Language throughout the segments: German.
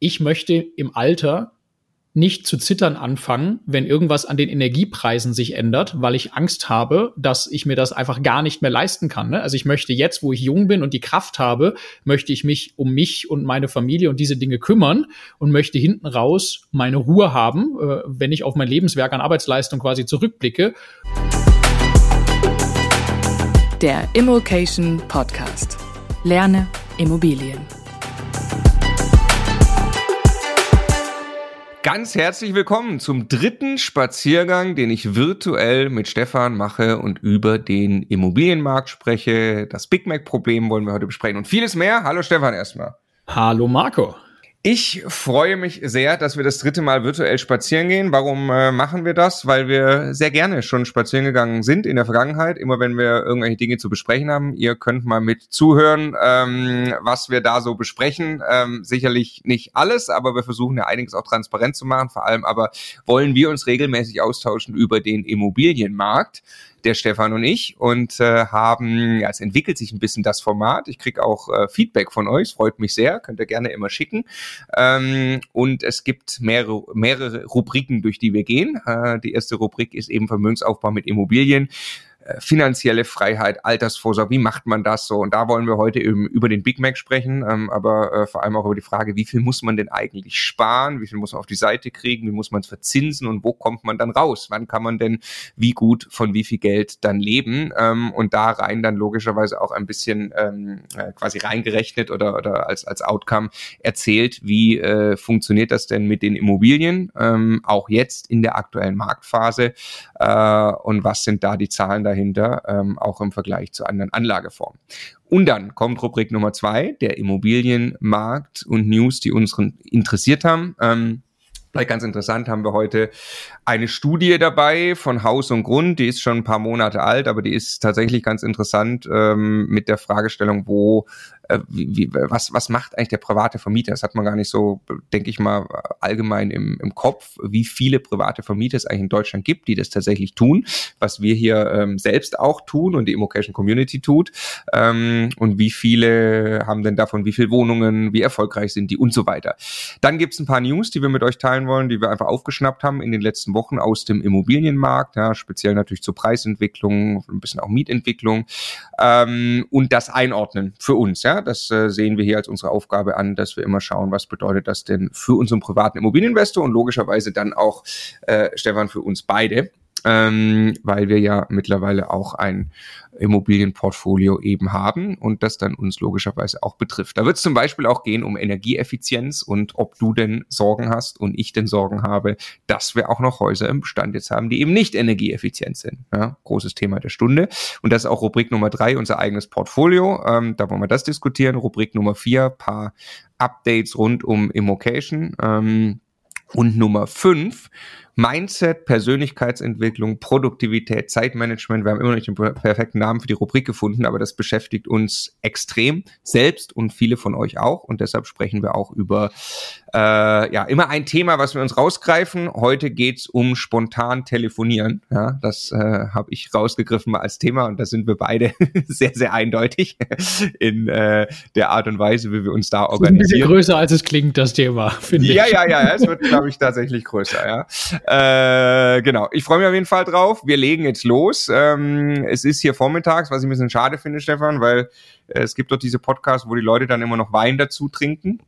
ich möchte im Alter nicht zu zittern anfangen, wenn irgendwas an den Energiepreisen sich ändert, weil ich Angst habe, dass ich mir das einfach gar nicht mehr leisten kann. Ne? Also ich möchte jetzt, wo ich jung bin und die Kraft habe, möchte ich mich um mich und meine Familie und diese Dinge kümmern und möchte hinten raus meine Ruhe haben, äh, wenn ich auf mein Lebenswerk an Arbeitsleistung quasi zurückblicke. Der Immokation Podcast. Lerne Immobilien. Ganz herzlich willkommen zum dritten Spaziergang, den ich virtuell mit Stefan mache und über den Immobilienmarkt spreche. Das Big Mac-Problem wollen wir heute besprechen und vieles mehr. Hallo Stefan erstmal. Hallo Marco. Ich freue mich sehr, dass wir das dritte Mal virtuell spazieren gehen. Warum äh, machen wir das? Weil wir sehr gerne schon spazieren gegangen sind in der Vergangenheit. Immer wenn wir irgendwelche Dinge zu besprechen haben. Ihr könnt mal mit zuhören, ähm, was wir da so besprechen. Ähm, sicherlich nicht alles, aber wir versuchen ja einiges auch transparent zu machen. Vor allem aber wollen wir uns regelmäßig austauschen über den Immobilienmarkt der Stefan und ich und äh, haben, ja, es entwickelt sich ein bisschen das Format. Ich kriege auch äh, Feedback von euch, freut mich sehr, könnt ihr gerne immer schicken. Ähm, und es gibt mehrere, mehrere Rubriken, durch die wir gehen. Äh, die erste Rubrik ist eben Vermögensaufbau mit Immobilien. Äh, finanzielle Freiheit, Altersvorsorge, wie macht man das so? Und da wollen wir heute eben über den Big Mac sprechen, ähm, aber äh, vor allem auch über die Frage, wie viel muss man denn eigentlich sparen, wie viel muss man auf die Seite kriegen, wie muss man es verzinsen und wo kommt man dann raus? Wann kann man denn wie gut von wie viel Geld dann leben? Ähm, und da rein dann logischerweise auch ein bisschen ähm, äh, quasi reingerechnet oder, oder als, als Outcome erzählt, wie äh, funktioniert das denn mit den Immobilien, ähm, auch jetzt in der aktuellen Marktphase äh, und was sind da die Zahlen dahinter, ähm, auch im Vergleich zu anderen Anlageformen. Und dann kommt Rubrik Nummer zwei, der Immobilienmarkt und News, die uns interessiert haben. Ähm, Vielleicht ganz interessant haben wir heute eine Studie dabei von Haus und Grund, die ist schon ein paar Monate alt, aber die ist tatsächlich ganz interessant ähm, mit der Fragestellung, wo wie, wie, was, was macht eigentlich der private Vermieter? Das hat man gar nicht so, denke ich mal, allgemein im, im Kopf, wie viele private Vermieter es eigentlich in Deutschland gibt, die das tatsächlich tun, was wir hier ähm, selbst auch tun und die Immocation Community tut. Ähm, und wie viele haben denn davon, wie viele Wohnungen, wie erfolgreich sind die und so weiter. Dann gibt es ein paar News, die wir mit euch teilen wollen, die wir einfach aufgeschnappt haben in den letzten Wochen aus dem Immobilienmarkt, ja, speziell natürlich zur Preisentwicklung, ein bisschen auch Mietentwicklung ähm, und das einordnen für uns. Ja, das äh, sehen wir hier als unsere Aufgabe an, dass wir immer schauen, was bedeutet das denn für unseren privaten Immobilieninvestor und logischerweise dann auch, äh, Stefan, für uns beide ähm, weil wir ja mittlerweile auch ein Immobilienportfolio eben haben und das dann uns logischerweise auch betrifft. Da wird es zum Beispiel auch gehen um Energieeffizienz und ob du denn Sorgen hast und ich denn Sorgen habe, dass wir auch noch Häuser im Bestand jetzt haben, die eben nicht energieeffizient sind. Ja, großes Thema der Stunde. Und das ist auch Rubrik Nummer drei, unser eigenes Portfolio. Ähm, da wollen wir das diskutieren. Rubrik Nummer vier, paar Updates rund um Immocation. Ähm, und Nummer fünf, Mindset, Persönlichkeitsentwicklung, Produktivität, Zeitmanagement. Wir haben immer noch nicht den perfekten Namen für die Rubrik gefunden, aber das beschäftigt uns extrem selbst und viele von euch auch. Und deshalb sprechen wir auch über äh, ja immer ein Thema, was wir uns rausgreifen. Heute geht's um spontan telefonieren. Ja, das äh, habe ich rausgegriffen als Thema und da sind wir beide sehr, sehr eindeutig in äh, der Art und Weise, wie wir uns da organisieren. Ein bisschen größer als es klingt, das Thema, finde ich. Ja, ja, ja, es wird, glaube ich, tatsächlich größer, ja. Äh, genau, ich freue mich auf jeden Fall drauf. Wir legen jetzt los. Ähm, es ist hier vormittags, was ich ein bisschen schade finde, Stefan, weil äh, es gibt doch diese Podcasts, wo die Leute dann immer noch Wein dazu trinken.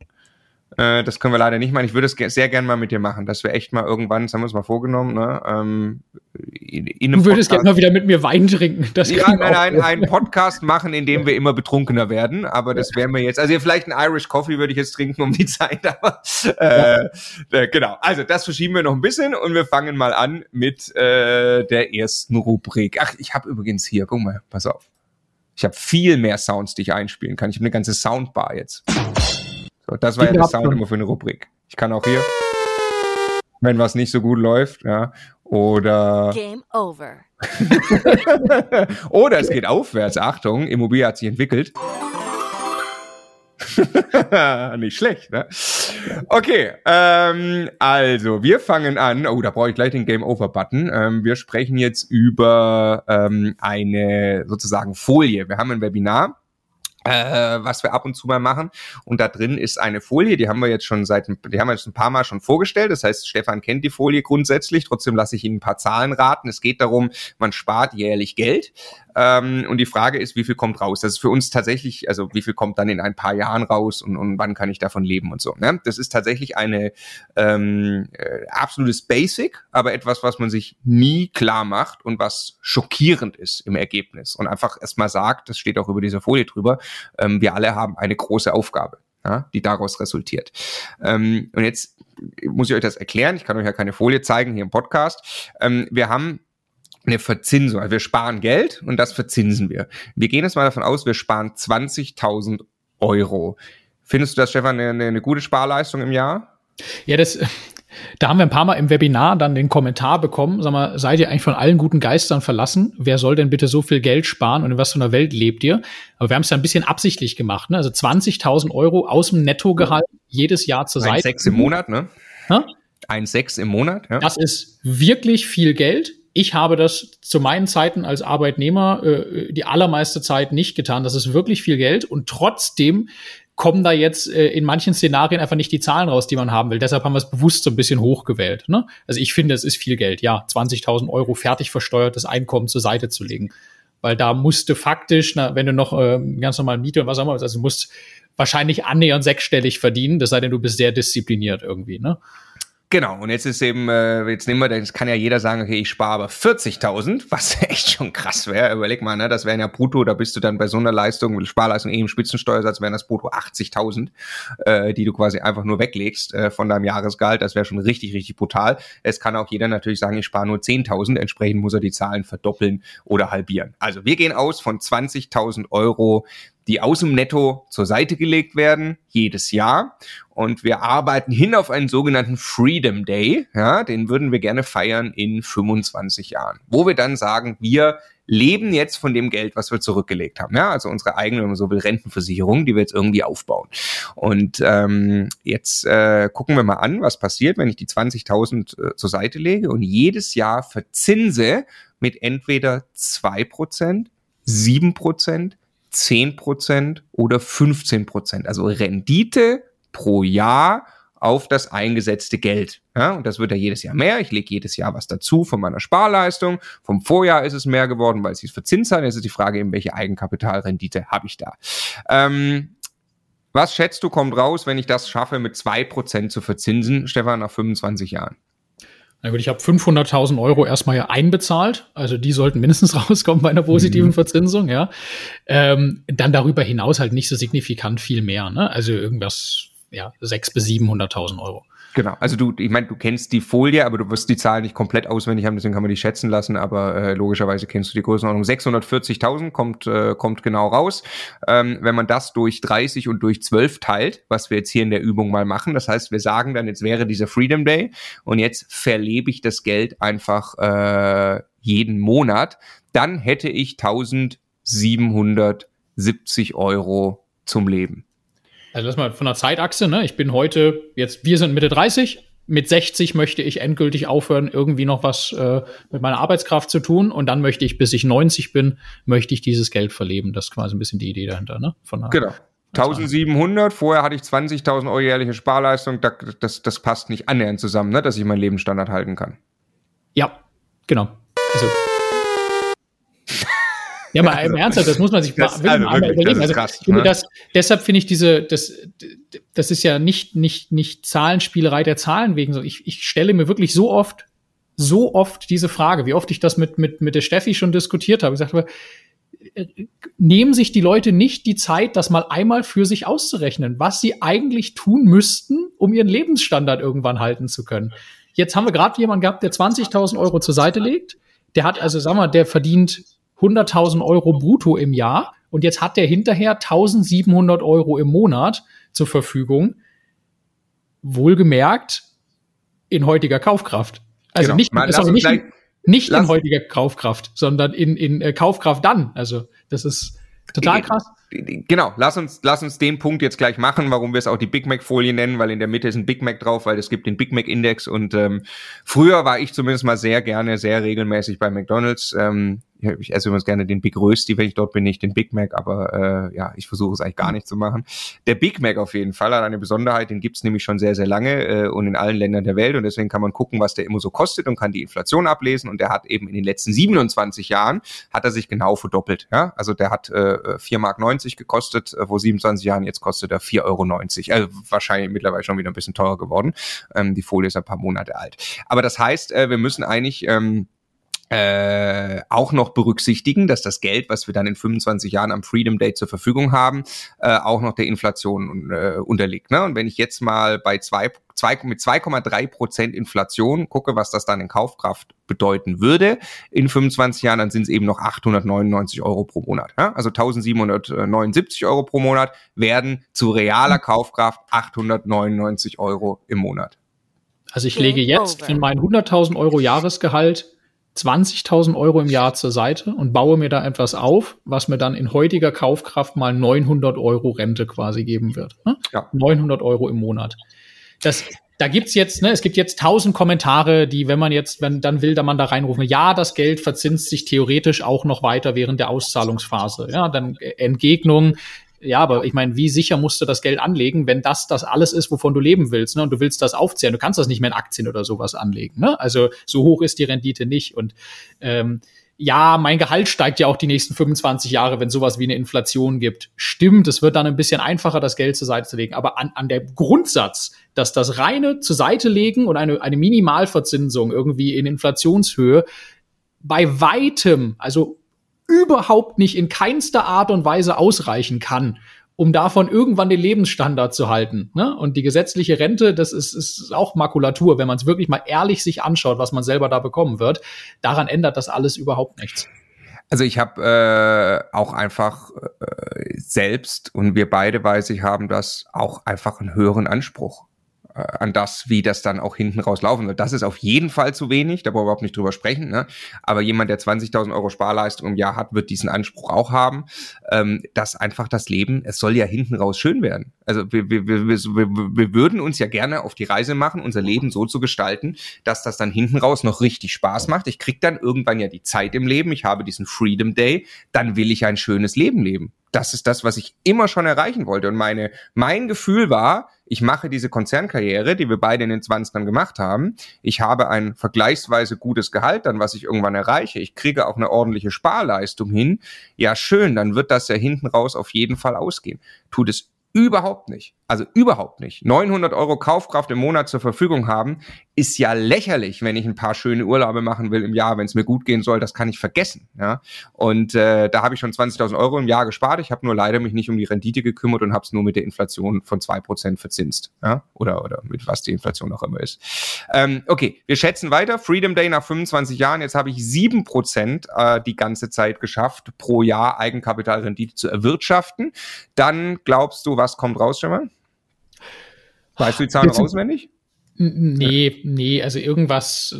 Äh, das können wir leider nicht machen. Ich würde es sehr gerne mal mit dir machen, dass wir echt mal irgendwann, das haben wir uns mal vorgenommen, ne, ähm, in, in Du würdest gerne mal wieder mit mir Wein trinken. Das ja, nein, nein, einen Podcast machen, in dem wir immer betrunkener werden. Aber das wären wir jetzt. Also vielleicht ein Irish Coffee würde ich jetzt trinken um die Zeit. Aber äh, äh, genau. Also das verschieben wir noch ein bisschen und wir fangen mal an mit äh, der ersten Rubrik. Ach, ich habe übrigens hier, guck mal, pass auf. Ich habe viel mehr Sounds, die ich einspielen kann. Ich habe eine ganze Soundbar jetzt. So, das war ja der Sound immer für eine Rubrik. Ich kann auch hier, wenn was nicht so gut läuft, ja, oder. Game over. oder es geht aufwärts. Achtung, Immobilie hat sich entwickelt. Nicht schlecht, ne? Okay, ähm, also wir fangen an. Oh, da brauche ich gleich den Game Over Button. Ähm, wir sprechen jetzt über ähm, eine sozusagen Folie. Wir haben ein Webinar äh, was wir ab und zu mal machen. Und da drin ist eine Folie, die haben wir jetzt schon seit, die haben wir jetzt ein paar Mal schon vorgestellt. Das heißt, Stefan kennt die Folie grundsätzlich. Trotzdem lasse ich Ihnen ein paar Zahlen raten. Es geht darum, man spart jährlich Geld. Ähm, und die Frage ist, wie viel kommt raus? Das ist für uns tatsächlich, also wie viel kommt dann in ein paar Jahren raus und, und wann kann ich davon leben und so. Ne? Das ist tatsächlich eine ähm, äh, absolutes Basic, aber etwas, was man sich nie klar macht und was schockierend ist im Ergebnis. Und einfach erstmal sagt, das steht auch über dieser Folie drüber, ähm, wir alle haben eine große Aufgabe. Ja, die daraus resultiert. Ähm, und jetzt muss ich euch das erklären. Ich kann euch ja keine Folie zeigen hier im Podcast. Ähm, wir haben eine Verzinsung. Also wir sparen Geld und das verzinsen wir. Wir gehen jetzt mal davon aus, wir sparen 20.000 Euro. Findest du das, Stefan, eine, eine gute Sparleistung im Jahr? Ja, das, da haben wir ein paar Mal im Webinar dann den Kommentar bekommen, sag mal, seid ihr eigentlich von allen guten Geistern verlassen? Wer soll denn bitte so viel Geld sparen und in was für einer Welt lebt ihr? Aber wir haben es ja ein bisschen absichtlich gemacht, ne? Also 20.000 Euro aus dem Nettogehalt jedes Jahr zur Seite. Sechs im Monat, ne? Ha? Ein Sechs im Monat, ja. Das ist wirklich viel Geld ich habe das zu meinen Zeiten als Arbeitnehmer äh, die allermeiste Zeit nicht getan. Das ist wirklich viel Geld und trotzdem kommen da jetzt äh, in manchen Szenarien einfach nicht die Zahlen raus, die man haben will. Deshalb haben wir es bewusst so ein bisschen hochgewählt. Ne? Also ich finde, es ist viel Geld. Ja, 20.000 Euro fertig versteuertes Einkommen zur Seite zu legen. Weil da musste faktisch, na, wenn du noch äh, ganz normal Miete und was auch immer, also du musst wahrscheinlich annähernd sechsstellig verdienen, das sei denn, du bist sehr diszipliniert irgendwie. Ne? Genau, und jetzt ist eben, äh, jetzt nehmen wir, das kann ja jeder sagen, okay, ich spare aber 40.000, was echt schon krass wäre. Überleg mal, ne, das wären ja brutto, da bist du dann bei so einer Leistung, Sparleistung eh im Spitzensteuersatz, wären das brutto 80.000, äh, die du quasi einfach nur weglegst äh, von deinem Jahresgehalt. Das wäre schon richtig, richtig brutal. Es kann auch jeder natürlich sagen, ich spare nur 10.000, entsprechend muss er die Zahlen verdoppeln oder halbieren. Also wir gehen aus von 20.000 Euro die aus dem Netto zur Seite gelegt werden, jedes Jahr. Und wir arbeiten hin auf einen sogenannten Freedom Day. Ja, den würden wir gerne feiern in 25 Jahren. Wo wir dann sagen, wir leben jetzt von dem Geld, was wir zurückgelegt haben. Ja, also unsere eigene, wenn man so will, Rentenversicherung, die wir jetzt irgendwie aufbauen. Und ähm, jetzt äh, gucken wir mal an, was passiert, wenn ich die 20.000 äh, zur Seite lege und jedes Jahr verzinse mit entweder zwei Prozent, sieben Prozent, 10% oder 15%. Also Rendite pro Jahr auf das eingesetzte Geld. Ja, und das wird ja jedes Jahr mehr. Ich lege jedes Jahr was dazu von meiner Sparleistung. Vom Vorjahr ist es mehr geworden, weil es sich verzinst hat. Jetzt ist die Frage eben, welche Eigenkapitalrendite habe ich da? Ähm, was schätzt du, kommt raus, wenn ich das schaffe, mit 2% zu verzinsen, Stefan, nach 25 Jahren? Na gut, ich habe 500.000 Euro erstmal ja einbezahlt, also die sollten mindestens rauskommen bei einer positiven mhm. Verzinsung, ja. Ähm, dann darüber hinaus halt nicht so signifikant viel mehr, ne? Also irgendwas, ja, 600.000 bis 700.000 Euro. Genau, also du, ich meine, du kennst die Folie, aber du wirst die Zahl nicht komplett auswendig haben, deswegen kann man die schätzen lassen, aber äh, logischerweise kennst du die Größenordnung. 640.000 kommt, äh, kommt genau raus. Ähm, wenn man das durch 30 und durch 12 teilt, was wir jetzt hier in der Übung mal machen, das heißt, wir sagen dann, jetzt wäre dieser Freedom Day und jetzt verlebe ich das Geld einfach äh, jeden Monat, dann hätte ich 1770 Euro zum Leben. Also lass mal von der Zeitachse, ne? Ich bin heute, jetzt, wir sind Mitte 30, mit 60 möchte ich endgültig aufhören, irgendwie noch was äh, mit meiner Arbeitskraft zu tun. Und dann möchte ich, bis ich 90 bin, möchte ich dieses Geld verleben. Das ist quasi ein bisschen die Idee dahinter, ne? Von genau. 1700, vorher hatte ich 20.000 Euro jährliche Sparleistung, das, das, das passt nicht annähernd zusammen, ne, dass ich meinen Lebensstandard halten kann. Ja, genau. Also ja, mal im Ernst, das muss man sich das, mal, also mal wirklich, überlegen. Also, krass, ne? das, deshalb finde ich diese, das, das ist ja nicht, nicht, nicht Zahlenspielerei der Zahlen wegen. Ich, ich stelle mir wirklich so oft, so oft diese Frage, wie oft ich das mit, mit, mit der Steffi schon diskutiert habe. Ich sagte, äh, nehmen sich die Leute nicht die Zeit, das mal einmal für sich auszurechnen, was sie eigentlich tun müssten, um ihren Lebensstandard irgendwann halten zu können. Jetzt haben wir gerade jemanden gehabt, der 20.000 Euro zur Seite legt. Der hat also, sag mal, der verdient 100.000 Euro brutto im Jahr und jetzt hat der hinterher 1.700 Euro im Monat zur Verfügung. Wohlgemerkt in heutiger Kaufkraft. Also genau. nicht, sorry, nicht, nicht in heutiger Kaufkraft, sondern in, in äh, Kaufkraft dann. Also das ist total krass. Genau, lass uns, lass uns den Punkt jetzt gleich machen, warum wir es auch die Big Mac Folie nennen, weil in der Mitte ist ein Big Mac drauf, weil es gibt den Big Mac Index und ähm, früher war ich zumindest mal sehr gerne, sehr regelmäßig bei McDonald's. Ähm, ich esse übrigens gerne den Big Rösti, wenn ich dort bin, nicht den Big Mac, aber äh, ja, ich versuche es eigentlich gar nicht zu machen. Der Big Mac auf jeden Fall hat eine Besonderheit, den gibt's nämlich schon sehr, sehr lange äh, und in allen Ländern der Welt und deswegen kann man gucken, was der immer so kostet und kann die Inflation ablesen und der hat eben in den letzten 27 Jahren, hat er sich genau verdoppelt. Ja? Also der hat äh, 4,90 Mark gekostet, äh, vor 27 Jahren, jetzt kostet er 4,90 Euro. Also wahrscheinlich mittlerweile schon wieder ein bisschen teurer geworden. Ähm, die Folie ist ein paar Monate alt. Aber das heißt, äh, wir müssen eigentlich... Ähm, äh, auch noch berücksichtigen, dass das Geld, was wir dann in 25 Jahren am Freedom Day zur Verfügung haben, äh, auch noch der Inflation äh, unterliegt. Ne? Und wenn ich jetzt mal bei zwei, zwei, mit 2,3 Prozent Inflation gucke, was das dann in Kaufkraft bedeuten würde in 25 Jahren, dann sind es eben noch 899 Euro pro Monat. Ja? Also 1779 Euro pro Monat werden zu realer Kaufkraft 899 Euro im Monat. Also ich lege jetzt für mein 100.000 Euro Jahresgehalt 20.000 Euro im Jahr zur Seite und baue mir da etwas auf, was mir dann in heutiger Kaufkraft mal 900 Euro Rente quasi geben wird. Ne? Ja. 900 Euro im Monat. Das, da gibt's jetzt, ne, es gibt jetzt tausend Kommentare, die, wenn man jetzt, wenn dann will, da man da reinrufen, ja, das Geld verzinst sich theoretisch auch noch weiter während der Auszahlungsphase. Ja, dann Entgegnung, ja, aber ich meine, wie sicher musst du das Geld anlegen, wenn das das alles ist, wovon du leben willst, ne? Und du willst das aufzählen. Du kannst das nicht mehr in Aktien oder sowas anlegen, ne? Also so hoch ist die Rendite nicht. Und ähm, ja, mein Gehalt steigt ja auch die nächsten 25 Jahre, wenn sowas wie eine Inflation gibt. Stimmt, es wird dann ein bisschen einfacher, das Geld zur Seite zu legen. Aber an, an der Grundsatz, dass das reine zur Seite legen und eine, eine Minimalverzinsung irgendwie in Inflationshöhe bei weitem, also überhaupt nicht in keinster Art und Weise ausreichen kann, um davon irgendwann den Lebensstandard zu halten. Ne? Und die gesetzliche Rente, das ist, ist auch Makulatur, wenn man es wirklich mal ehrlich sich anschaut, was man selber da bekommen wird. Daran ändert das alles überhaupt nichts. Also ich habe äh, auch einfach äh, selbst und wir beide, weiß ich, haben das auch einfach einen höheren Anspruch an das, wie das dann auch hinten raus laufen wird. Das ist auf jeden Fall zu wenig, da brauchen wir überhaupt nicht drüber sprechen. Ne? Aber jemand, der 20.000 Euro Sparleistung im Jahr hat, wird diesen Anspruch auch haben, ähm, dass einfach das Leben, es soll ja hinten raus schön werden. Also wir, wir, wir, wir, würden uns ja gerne auf die Reise machen, unser Leben so zu gestalten, dass das dann hinten raus noch richtig Spaß macht. Ich krieg dann irgendwann ja die Zeit im Leben, ich habe diesen Freedom Day, dann will ich ein schönes Leben leben. Das ist das, was ich immer schon erreichen wollte. Und meine, mein Gefühl war, ich mache diese Konzernkarriere, die wir beide in den 20ern gemacht haben. Ich habe ein vergleichsweise gutes Gehalt, dann was ich irgendwann erreiche. Ich kriege auch eine ordentliche Sparleistung hin. Ja, schön, dann wird das ja hinten raus auf jeden Fall ausgehen. Tut es Überhaupt nicht. Also überhaupt nicht. 900 Euro Kaufkraft im Monat zur Verfügung haben, ist ja lächerlich, wenn ich ein paar schöne Urlaube machen will im Jahr, wenn es mir gut gehen soll, das kann ich vergessen. Ja? Und äh, da habe ich schon 20.000 Euro im Jahr gespart. Ich habe nur leider mich nicht um die Rendite gekümmert und habe es nur mit der Inflation von zwei Prozent verzinst. Ja? Oder, oder mit was die Inflation auch immer ist. Ähm, okay, wir schätzen weiter. Freedom Day nach 25 Jahren. Jetzt habe ich sieben Prozent äh, die ganze Zeit geschafft, pro Jahr Eigenkapitalrendite zu erwirtschaften. Dann glaubst du, was kommt raus, Stefan? Weißt du die Zahlen auswendig? Nee, nee, also irgendwas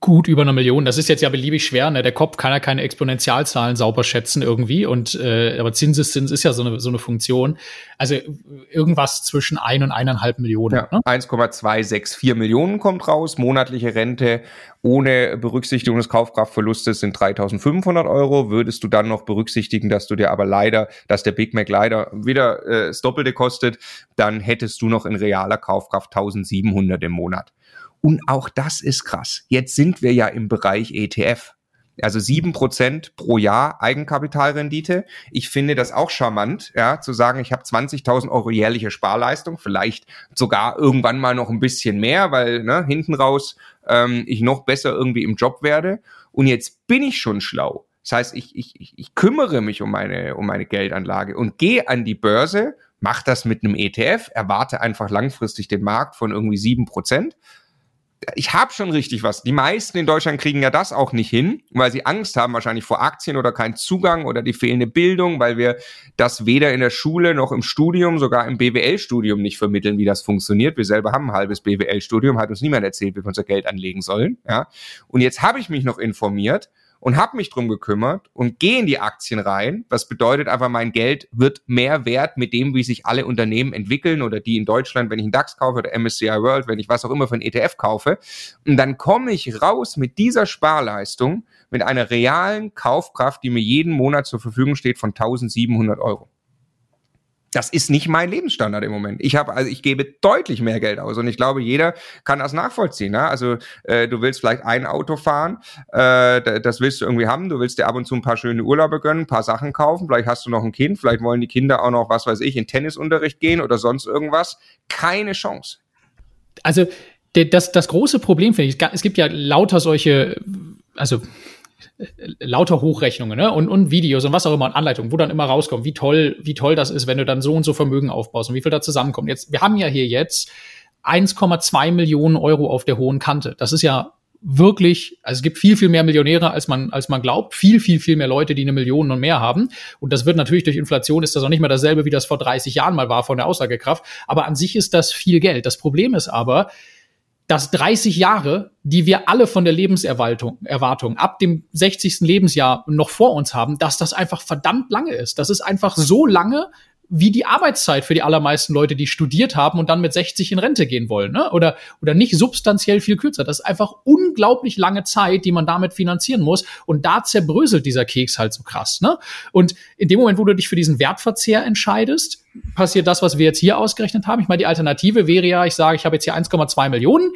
gut über eine Million. Das ist jetzt ja beliebig schwer. Ne? Der Kopf kann ja keine Exponentialzahlen sauber schätzen irgendwie. Und äh, aber Zinseszins ist ja so eine so eine Funktion. Also irgendwas zwischen ein und eineinhalb Millionen. Ja, ne? 1,264 Millionen kommt raus. Monatliche Rente ohne Berücksichtigung des Kaufkraftverlustes sind 3.500 Euro. Würdest du dann noch berücksichtigen, dass du dir aber leider, dass der Big Mac leider wieder äh, das Doppelte kostet, dann hättest du noch in realer Kaufkraft 1.700 im Monat. Und auch das ist krass. Jetzt sind wir ja im Bereich ETF. Also sieben Prozent pro Jahr Eigenkapitalrendite. Ich finde das auch charmant, ja, zu sagen, ich habe 20.000 Euro jährliche Sparleistung, vielleicht sogar irgendwann mal noch ein bisschen mehr, weil ne, hinten raus ähm, ich noch besser irgendwie im Job werde. Und jetzt bin ich schon schlau. Das heißt, ich, ich, ich kümmere mich um meine, um meine Geldanlage und gehe an die Börse, mache das mit einem ETF, erwarte einfach langfristig den Markt von irgendwie sieben Prozent ich habe schon richtig was. Die meisten in Deutschland kriegen ja das auch nicht hin, weil sie Angst haben wahrscheinlich vor Aktien oder keinen Zugang oder die fehlende Bildung, weil wir das weder in der Schule noch im Studium, sogar im BWL-Studium nicht vermitteln, wie das funktioniert. Wir selber haben ein halbes BWL-Studium, hat uns niemand erzählt, wie wir unser Geld anlegen sollen. Ja? Und jetzt habe ich mich noch informiert und habe mich drum gekümmert und gehe in die Aktien rein. Das bedeutet einfach, mein Geld wird mehr wert mit dem, wie sich alle Unternehmen entwickeln oder die in Deutschland, wenn ich einen DAX kaufe oder MSCI World, wenn ich was auch immer für einen ETF kaufe. Und dann komme ich raus mit dieser Sparleistung, mit einer realen Kaufkraft, die mir jeden Monat zur Verfügung steht von 1700 Euro das ist nicht mein Lebensstandard im Moment. Ich habe, also ich gebe deutlich mehr Geld aus und ich glaube, jeder kann das nachvollziehen. Ne? Also äh, du willst vielleicht ein Auto fahren, äh, das willst du irgendwie haben. Du willst dir ab und zu ein paar schöne Urlaube gönnen, ein paar Sachen kaufen. Vielleicht hast du noch ein Kind, vielleicht wollen die Kinder auch noch, was weiß ich, in Tennisunterricht gehen oder sonst irgendwas. Keine Chance. Also das, das große Problem finde ich, es gibt ja lauter solche, also lauter Hochrechnungen ne? und, und Videos und was auch immer und Anleitungen, wo dann immer rauskommt, wie toll, wie toll das ist, wenn du dann so und so Vermögen aufbaust und wie viel da zusammenkommt. Jetzt, wir haben ja hier jetzt 1,2 Millionen Euro auf der hohen Kante. Das ist ja wirklich, also es gibt viel, viel mehr Millionäre, als man, als man glaubt. Viel, viel, viel mehr Leute, die eine Million und mehr haben. Und das wird natürlich durch Inflation ist das auch nicht mehr dasselbe, wie das vor 30 Jahren mal war von der Aussagekraft. Aber an sich ist das viel Geld. Das Problem ist aber, dass 30 Jahre, die wir alle von der Lebenserwartung Erwartung ab dem 60. Lebensjahr noch vor uns haben, dass das einfach verdammt lange ist. Das ist einfach so lange, wie die Arbeitszeit für die allermeisten Leute, die studiert haben und dann mit 60 in Rente gehen wollen, ne? Oder oder nicht substanziell viel kürzer. Das ist einfach unglaublich lange Zeit, die man damit finanzieren muss und da zerbröselt dieser Keks halt so krass, ne? Und in dem Moment, wo du dich für diesen Wertverzehr entscheidest, passiert das, was wir jetzt hier ausgerechnet haben. Ich meine, die Alternative wäre ja, ich sage, ich habe jetzt hier 1,2 Millionen,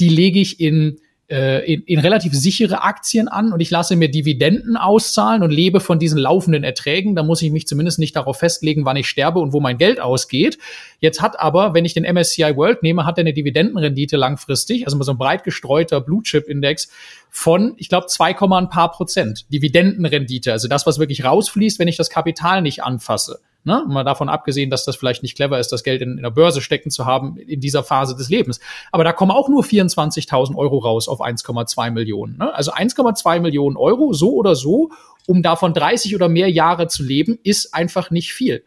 die lege ich in äh, in, in relativ sichere Aktien an und ich lasse mir Dividenden auszahlen und lebe von diesen laufenden Erträgen. Da muss ich mich zumindest nicht darauf festlegen, wann ich sterbe und wo mein Geld ausgeht. Jetzt hat aber, wenn ich den MSCI World nehme, hat er eine Dividendenrendite langfristig, also so ein breit gestreuter Blue Chip Index von, ich glaube, 2, ein paar Prozent Dividendenrendite. Also das, was wirklich rausfließt, wenn ich das Kapital nicht anfasse. Ne? Mal davon abgesehen, dass das vielleicht nicht clever ist, das Geld in, in der Börse stecken zu haben in dieser Phase des Lebens. Aber da kommen auch nur 24.000 Euro raus auf 1,2 Millionen. Ne? Also 1,2 Millionen Euro, so oder so, um davon 30 oder mehr Jahre zu leben, ist einfach nicht viel.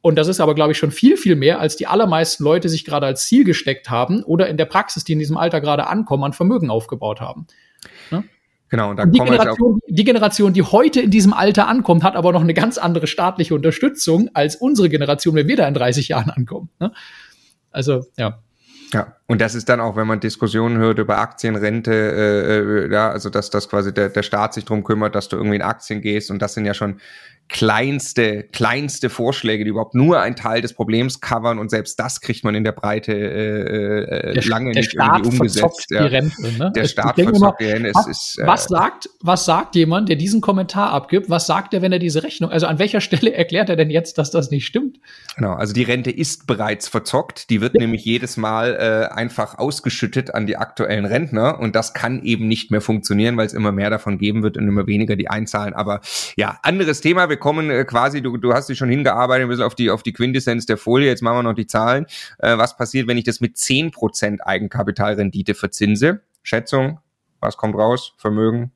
Und das ist aber, glaube ich, schon viel, viel mehr, als die allermeisten Leute sich gerade als Ziel gesteckt haben oder in der Praxis, die in diesem Alter gerade ankommen, an Vermögen aufgebaut haben. Ne? Genau, und da die, Generation, die Generation, die heute in diesem Alter ankommt, hat aber noch eine ganz andere staatliche Unterstützung als unsere Generation, wenn wir da in 30 Jahren ankommen. Ne? Also, ja. Ja, und das ist dann auch, wenn man Diskussionen hört über Aktienrente, äh, äh, ja, also dass das quasi der, der Staat sich drum kümmert, dass du irgendwie in Aktien gehst und das sind ja schon kleinste, kleinste Vorschläge, die überhaupt nur ein Teil des Problems covern und selbst das kriegt man in der Breite äh, äh der, lange der nicht Staat irgendwie umgesetzt. Die Rente, ne? Der Staat verzockt die Rente. Was, ist, äh, was, sagt, was sagt jemand, der diesen Kommentar abgibt? Was sagt er, wenn er diese Rechnung, also an welcher Stelle erklärt er denn jetzt, dass das nicht stimmt? Genau, also die Rente ist bereits verzockt. Die wird ja. nämlich jedes Mal äh, einfach ausgeschüttet an die aktuellen Rentner und das kann eben nicht mehr funktionieren, weil es immer mehr davon geben wird und immer weniger die einzahlen. Aber ja, anderes Thema. Wir wir kommen äh, quasi, du, du hast dich schon hingearbeitet ein bisschen auf die, auf die Quintessenz der Folie, jetzt machen wir noch die Zahlen. Äh, was passiert, wenn ich das mit 10% Eigenkapitalrendite verzinse? Schätzung, was kommt raus? Vermögen?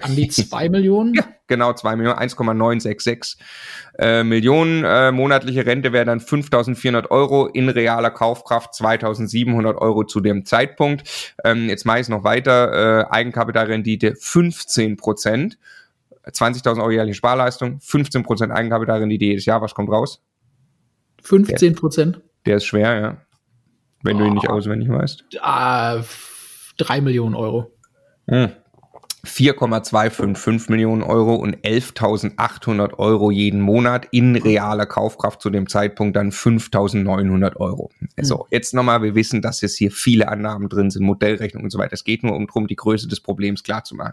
An die zwei Millionen? Ja, genau, zwei Millionen, 1,966 äh, Millionen. Äh, monatliche Rente wäre dann 5.400 Euro, in realer Kaufkraft 2.700 Euro zu dem Zeitpunkt. Ähm, jetzt mache ich es noch weiter, äh, Eigenkapitalrendite 15 Prozent. 20.000 Euro jährliche Sparleistung, 15% Eigenkapitalrendite jedes Jahr, was kommt raus? 15 Prozent? Der, der, ist schwer, ja. Wenn oh. du ihn nicht auswendig weißt. Ah, 3 Millionen Euro. Hm. 4,255 Millionen Euro und 11.800 Euro jeden Monat in realer Kaufkraft zu dem Zeitpunkt dann 5.900 Euro. Hm. So, jetzt nochmal, wir wissen, dass jetzt hier viele Annahmen drin sind, Modellrechnung und so weiter. Es geht nur um darum, die Größe des Problems klar zu machen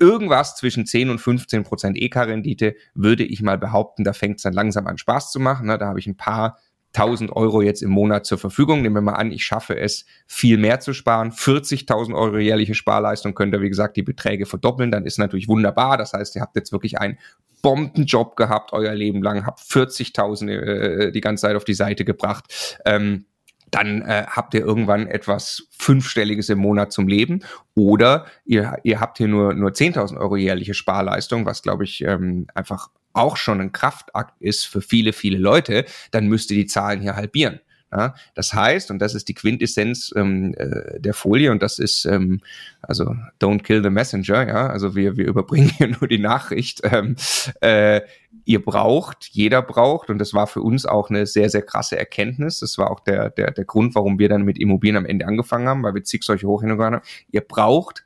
irgendwas zwischen 10 und 15 Prozent EK-Rendite, würde ich mal behaupten, da fängt es dann langsam an Spaß zu machen. Ne? Da habe ich ein paar tausend Euro jetzt im Monat zur Verfügung. Nehmen wir mal an, ich schaffe es, viel mehr zu sparen. 40.000 Euro jährliche Sparleistung könnt ihr, wie gesagt, die Beträge verdoppeln. Dann ist natürlich wunderbar. Das heißt, ihr habt jetzt wirklich einen Bombenjob gehabt euer Leben lang, habt 40.000 äh, die ganze Zeit auf die Seite gebracht. Ähm, dann äh, habt ihr irgendwann etwas Fünfstelliges im Monat zum Leben. Oder ihr, ihr habt hier nur, nur 10.000 Euro jährliche Sparleistung, was, glaube ich, ähm, einfach auch schon ein Kraftakt ist für viele, viele Leute. Dann müsst ihr die Zahlen hier halbieren. Ja? Das heißt, und das ist die Quintessenz ähm, äh, der Folie, und das ist ähm, also don't kill the messenger, ja, also wir, wir überbringen hier nur die Nachricht. Ähm, äh, ihr braucht, jeder braucht, und das war für uns auch eine sehr, sehr krasse Erkenntnis. Das war auch der, der, der Grund, warum wir dann mit Immobilien am Ende angefangen haben, weil wir zig solche Hochhintergründe haben. Ihr braucht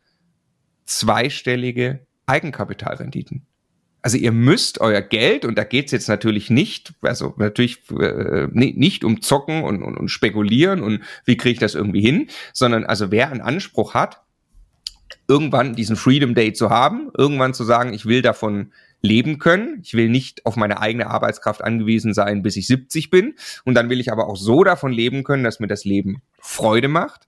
zweistellige Eigenkapitalrenditen. Also ihr müsst euer Geld, und da geht's jetzt natürlich nicht, also natürlich äh, nicht um Zocken und, und, und Spekulieren und wie kriege ich das irgendwie hin, sondern also wer einen Anspruch hat, irgendwann diesen Freedom Day zu haben, irgendwann zu sagen, ich will davon leben können. Ich will nicht auf meine eigene Arbeitskraft angewiesen sein, bis ich 70 bin. Und dann will ich aber auch so davon leben können, dass mir das Leben Freude macht.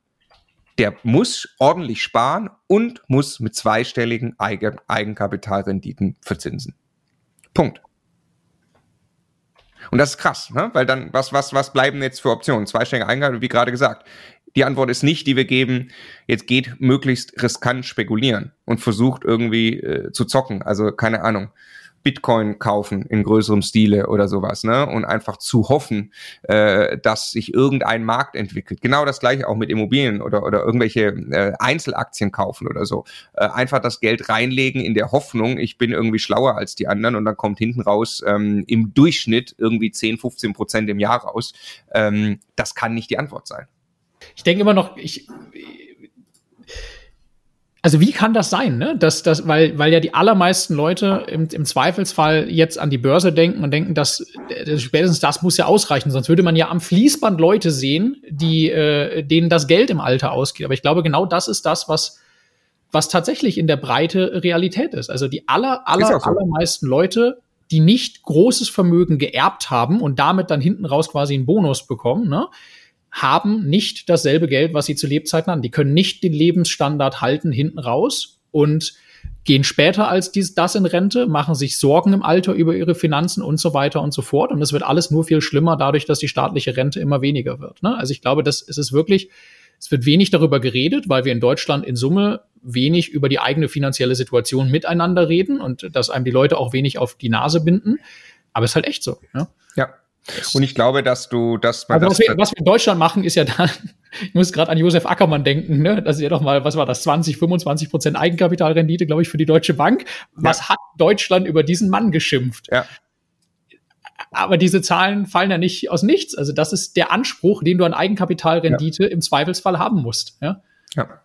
Der muss ordentlich sparen und muss mit zweistelligen Eigen Eigenkapitalrenditen verzinsen. Punkt. Und das ist krass, ne? weil dann, was, was, was bleiben jetzt für Optionen? Zweistellige Eigenkapital, wie gerade gesagt. Die Antwort ist nicht, die wir geben, jetzt geht möglichst riskant spekulieren und versucht irgendwie äh, zu zocken. Also keine Ahnung. Bitcoin kaufen in größerem Stile oder sowas, ne? Und einfach zu hoffen, äh, dass sich irgendein Markt entwickelt. Genau das gleiche auch mit Immobilien oder, oder irgendwelche äh, Einzelaktien kaufen oder so. Äh, einfach das Geld reinlegen in der Hoffnung, ich bin irgendwie schlauer als die anderen und dann kommt hinten raus ähm, im Durchschnitt irgendwie 10, 15 Prozent im Jahr raus. Ähm, das kann nicht die Antwort sein ich denke immer noch, ich, also wie kann das sein, ne? Dass, dass, weil, weil ja die allermeisten Leute im, im Zweifelsfall jetzt an die Börse denken und denken, dass äh, spätestens das muss ja ausreichen, sonst würde man ja am Fließband Leute sehen, die äh, denen das Geld im Alter ausgeht. Aber ich glaube, genau das ist das, was was tatsächlich in der Breite Realität ist. Also die aller, aller, so. allermeisten Leute, die nicht großes Vermögen geerbt haben und damit dann hinten raus quasi einen Bonus bekommen, ne? Haben nicht dasselbe Geld, was sie zu Lebzeiten hatten. Die können nicht den Lebensstandard halten hinten raus und gehen später als dies, das in Rente, machen sich Sorgen im Alter über ihre Finanzen und so weiter und so fort. Und es wird alles nur viel schlimmer dadurch, dass die staatliche Rente immer weniger wird. Ne? Also ich glaube, das, es ist wirklich, es wird wenig darüber geredet, weil wir in Deutschland in Summe wenig über die eigene finanzielle Situation miteinander reden und dass einem die Leute auch wenig auf die Nase binden. Aber es ist halt echt so. Ja. ja. Und ich glaube, dass du, dass man. Also das was, wir, was wir in Deutschland machen, ist ja dann, ich muss gerade an Josef Ackermann denken, ne? Das ist ja doch mal, was war das, 20, 25 Prozent Eigenkapitalrendite, glaube ich, für die Deutsche Bank. Was ja. hat Deutschland über diesen Mann geschimpft? Ja. Aber diese Zahlen fallen ja nicht aus nichts. Also das ist der Anspruch, den du an Eigenkapitalrendite ja. im Zweifelsfall haben musst. Ja. ja.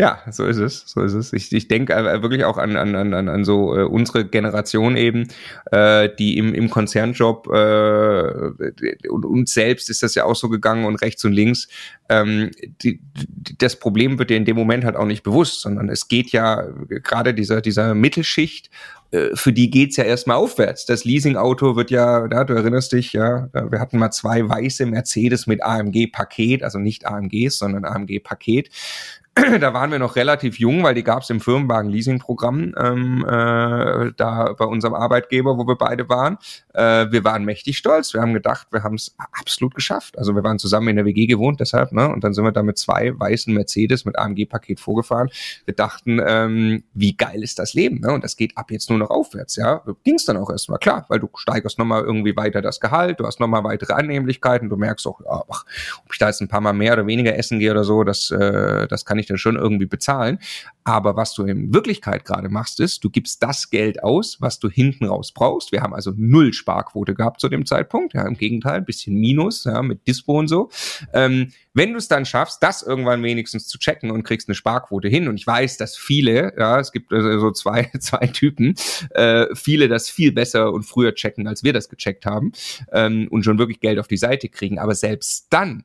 Ja, so ist es, so ist es. Ich, ich denke äh, wirklich auch an, an, an, an so äh, unsere Generation eben, äh, die im, im Konzernjob äh, und uns selbst ist das ja auch so gegangen und rechts und links. Ähm, die, die, das Problem wird dir in dem Moment halt auch nicht bewusst, sondern es geht ja gerade dieser, dieser Mittelschicht äh, für die geht's ja erstmal aufwärts. Das Leasingauto wird ja, ja, du erinnerst dich, ja, wir hatten mal zwei weiße Mercedes mit AMG-Paket, also nicht AMGs, sondern AMG-Paket. da waren wir noch relativ jung, weil die gab es im Firmenwagen-Leasing-Programm ähm, äh, da bei unserem Arbeitgeber, wo wir beide waren. Äh, wir waren mächtig stolz. Wir haben gedacht, wir haben es absolut geschafft. Also wir waren zusammen in der WG gewohnt, deshalb, ne? Und dann sind wir da mit zwei weißen Mercedes mit AMG-Paket vorgefahren. Wir dachten, ähm, wie geil ist das Leben, ne? Und das geht ab jetzt nur noch aufwärts, ja. Ging es dann auch erstmal, klar, weil du steigerst nochmal irgendwie weiter das Gehalt, du hast nochmal weitere Annehmlichkeiten, du merkst auch, ach, ob ich da jetzt ein paar Mal mehr oder weniger essen gehe oder so, das, äh, das kann ich dann schon irgendwie bezahlen. Aber was du in Wirklichkeit gerade machst, ist, du gibst das Geld aus, was du hinten raus brauchst. Wir haben also null Sparquote gehabt zu dem Zeitpunkt. Ja, im Gegenteil, ein bisschen Minus, ja, mit Dispo und so. Ähm, wenn du es dann schaffst, das irgendwann wenigstens zu checken und kriegst eine Sparquote hin, und ich weiß, dass viele, ja, es gibt also so zwei, zwei Typen, äh, viele das viel besser und früher checken, als wir das gecheckt haben, ähm, und schon wirklich Geld auf die Seite kriegen. Aber selbst dann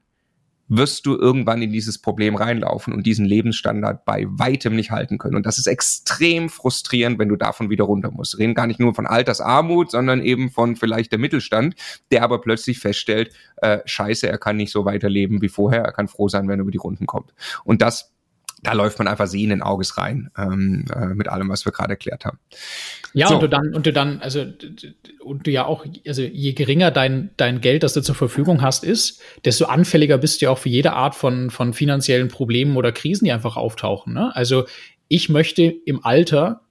wirst du irgendwann in dieses Problem reinlaufen und diesen Lebensstandard bei weitem nicht halten können. Und das ist extrem frustrierend, wenn du davon wieder runter musst. Reden gar nicht nur von Altersarmut, sondern eben von vielleicht der Mittelstand, der aber plötzlich feststellt, äh, scheiße, er kann nicht so weiterleben wie vorher, er kann froh sein, wenn er über die Runden kommt. Und das da läuft man einfach sehenden Auges rein ähm, äh, mit allem, was wir gerade erklärt haben. Ja, so. und du dann, und du dann, also und du ja auch, also je geringer dein, dein Geld, das du zur Verfügung hast, ist, desto anfälliger bist du ja auch für jede Art von, von finanziellen Problemen oder Krisen, die einfach auftauchen. Ne? Also ich möchte im Alter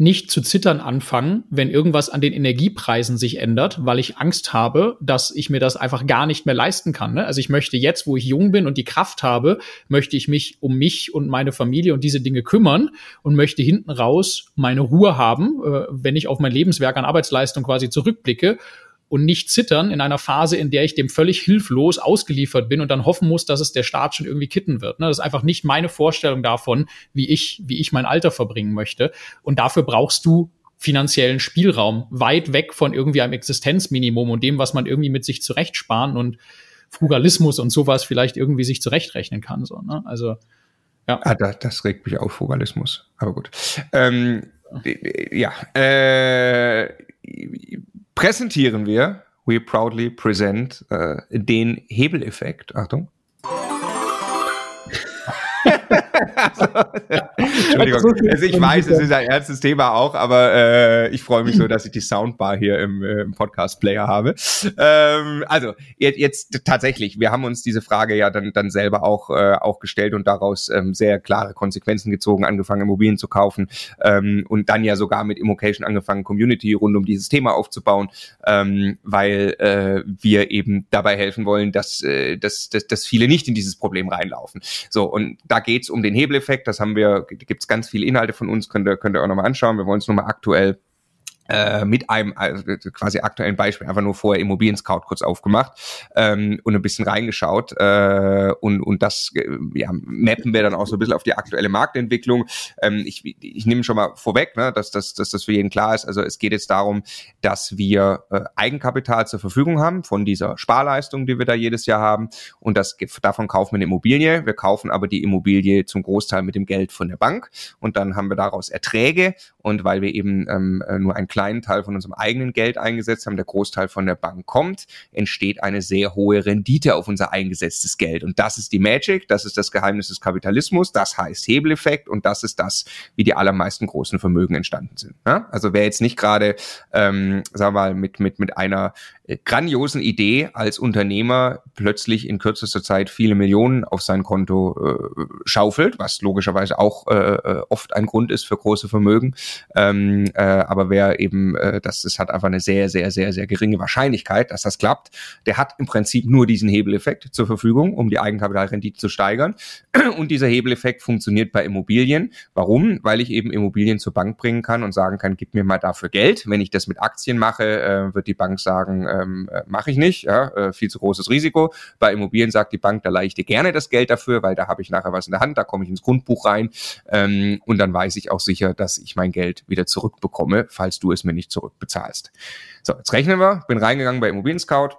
nicht zu zittern anfangen, wenn irgendwas an den Energiepreisen sich ändert, weil ich Angst habe, dass ich mir das einfach gar nicht mehr leisten kann. Ne? Also ich möchte jetzt, wo ich jung bin und die Kraft habe, möchte ich mich um mich und meine Familie und diese Dinge kümmern und möchte hinten raus meine Ruhe haben, äh, wenn ich auf mein Lebenswerk an Arbeitsleistung quasi zurückblicke und nicht zittern in einer Phase, in der ich dem völlig hilflos ausgeliefert bin und dann hoffen muss, dass es der Staat schon irgendwie kitten wird. Ne? Das ist einfach nicht meine Vorstellung davon, wie ich, wie ich mein Alter verbringen möchte. Und dafür brauchst du finanziellen Spielraum, weit weg von irgendwie einem Existenzminimum und dem, was man irgendwie mit sich zurechtsparen und Frugalismus und sowas vielleicht irgendwie sich zurechtrechnen kann. So, ne? Also ja. Ah, das, das regt mich auf, Frugalismus. Aber gut. Ähm, ja, äh, präsentieren wir, we proudly present, äh, den Hebeleffekt. Achtung. Entschuldigung. Also ich weiß, es ist ein ernstes Thema auch, aber äh, ich freue mich so, dass ich die Soundbar hier im, äh, im Podcast-Player habe. Ähm, also jetzt, jetzt tatsächlich, wir haben uns diese Frage ja dann, dann selber auch, äh, auch gestellt und daraus ähm, sehr klare Konsequenzen gezogen, angefangen Immobilien zu kaufen ähm, und dann ja sogar mit Immocation angefangen, Community rund um dieses Thema aufzubauen, ähm, weil äh, wir eben dabei helfen wollen, dass, äh, dass, dass, dass viele nicht in dieses Problem reinlaufen. So, und da geht's um den Hebeleffekt. Das haben wir, gibt's ganz viele Inhalte von uns, könnt ihr, könnt ihr auch nochmal anschauen. Wir wollen es nochmal aktuell äh, mit einem also quasi aktuellen Beispiel einfach nur vorher Immobilien Scout kurz aufgemacht ähm, und ein bisschen reingeschaut äh, und und das äh, ja, mappen wir dann auch so ein bisschen auf die aktuelle Marktentwicklung. Ähm, ich, ich nehme schon mal vorweg, ne, dass, dass, dass das für jeden klar ist. Also es geht jetzt darum, dass wir äh, Eigenkapital zur Verfügung haben von dieser Sparleistung, die wir da jedes Jahr haben und das davon kaufen wir eine Immobilie. Wir kaufen aber die Immobilie zum Großteil mit dem Geld von der Bank und dann haben wir daraus Erträge und weil wir eben ähm, äh, nur ein kleinen Teil von unserem eigenen Geld eingesetzt haben, der Großteil von der Bank kommt, entsteht eine sehr hohe Rendite auf unser eingesetztes Geld. Und das ist die Magic, das ist das Geheimnis des Kapitalismus, das heißt Hebeleffekt und das ist das, wie die allermeisten großen Vermögen entstanden sind. Ja? Also wer jetzt nicht gerade, ähm, sagen wir mal, mit, mit, mit einer äh, grandiosen Idee als Unternehmer plötzlich in kürzester Zeit viele Millionen auf sein Konto äh, schaufelt, was logischerweise auch äh, äh oft ein Grund ist für große Vermögen. Ähm, äh, aber wer eben eben, äh, das, das hat einfach eine sehr, sehr, sehr, sehr geringe Wahrscheinlichkeit, dass das klappt. Der hat im Prinzip nur diesen Hebeleffekt zur Verfügung, um die Eigenkapitalrendite zu steigern. Und dieser Hebeleffekt funktioniert bei Immobilien. Warum? Weil ich eben Immobilien zur Bank bringen kann und sagen kann, gib mir mal dafür Geld. Wenn ich das mit Aktien mache, äh, wird die Bank sagen, ähm, äh, mache ich nicht, ja, äh, viel zu großes Risiko. Bei Immobilien sagt die Bank, da leihe ich dir gerne das Geld dafür, weil da habe ich nachher was in der Hand, da komme ich ins Grundbuch rein ähm, und dann weiß ich auch sicher, dass ich mein Geld wieder zurückbekomme, falls du es es mir nicht zurückbezahlst. So, jetzt rechnen wir. Bin reingegangen bei Immobilien Scout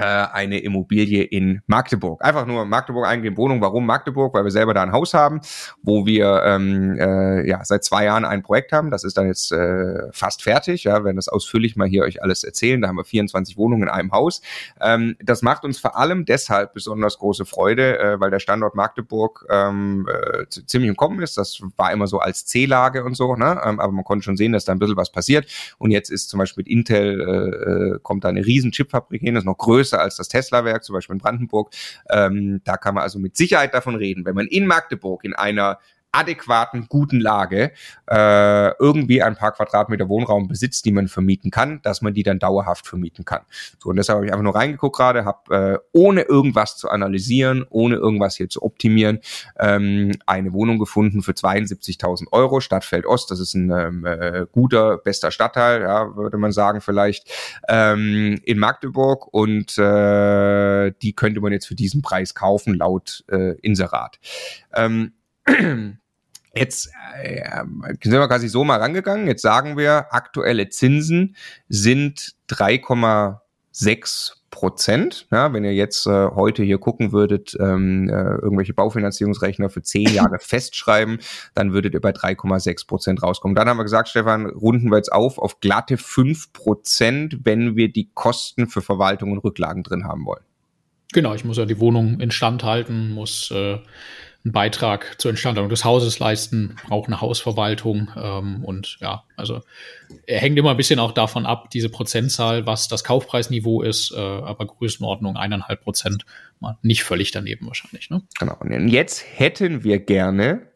eine Immobilie in Magdeburg. Einfach nur Magdeburg eingeben, Wohnung. Warum Magdeburg? Weil wir selber da ein Haus haben, wo wir ähm, äh, ja seit zwei Jahren ein Projekt haben. Das ist dann jetzt äh, fast fertig. Ja, werden das ausführlich mal hier euch alles erzählen. Da haben wir 24 Wohnungen in einem Haus. Ähm, das macht uns vor allem deshalb besonders große Freude, äh, weil der Standort Magdeburg ähm, äh, ziemlich im Kommen ist. Das war immer so als C-Lage und so, ne? Ähm, aber man konnte schon sehen, dass da ein bisschen was passiert. Und jetzt ist zum Beispiel mit Intel äh, äh kommt da eine riesen Chipfabrik hin, das ist noch größer größer als das Tesla-Werk, zum Beispiel in Brandenburg. Ähm, da kann man also mit Sicherheit davon reden, wenn man in Magdeburg in einer adäquaten, guten Lage äh, irgendwie ein paar Quadratmeter Wohnraum besitzt, die man vermieten kann, dass man die dann dauerhaft vermieten kann. So, und deshalb habe ich einfach nur reingeguckt gerade, habe äh, ohne irgendwas zu analysieren, ohne irgendwas hier zu optimieren, ähm, eine Wohnung gefunden für 72.000 Euro, Stadtfeld Ost, das ist ein ähm, äh, guter, bester Stadtteil, ja, würde man sagen vielleicht, ähm, in Magdeburg und äh, die könnte man jetzt für diesen Preis kaufen, laut äh, Inserat. Ähm, Jetzt äh, sind wir quasi so mal rangegangen. Jetzt sagen wir, aktuelle Zinsen sind 3,6 Prozent. Ja, wenn ihr jetzt äh, heute hier gucken würdet, ähm, äh, irgendwelche Baufinanzierungsrechner für zehn Jahre festschreiben, dann würdet ihr bei 3,6 Prozent rauskommen. Dann haben wir gesagt, Stefan, runden wir jetzt auf auf glatte 5 Prozent, wenn wir die Kosten für Verwaltung und Rücklagen drin haben wollen. Genau, ich muss ja die Wohnung instand halten, muss äh, einen Beitrag zur Instandhaltung des Hauses leisten, braucht eine Hausverwaltung ähm, und ja, also er hängt immer ein bisschen auch davon ab, diese Prozentzahl, was das Kaufpreisniveau ist, äh, aber Größenordnung eineinhalb Prozent, nicht völlig daneben wahrscheinlich. Ne? Genau. Und jetzt hätten wir gerne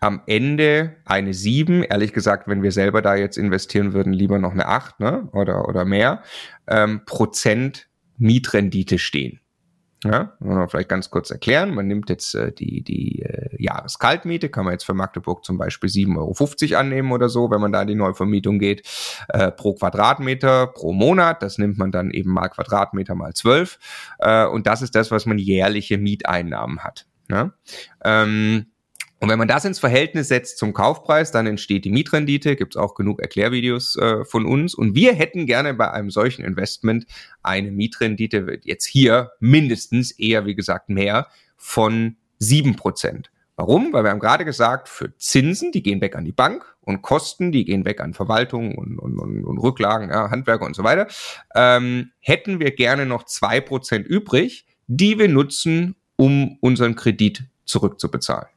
am Ende eine 7, ehrlich gesagt, wenn wir selber da jetzt investieren würden, lieber noch eine 8 ne? oder, oder mehr, ähm, Prozent Mietrendite stehen. Ja, vielleicht ganz kurz erklären. Man nimmt jetzt äh, die, die äh, Jahreskaltmiete, kann man jetzt für Magdeburg zum Beispiel 7,50 Euro annehmen oder so, wenn man da in die Neuvermietung geht, äh, pro Quadratmeter pro Monat. Das nimmt man dann eben mal Quadratmeter mal 12. Äh, und das ist das, was man jährliche Mieteinnahmen hat. Ja? Ähm, und wenn man das ins Verhältnis setzt zum Kaufpreis, dann entsteht die Mietrendite, gibt's auch genug Erklärvideos äh, von uns. Und wir hätten gerne bei einem solchen Investment eine Mietrendite, jetzt hier mindestens eher, wie gesagt, mehr von sieben Prozent. Warum? Weil wir haben gerade gesagt, für Zinsen, die gehen weg an die Bank und Kosten, die gehen weg an Verwaltung und, und, und, und Rücklagen, ja, Handwerker und so weiter, ähm, hätten wir gerne noch zwei Prozent übrig, die wir nutzen, um unseren Kredit zurückzubezahlen.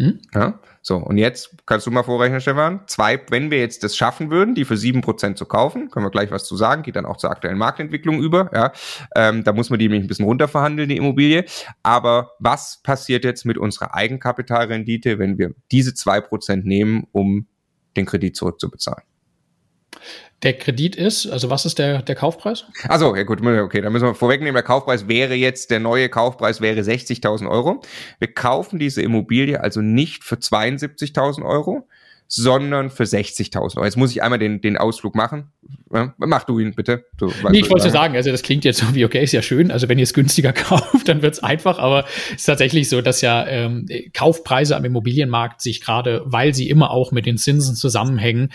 Hm? Ja, so, und jetzt kannst du mal vorrechnen, Stefan. Zwei, wenn wir jetzt das schaffen würden, die für sieben Prozent zu kaufen, können wir gleich was zu sagen, geht dann auch zur aktuellen Marktentwicklung über. Ja, ähm, da muss man die nämlich ein bisschen runterverhandeln, die Immobilie. Aber was passiert jetzt mit unserer Eigenkapitalrendite, wenn wir diese zwei Prozent nehmen, um den Kredit zurückzubezahlen? Der Kredit ist, also was ist der, der Kaufpreis? Also ja gut, okay, da müssen wir vorwegnehmen, der Kaufpreis wäre jetzt, der neue Kaufpreis wäre 60.000 Euro. Wir kaufen diese Immobilie also nicht für 72.000 Euro, sondern für 60.000 Euro. Jetzt muss ich einmal den, den Ausflug machen. Ja, mach du ihn bitte. Du, nee, ich wollte sagen. sagen, also das klingt jetzt so wie, okay, ist ja schön, also wenn ihr es günstiger kauft, dann wird's einfach, aber es ist tatsächlich so, dass ja ähm, Kaufpreise am Immobilienmarkt sich gerade, weil sie immer auch mit den Zinsen zusammenhängen,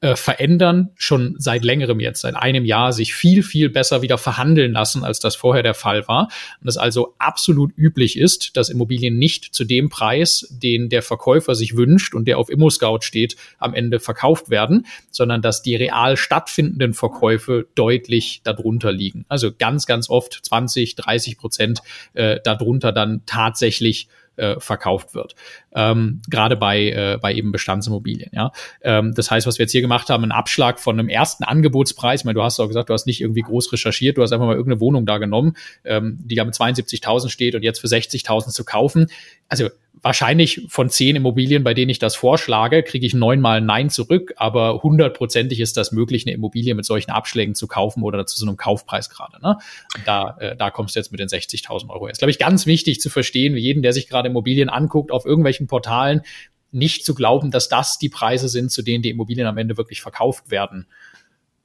äh, verändern, schon seit längerem jetzt, seit einem Jahr, sich viel, viel besser wieder verhandeln lassen, als das vorher der Fall war. Und es also absolut üblich ist, dass Immobilien nicht zu dem Preis, den der Verkäufer sich wünscht und der auf ImmoScout steht, am Ende verkauft werden, sondern dass die real stattfindenden Verkäufe deutlich darunter liegen. Also ganz, ganz oft 20, 30 Prozent äh, darunter dann tatsächlich äh, verkauft wird. Ähm, Gerade bei, äh, bei eben Bestandsimmobilien. Ja? Ähm, das heißt, was wir jetzt hier gemacht haben, ein Abschlag von einem ersten Angebotspreis. Ich meine, du hast auch gesagt, du hast nicht irgendwie groß recherchiert, du hast einfach mal irgendeine Wohnung da genommen, ähm, die da mit 72.000 steht und jetzt für 60.000 zu kaufen. Also wahrscheinlich von zehn Immobilien, bei denen ich das vorschlage, kriege ich neunmal Nein zurück, aber hundertprozentig ist das möglich, eine Immobilie mit solchen Abschlägen zu kaufen oder zu so einem Kaufpreis gerade. Ne? Da, äh, da kommst du jetzt mit den 60.000 Euro. Ist, glaube ich, ganz wichtig zu verstehen, wie jeden, der sich gerade Immobilien anguckt, auf irgendwelchen Portalen, nicht zu glauben, dass das die Preise sind, zu denen die Immobilien am Ende wirklich verkauft werden.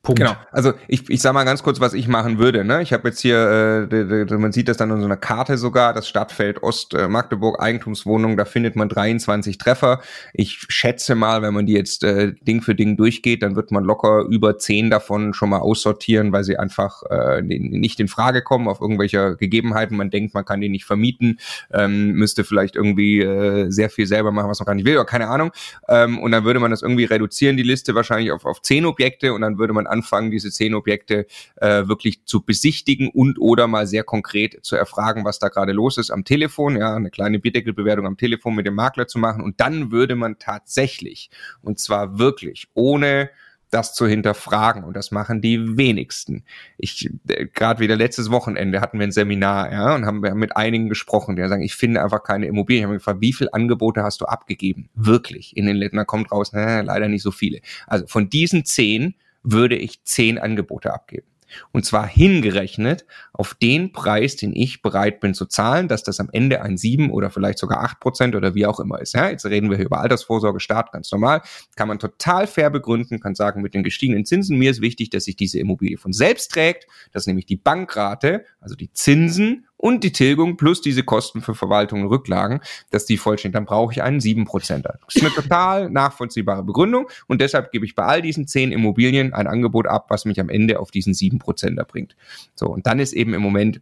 Punkt. Genau. Also ich, ich sage mal ganz kurz, was ich machen würde. Ne? Ich habe jetzt hier, äh, man sieht das dann in so einer Karte sogar, das Stadtfeld Ost äh, Magdeburg Eigentumswohnung, da findet man 23 Treffer. Ich schätze mal, wenn man die jetzt äh, Ding für Ding durchgeht, dann wird man locker über 10 davon schon mal aussortieren, weil sie einfach äh, nicht in Frage kommen auf irgendwelche Gegebenheiten. Man denkt, man kann die nicht vermieten, ähm, müsste vielleicht irgendwie äh, sehr viel selber machen, was man gar nicht will, oder keine Ahnung. Ähm, und dann würde man das irgendwie reduzieren, die Liste wahrscheinlich auf, auf 10 Objekte und dann würde man anfangen, diese zehn Objekte äh, wirklich zu besichtigen und oder mal sehr konkret zu erfragen, was da gerade los ist am Telefon, ja, eine kleine Bierdeckelbewertung am Telefon mit dem Makler zu machen und dann würde man tatsächlich und zwar wirklich ohne das zu hinterfragen und das machen die wenigsten. Ich äh, gerade wieder letztes Wochenende hatten wir ein Seminar, ja, und haben wir mit einigen gesprochen, die sagen, ich finde einfach keine Immobilien. Ich habe gefragt, wie viele Angebote hast du abgegeben? Wirklich in den Ländern kommt raus, na, leider nicht so viele. Also von diesen zehn würde ich zehn Angebote abgeben. Und zwar hingerechnet auf den Preis, den ich bereit bin zu zahlen, dass das am Ende ein sieben oder vielleicht sogar acht Prozent oder wie auch immer ist. Ja, jetzt reden wir hier über Altersvorsorge, Staat, ganz normal. Kann man total fair begründen, kann sagen, mit den gestiegenen Zinsen, mir ist wichtig, dass sich diese Immobilie von selbst trägt, dass nämlich die Bankrate, also die Zinsen und die Tilgung plus diese Kosten für Verwaltung und Rücklagen, dass die vollstehen, dann brauche ich einen 7%er. Das ist eine total nachvollziehbare Begründung und deshalb gebe ich bei all diesen zehn Immobilien ein Angebot ab, was mich am Ende auf diesen 7%er bringt. So, und dann ist eben im Moment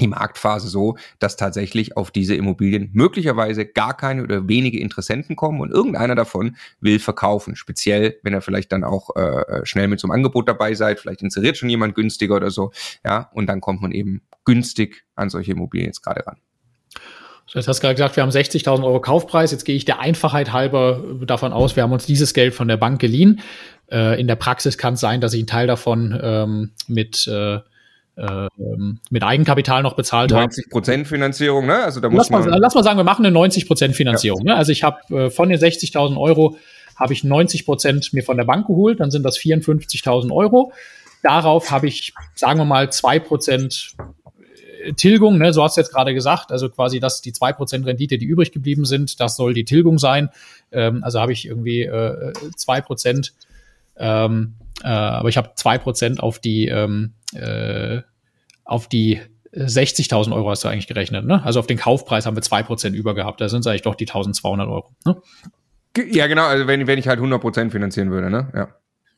die Marktphase so, dass tatsächlich auf diese Immobilien möglicherweise gar keine oder wenige Interessenten kommen und irgendeiner davon will verkaufen. Speziell, wenn er vielleicht dann auch äh, schnell mit so einem Angebot dabei seid, vielleicht inseriert schon jemand günstiger oder so, ja, und dann kommt man eben günstig an solche Immobilien jetzt gerade ran. So, jetzt hast du gerade gesagt, wir haben 60.000 Euro Kaufpreis. Jetzt gehe ich der Einfachheit halber davon aus, wir haben uns dieses Geld von der Bank geliehen. Äh, in der Praxis kann es sein, dass ich einen Teil davon ähm, mit äh, äh, mit Eigenkapital noch bezahlt habe. 90 Prozent Finanzierung, ne? Also da muss lass man. Mal, lass mal sagen, wir machen eine 90 Prozent Finanzierung. Ja. Ne? Also ich habe äh, von den 60.000 Euro habe ich 90 Prozent mir von der Bank geholt, dann sind das 54.000 Euro. Darauf habe ich, sagen wir mal, zwei Prozent äh, Tilgung, ne, so hast du jetzt gerade gesagt, also quasi das, die zwei Prozent Rendite, die übrig geblieben sind, das soll die Tilgung sein. Ähm, also habe ich irgendwie äh, zwei äh, Prozent, ähm, äh, aber ich habe zwei Prozent auf die ähm, äh, auf die 60.000 Euro hast du eigentlich gerechnet, ne? Also auf den Kaufpreis haben wir zwei Prozent über gehabt. Da sind es eigentlich doch die 1.200 Euro. Ne? Ja, genau. Also wenn, wenn ich halt 100 Prozent finanzieren würde, ne? Ja.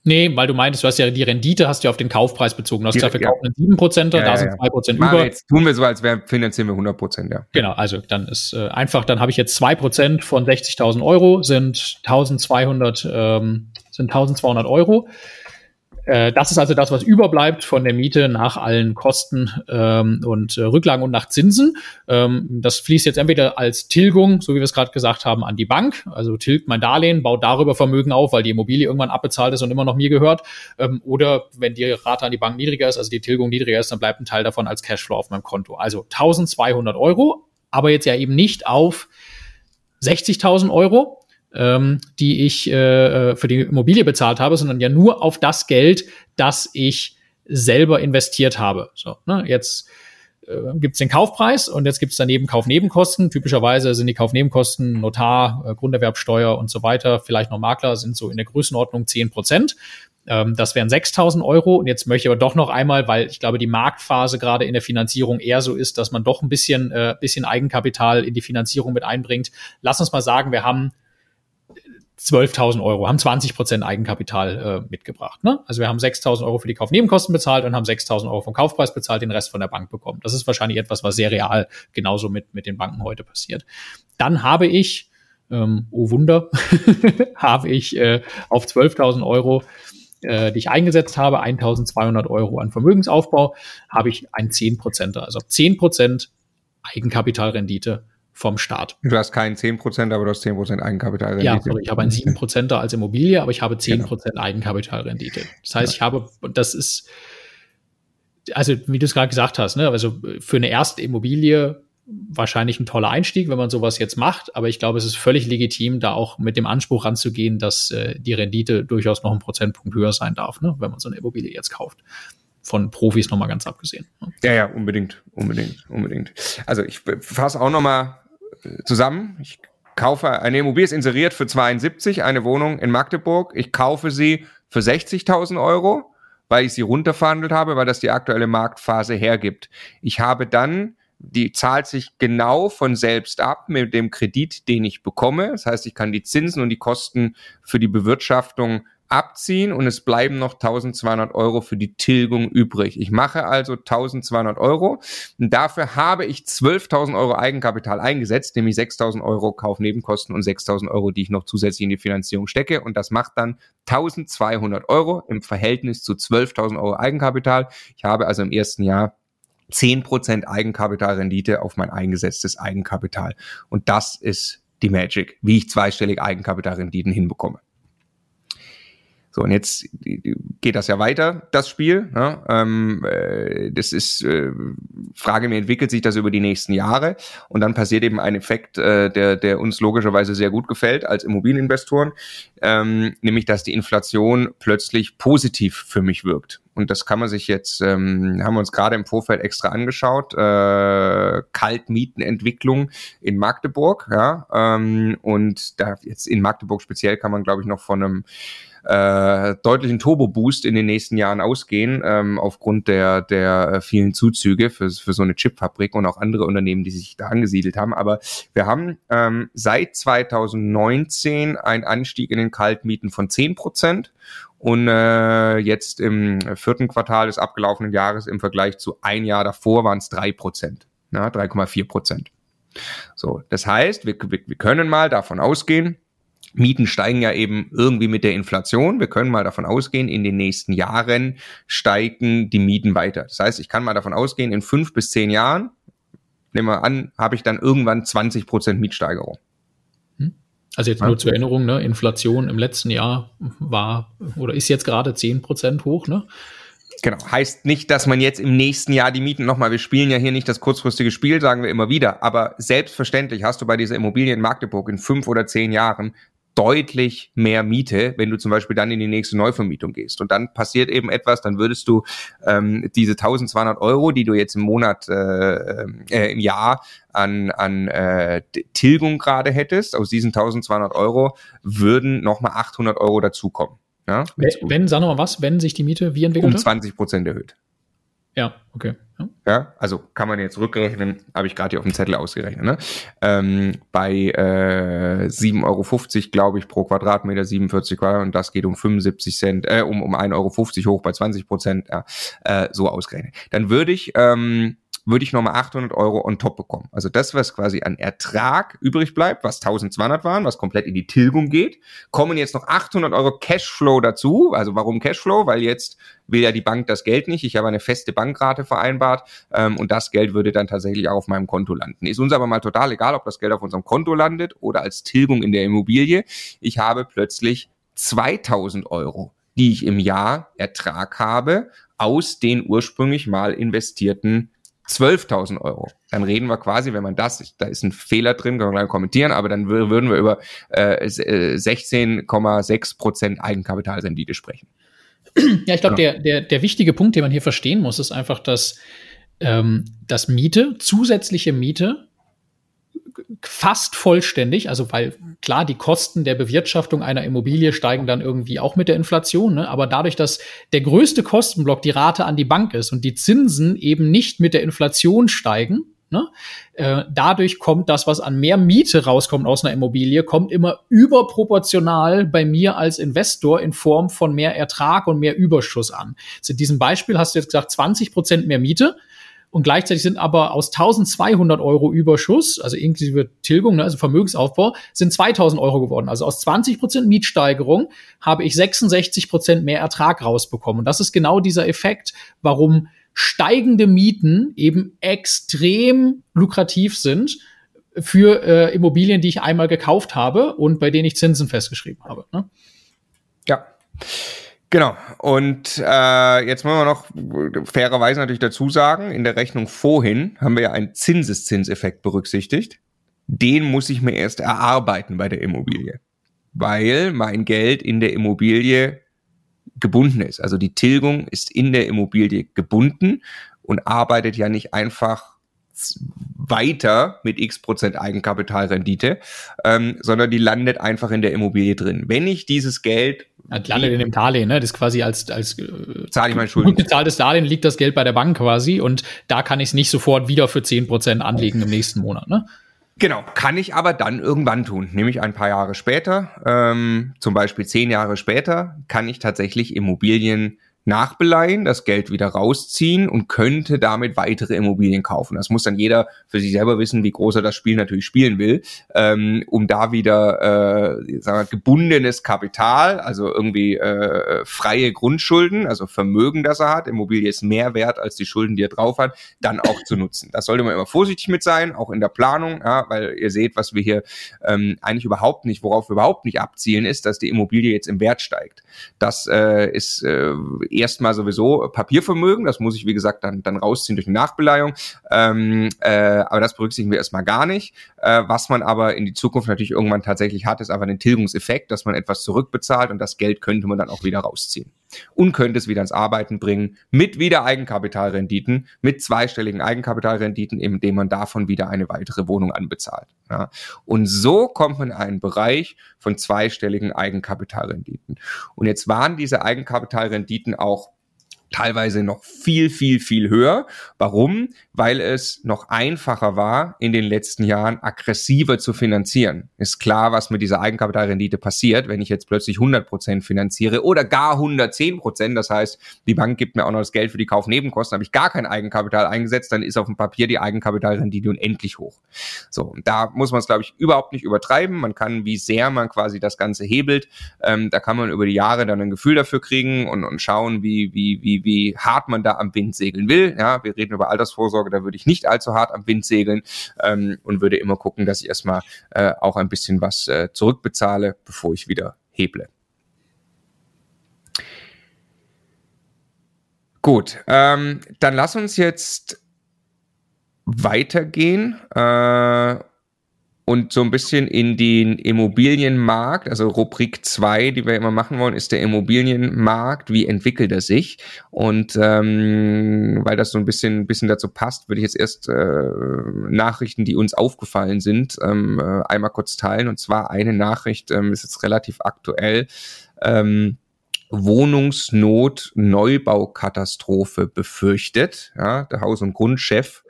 Nee, weil du meintest, du hast ja die Rendite hast du auf den Kaufpreis bezogen. Du hast gesagt, wir ja. kaufen einen 7%er, ja, da sind ja. 2% Mal über. Jetzt tun wir so, als wäre finanzieren wir 100 Prozent, ja. Genau, also dann ist äh, einfach, dann habe ich jetzt 2% von 60.000 Euro, sind 1.200, ähm, sind 1.200 Euro. Äh, das ist also das, was überbleibt von der Miete nach allen Kosten ähm, und äh, Rücklagen und nach Zinsen. Ähm, das fließt jetzt entweder als Tilgung, so wie wir es gerade gesagt haben, an die Bank. Also tilgt mein Darlehen, baut darüber Vermögen auf, weil die Immobilie irgendwann abbezahlt ist und immer noch mir gehört. Ähm, oder wenn die Rate an die Bank niedriger ist, also die Tilgung niedriger ist, dann bleibt ein Teil davon als Cashflow auf meinem Konto. Also 1200 Euro, aber jetzt ja eben nicht auf 60.000 Euro, ähm, die ich äh, äh, für die Immobilie bezahlt habe, sondern ja nur auf das Geld, das ich selber investiert habe. So, ne, jetzt äh, gibt es den Kaufpreis und jetzt gibt es daneben Kaufnebenkosten. Typischerweise sind die Kaufnebenkosten Notar, äh, Grunderwerbsteuer und so weiter, vielleicht noch Makler, sind so in der Größenordnung 10 Prozent. Ähm, das wären 6.000 Euro. Und jetzt möchte ich aber doch noch einmal, weil ich glaube, die Marktphase gerade in der Finanzierung eher so ist, dass man doch ein bisschen, äh, bisschen Eigenkapital in die Finanzierung mit einbringt. Lass uns mal sagen, wir haben 12.000 Euro, haben 20 Prozent Eigenkapital äh, mitgebracht. Ne? Also wir haben 6.000 Euro für die Kaufnebenkosten bezahlt und haben 6.000 Euro vom Kaufpreis bezahlt, den Rest von der Bank bekommen. Das ist wahrscheinlich etwas, was sehr real genauso mit, mit den Banken heute passiert. Dann habe ich, ähm, oh Wunder, habe ich äh, auf 12.000 Euro äh, die ich eingesetzt habe, 1200 Euro an Vermögensaufbau, habe ich ein 10 Prozent, also 10 Prozent Eigenkapitalrendite vom Staat. Du hast keinen 10%, aber du hast 10% Eigenkapitalrendite. Ja, sorry, ich habe einen 7% als Immobilie, aber ich habe 10% genau. Eigenkapitalrendite. Das heißt, ja. ich habe, und das ist, also wie du es gerade gesagt hast, ne, also für eine erste Immobilie wahrscheinlich ein toller Einstieg, wenn man sowas jetzt macht, aber ich glaube, es ist völlig legitim, da auch mit dem Anspruch ranzugehen, dass äh, die Rendite durchaus noch ein Prozentpunkt höher sein darf, ne, wenn man so eine Immobilie jetzt kauft von Profis nochmal ganz abgesehen. Ne? Ja, ja, unbedingt, unbedingt, unbedingt. Also ich fasse auch nochmal zusammen. Ich kaufe eine Immobilie, ist inseriert für 72, eine Wohnung in Magdeburg. Ich kaufe sie für 60.000 Euro, weil ich sie runterverhandelt habe, weil das die aktuelle Marktphase hergibt. Ich habe dann die zahlt sich genau von selbst ab mit dem Kredit, den ich bekomme. Das heißt, ich kann die Zinsen und die Kosten für die Bewirtschaftung abziehen und es bleiben noch 1200 Euro für die Tilgung übrig. Ich mache also 1200 Euro und dafür habe ich 12.000 Euro Eigenkapital eingesetzt, nämlich 6.000 Euro Kaufnebenkosten und 6.000 Euro, die ich noch zusätzlich in die Finanzierung stecke und das macht dann 1200 Euro im Verhältnis zu 12.000 Euro Eigenkapital. Ich habe also im ersten Jahr 10% Eigenkapitalrendite auf mein eingesetztes Eigenkapital und das ist die Magic, wie ich zweistellig Eigenkapitalrenditen hinbekomme. So, und jetzt geht das ja weiter, das Spiel. Ne? Ähm, äh, das ist, äh, Frage, wie entwickelt sich das über die nächsten Jahre? Und dann passiert eben ein Effekt, äh, der, der uns logischerweise sehr gut gefällt als Immobilieninvestoren, ähm, nämlich, dass die Inflation plötzlich positiv für mich wirkt. Und das kann man sich jetzt, ähm, haben wir uns gerade im Vorfeld extra angeschaut, äh, Kaltmietenentwicklung in Magdeburg, ja, ähm, und da jetzt in Magdeburg speziell kann man, glaube ich, noch von einem äh, deutlichen Turbo-Boost in den nächsten Jahren ausgehen, ähm, aufgrund der, der äh, vielen Zuzüge für, für so eine Chipfabrik und auch andere Unternehmen, die sich da angesiedelt haben. Aber wir haben ähm, seit 2019 einen Anstieg in den Kaltmieten von 10 Prozent. Und äh, jetzt im vierten Quartal des abgelaufenen Jahres im Vergleich zu ein Jahr davor waren es drei Prozent, 3,4 Prozent. So, das heißt, wir, wir können mal davon ausgehen, Mieten steigen ja eben irgendwie mit der Inflation. Wir können mal davon ausgehen, in den nächsten Jahren steigen die Mieten weiter. Das heißt, ich kann mal davon ausgehen, in fünf bis zehn Jahren, nehmen wir an, habe ich dann irgendwann 20 Prozent Mietsteigerung. Hm? Also jetzt nur zur Erinnerung, ne? Inflation im letzten Jahr war oder ist jetzt gerade 10 Prozent hoch, ne? Genau. Heißt nicht, dass man jetzt im nächsten Jahr die Mieten nochmal, wir spielen ja hier nicht das kurzfristige Spiel, sagen wir immer wieder, aber selbstverständlich hast du bei dieser Immobilie in Magdeburg in fünf oder zehn Jahren deutlich mehr Miete, wenn du zum Beispiel dann in die nächste Neuvermietung gehst. Und dann passiert eben etwas, dann würdest du ähm, diese 1200 Euro, die du jetzt im Monat, äh, äh, im Jahr an, an äh, Tilgung gerade hättest, aus diesen 1200 Euro würden nochmal 800 Euro dazukommen. Ja, wenn, wenn, sag nochmal was, wenn sich die Miete wie entwickelt? Um 20 Prozent erhöht. Ja, okay. Ja. ja, also kann man jetzt rückrechnen, habe ich gerade hier auf dem Zettel ausgerechnet. Ne? Ähm, bei äh, 7,50 Euro, glaube ich, pro Quadratmeter, 47 Quadratmeter, und das geht um 75 Cent, äh, um, um 1,50 Euro hoch bei 20 Prozent, ja, äh, so ausgerechnet. Dann würde ich ähm, würde ich nochmal 800 Euro on top bekommen. Also das, was quasi an Ertrag übrig bleibt, was 1200 waren, was komplett in die Tilgung geht, kommen jetzt noch 800 Euro Cashflow dazu. Also warum Cashflow? Weil jetzt will ja die Bank das Geld nicht. Ich habe eine feste Bankrate vereinbart ähm, und das Geld würde dann tatsächlich auch auf meinem Konto landen. Ist uns aber mal total egal, ob das Geld auf unserem Konto landet oder als Tilgung in der Immobilie. Ich habe plötzlich 2000 Euro die ich im Jahr Ertrag habe aus den ursprünglich mal investierten 12.000 Euro. Dann reden wir quasi, wenn man das, da ist ein Fehler drin, können wir gleich kommentieren, aber dann würden wir über äh, 16,6 äh, Prozent Eigenkapitalrendite sprechen. Ja, ich glaube, ja. der, der, der wichtige Punkt, den man hier verstehen muss, ist einfach, dass, ähm, dass Miete, zusätzliche Miete fast vollständig, also weil klar, die Kosten der Bewirtschaftung einer Immobilie steigen dann irgendwie auch mit der Inflation, ne? aber dadurch, dass der größte Kostenblock die Rate an die Bank ist und die Zinsen eben nicht mit der Inflation steigen, ne? äh, dadurch kommt das, was an mehr Miete rauskommt aus einer Immobilie, kommt immer überproportional bei mir als Investor in Form von mehr Ertrag und mehr Überschuss an. Also in diesem Beispiel hast du jetzt gesagt, 20 Prozent mehr Miete und gleichzeitig sind aber aus 1200 Euro Überschuss, also inklusive Tilgung, ne, also Vermögensaufbau, sind 2000 Euro geworden. Also aus 20 Prozent Mietsteigerung habe ich 66 Prozent mehr Ertrag rausbekommen. Und das ist genau dieser Effekt, warum steigende Mieten eben extrem lukrativ sind für äh, Immobilien, die ich einmal gekauft habe und bei denen ich Zinsen festgeschrieben habe. Ne? Ja. Genau. Und äh, jetzt müssen wir noch fairerweise natürlich dazu sagen, in der Rechnung vorhin haben wir ja einen Zinseszinseffekt berücksichtigt. Den muss ich mir erst erarbeiten bei der Immobilie, weil mein Geld in der Immobilie gebunden ist. Also die Tilgung ist in der Immobilie gebunden und arbeitet ja nicht einfach weiter mit x Prozent Eigenkapitalrendite, ähm, sondern die landet einfach in der Immobilie drin. Wenn ich dieses Geld das landet in dem Darlehen, ne? Das ist quasi als, als äh, zahle ich mein Schulden. Bezahltes Darlehen liegt das Geld bei der Bank quasi und da kann ich es nicht sofort wieder für zehn Prozent anlegen im nächsten Monat, ne? Genau, kann ich aber dann irgendwann tun, nämlich ein paar Jahre später, ähm, zum Beispiel zehn Jahre später, kann ich tatsächlich Immobilien nachbeleihen, das Geld wieder rausziehen und könnte damit weitere Immobilien kaufen. Das muss dann jeder für sich selber wissen, wie groß er das Spiel natürlich spielen will, ähm, um da wieder äh, sagen wir, gebundenes Kapital, also irgendwie äh, freie Grundschulden, also Vermögen, das er hat, Immobilie ist mehr wert als die Schulden, die er drauf hat, dann auch zu nutzen. Das sollte man immer vorsichtig mit sein, auch in der Planung, ja, weil ihr seht, was wir hier ähm, eigentlich überhaupt nicht, worauf wir überhaupt nicht abzielen, ist, dass die Immobilie jetzt im Wert steigt. Das äh, ist äh, erstmal sowieso Papiervermögen, das muss ich, wie gesagt, dann, dann rausziehen durch eine Nachbeleihung. Ähm, äh, aber das berücksichtigen wir erstmal gar nicht. Äh, was man aber in die Zukunft natürlich irgendwann tatsächlich hat, ist einfach den Tilgungseffekt, dass man etwas zurückbezahlt und das Geld könnte man dann auch wieder rausziehen. Und könnte es wieder ins Arbeiten bringen mit wieder Eigenkapitalrenditen, mit zweistelligen Eigenkapitalrenditen, indem man davon wieder eine weitere Wohnung anbezahlt. Ja. Und so kommt man in einen Bereich von zweistelligen Eigenkapitalrenditen. Und jetzt waren diese Eigenkapitalrenditen auch teilweise noch viel, viel, viel höher. Warum? Weil es noch einfacher war, in den letzten Jahren aggressiver zu finanzieren. Ist klar, was mit dieser Eigenkapitalrendite passiert, wenn ich jetzt plötzlich 100 Prozent finanziere oder gar 110 Prozent. Das heißt, die Bank gibt mir auch noch das Geld für die Kaufnebenkosten, habe ich gar kein Eigenkapital eingesetzt, dann ist auf dem Papier die Eigenkapitalrendite unendlich hoch. So, da muss man es, glaube ich, überhaupt nicht übertreiben. Man kann, wie sehr man quasi das Ganze hebelt, ähm, da kann man über die Jahre dann ein Gefühl dafür kriegen und, und schauen, wie, wie, wie, wie hart man da am Wind segeln will. Ja, wir reden über Altersvorsorge, da würde ich nicht allzu hart am Wind segeln ähm, und würde immer gucken, dass ich erstmal äh, auch ein bisschen was äh, zurückbezahle, bevor ich wieder heble. Gut, ähm, dann lass uns jetzt weitergehen äh, und so ein bisschen in den Immobilienmarkt, also Rubrik 2, die wir immer machen wollen, ist der Immobilienmarkt, wie entwickelt er sich? Und ähm, weil das so ein bisschen, bisschen dazu passt, würde ich jetzt erst äh, Nachrichten, die uns aufgefallen sind, ähm, äh, einmal kurz teilen. Und zwar eine Nachricht ähm, ist jetzt relativ aktuell. Ähm, Wohnungsnot, Neubaukatastrophe befürchtet. Ja, der Haus- und Grundchef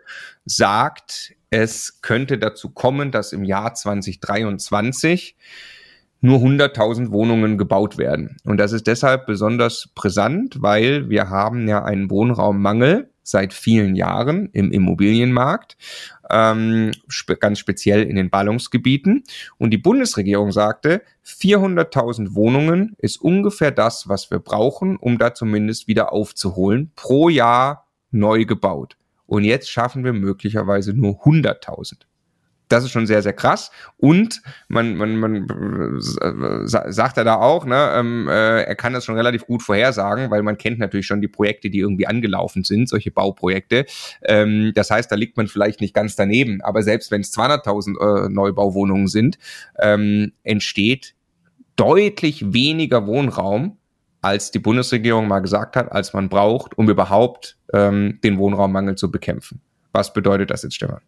sagt, es könnte dazu kommen, dass im Jahr 2023 nur 100.000 Wohnungen gebaut werden. Und das ist deshalb besonders brisant, weil wir haben ja einen Wohnraummangel seit vielen Jahren im Immobilienmarkt, ähm, spe ganz speziell in den Ballungsgebieten. Und die Bundesregierung sagte, 400.000 Wohnungen ist ungefähr das, was wir brauchen, um da zumindest wieder aufzuholen, pro Jahr neu gebaut. Und jetzt schaffen wir möglicherweise nur 100.000. Das ist schon sehr, sehr krass. Und man, man, man äh, sagt er da auch, ne, ähm, äh, er kann das schon relativ gut vorhersagen, weil man kennt natürlich schon die Projekte, die irgendwie angelaufen sind, solche Bauprojekte. Ähm, das heißt, da liegt man vielleicht nicht ganz daneben. Aber selbst wenn es 200.000 äh, Neubauwohnungen sind, ähm, entsteht deutlich weniger Wohnraum, als die Bundesregierung mal gesagt hat, als man braucht, um überhaupt ähm, den Wohnraummangel zu bekämpfen. Was bedeutet das jetzt, Stefan?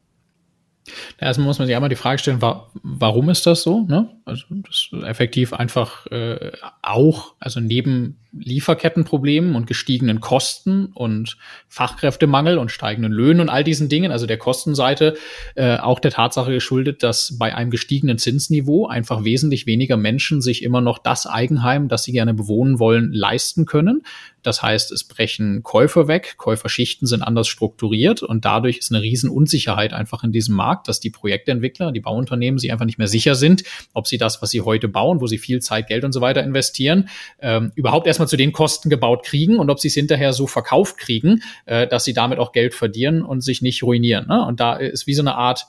Erstmal muss man sich einmal die Frage stellen, wa warum ist das so? Ne? Also das ist effektiv einfach äh, auch, also neben Lieferkettenproblemen und gestiegenen Kosten und Fachkräftemangel und steigenden Löhnen und all diesen Dingen, also der Kostenseite, äh, auch der Tatsache geschuldet, dass bei einem gestiegenen Zinsniveau einfach wesentlich weniger Menschen sich immer noch das Eigenheim, das sie gerne bewohnen wollen, leisten können. Das heißt, es brechen Käufer weg, Käuferschichten sind anders strukturiert und dadurch ist eine Riesenunsicherheit einfach in diesem Markt, dass die Projektentwickler, die Bauunternehmen sich einfach nicht mehr sicher sind, ob sie das, was sie heute bauen, wo sie viel Zeit, Geld und so weiter investieren, ähm, überhaupt erstmal zu den Kosten gebaut kriegen und ob sie es hinterher so verkauft kriegen, äh, dass sie damit auch Geld verdienen und sich nicht ruinieren. Ne? Und da ist wie so eine Art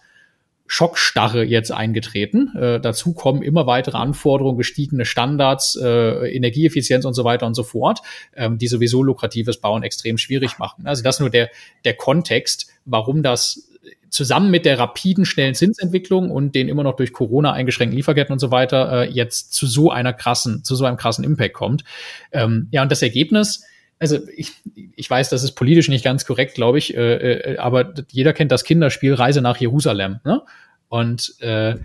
Schockstarre jetzt eingetreten. Äh, dazu kommen immer weitere Anforderungen, gestiegene Standards, äh, Energieeffizienz und so weiter und so fort, ähm, die sowieso lukratives Bauen extrem schwierig machen. Also das nur der, der Kontext, warum das zusammen mit der rapiden, schnellen Zinsentwicklung und den immer noch durch Corona eingeschränkten Lieferketten und so weiter äh, jetzt zu so einer krassen, zu so einem krassen Impact kommt. Ähm, ja, und das Ergebnis, also ich, ich weiß, das ist politisch nicht ganz korrekt, glaube ich, äh, äh, aber jeder kennt das Kinderspiel Reise nach Jerusalem. Ne? Und äh,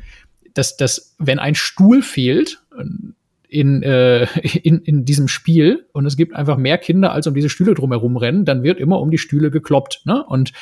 dass, dass, wenn ein Stuhl fehlt, in, äh, in, in diesem Spiel und es gibt einfach mehr Kinder, als um diese Stühle drumherum rennen, dann wird immer um die Stühle gekloppt. Ne? Und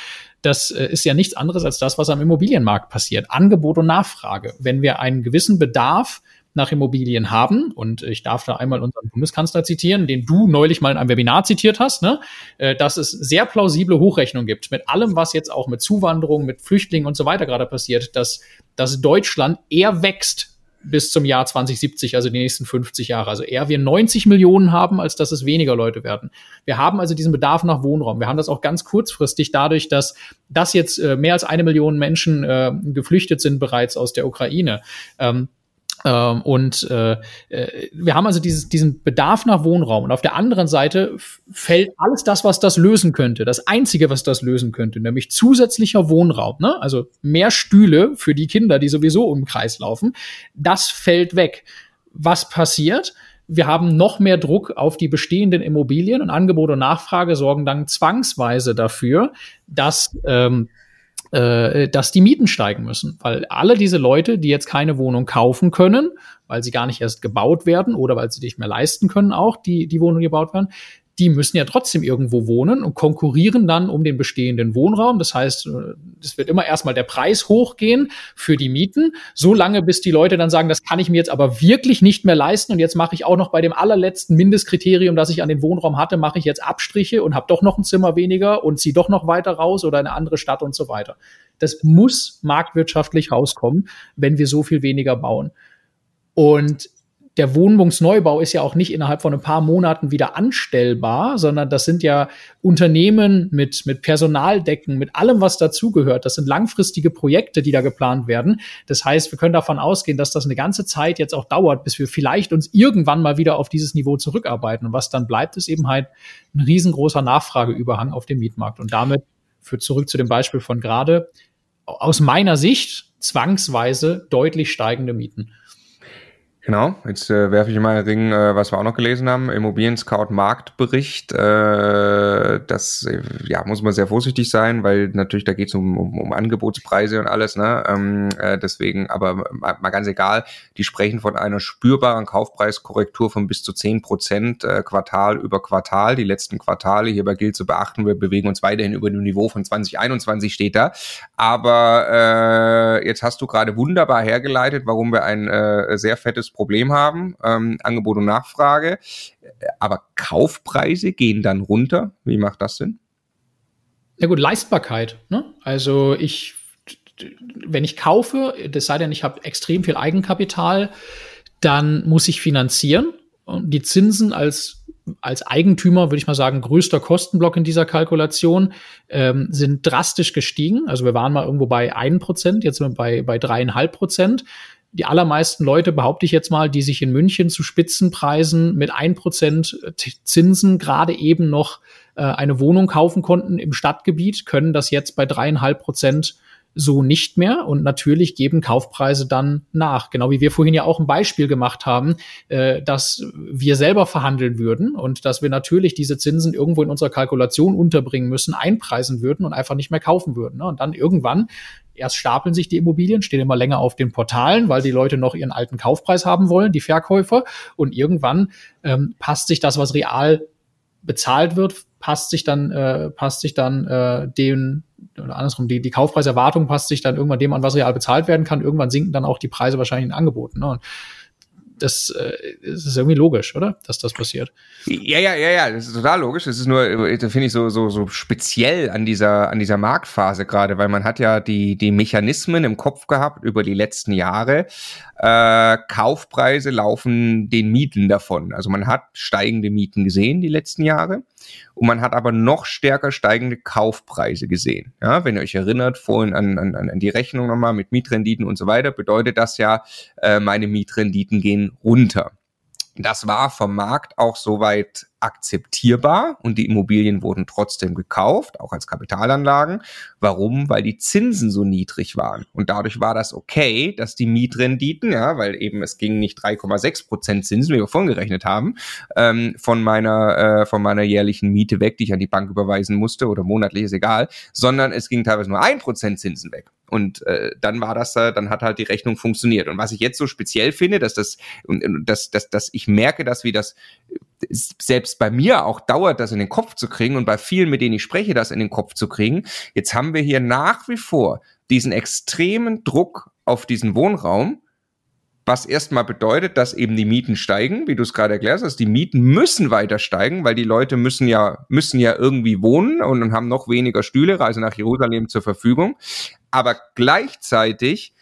das äh, ist ja nichts anderes als das, was am Immobilienmarkt passiert. Angebot und Nachfrage. Wenn wir einen gewissen Bedarf nach Immobilien haben. Und ich darf da einmal unseren Bundeskanzler zitieren, den du neulich mal in einem Webinar zitiert hast, ne? Äh, dass es sehr plausible Hochrechnungen gibt mit allem, was jetzt auch mit Zuwanderung, mit Flüchtlingen und so weiter gerade passiert, dass, dass Deutschland eher wächst bis zum Jahr 2070, also die nächsten 50 Jahre. Also eher wir 90 Millionen haben, als dass es weniger Leute werden. Wir haben also diesen Bedarf nach Wohnraum. Wir haben das auch ganz kurzfristig dadurch, dass das jetzt äh, mehr als eine Million Menschen äh, geflüchtet sind bereits aus der Ukraine. Ähm, ähm, und äh, äh, wir haben also dieses, diesen Bedarf nach Wohnraum. Und auf der anderen Seite fällt alles das, was das lösen könnte. Das Einzige, was das lösen könnte, nämlich zusätzlicher Wohnraum, ne? also mehr Stühle für die Kinder, die sowieso im Kreis laufen, das fällt weg. Was passiert? Wir haben noch mehr Druck auf die bestehenden Immobilien und Angebot und Nachfrage sorgen dann zwangsweise dafür, dass ähm, äh, dass die Mieten steigen müssen. Weil alle diese Leute, die jetzt keine Wohnung kaufen können, weil sie gar nicht erst gebaut werden oder weil sie nicht mehr leisten können, auch die, die Wohnungen, gebaut werden, die müssen ja trotzdem irgendwo wohnen und konkurrieren dann um den bestehenden Wohnraum. Das heißt, äh, es wird immer erstmal der Preis hochgehen für die Mieten, so lange bis die Leute dann sagen, das kann ich mir jetzt aber wirklich nicht mehr leisten und jetzt mache ich auch noch bei dem allerletzten Mindestkriterium, das ich an den Wohnraum hatte, mache ich jetzt Abstriche und habe doch noch ein Zimmer weniger und ziehe doch noch weiter raus oder eine andere Stadt und so weiter. Das muss marktwirtschaftlich rauskommen, wenn wir so viel weniger bauen. Und der Wohnungsneubau ist ja auch nicht innerhalb von ein paar Monaten wieder anstellbar, sondern das sind ja Unternehmen mit, mit Personaldecken, mit allem, was dazugehört. Das sind langfristige Projekte, die da geplant werden. Das heißt, wir können davon ausgehen, dass das eine ganze Zeit jetzt auch dauert, bis wir vielleicht uns irgendwann mal wieder auf dieses Niveau zurückarbeiten. Und was dann bleibt, ist eben halt ein riesengroßer Nachfrageüberhang auf dem Mietmarkt. Und damit führt zurück zu dem Beispiel von gerade, aus meiner Sicht zwangsweise deutlich steigende Mieten. Genau, jetzt äh, werfe ich mal einen Ring, äh, was wir auch noch gelesen haben, Immobilien Scout Marktbericht. Äh, das äh, ja, muss man sehr vorsichtig sein, weil natürlich da geht es um, um, um Angebotspreise und alles. Ne? Ähm, äh, deswegen, aber mal, mal ganz egal, die sprechen von einer spürbaren Kaufpreiskorrektur von bis zu zehn Prozent äh, Quartal über Quartal. Die letzten Quartale, hierbei gilt zu beachten, wir bewegen uns weiterhin über dem Niveau von 2021 steht da. Aber äh, jetzt hast du gerade wunderbar hergeleitet, warum wir ein äh, sehr fettes Problem haben, ähm, Angebot und Nachfrage, aber Kaufpreise gehen dann runter. Wie macht das Sinn? Ja gut, Leistbarkeit. Ne? Also ich, wenn ich kaufe, das sei denn, ich habe extrem viel Eigenkapital, dann muss ich finanzieren. Und die Zinsen als als Eigentümer, würde ich mal sagen, größter Kostenblock in dieser Kalkulation, ähm, sind drastisch gestiegen. Also wir waren mal irgendwo bei 1%, jetzt sind wir bei, bei 3,5% die allermeisten Leute, behaupte ich jetzt mal, die sich in München zu Spitzenpreisen mit ein Prozent Zinsen gerade eben noch äh, eine Wohnung kaufen konnten im Stadtgebiet, können das jetzt bei dreieinhalb Prozent so nicht mehr. Und natürlich geben Kaufpreise dann nach. Genau wie wir vorhin ja auch ein Beispiel gemacht haben, äh, dass wir selber verhandeln würden und dass wir natürlich diese Zinsen irgendwo in unserer Kalkulation unterbringen müssen, einpreisen würden und einfach nicht mehr kaufen würden. Ne? Und dann irgendwann erst stapeln sich die Immobilien, stehen immer länger auf den Portalen, weil die Leute noch ihren alten Kaufpreis haben wollen, die Verkäufer. Und irgendwann ähm, passt sich das, was real bezahlt wird, passt sich dann, äh, passt sich dann äh, den oder andersrum, die, die Kaufpreiserwartung passt sich dann irgendwann dem an, was real bezahlt werden kann. Irgendwann sinken dann auch die Preise wahrscheinlich in Angeboten. Ne? Und das, äh, das ist irgendwie logisch, oder? Dass das passiert. Ja, ja, ja, ja, das ist total logisch. Das ist nur, da finde ich so, so, so speziell an dieser, an dieser Marktphase gerade, weil man hat ja die, die Mechanismen im Kopf gehabt über die letzten Jahre. Äh, Kaufpreise laufen den Mieten davon. Also man hat steigende Mieten gesehen die letzten Jahre und man hat aber noch stärker steigende Kaufpreise gesehen. Ja, wenn ihr euch erinnert, vorhin an, an, an die Rechnung nochmal mit Mietrenditen und so weiter, bedeutet das ja, äh, meine Mietrenditen gehen runter. Das war vom Markt auch soweit akzeptierbar und die Immobilien wurden trotzdem gekauft, auch als Kapitalanlagen. Warum? Weil die Zinsen so niedrig waren. Und dadurch war das okay, dass die Mietrenditen, ja, weil eben es ging nicht 3,6 Prozent Zinsen, wie wir vorhin gerechnet haben, ähm, von meiner, äh, von meiner jährlichen Miete weg, die ich an die Bank überweisen musste oder monatlich ist egal, sondern es ging teilweise nur ein Prozent Zinsen weg. Und äh, dann war das, äh, dann hat halt die Rechnung funktioniert. Und was ich jetzt so speziell finde, dass das, dass, dass, dass ich merke, dass wie das selbst bei mir auch dauert, das in den Kopf zu kriegen und bei vielen, mit denen ich spreche, das in den Kopf zu kriegen. Jetzt haben wir hier nach wie vor diesen extremen Druck auf diesen Wohnraum, was erstmal bedeutet, dass eben die Mieten steigen, wie du es gerade erklärst, hast. die Mieten müssen weiter steigen, weil die Leute müssen ja, müssen ja irgendwie wohnen und haben noch weniger Stühle, reisen nach Jerusalem zur Verfügung. Aber gleichzeitig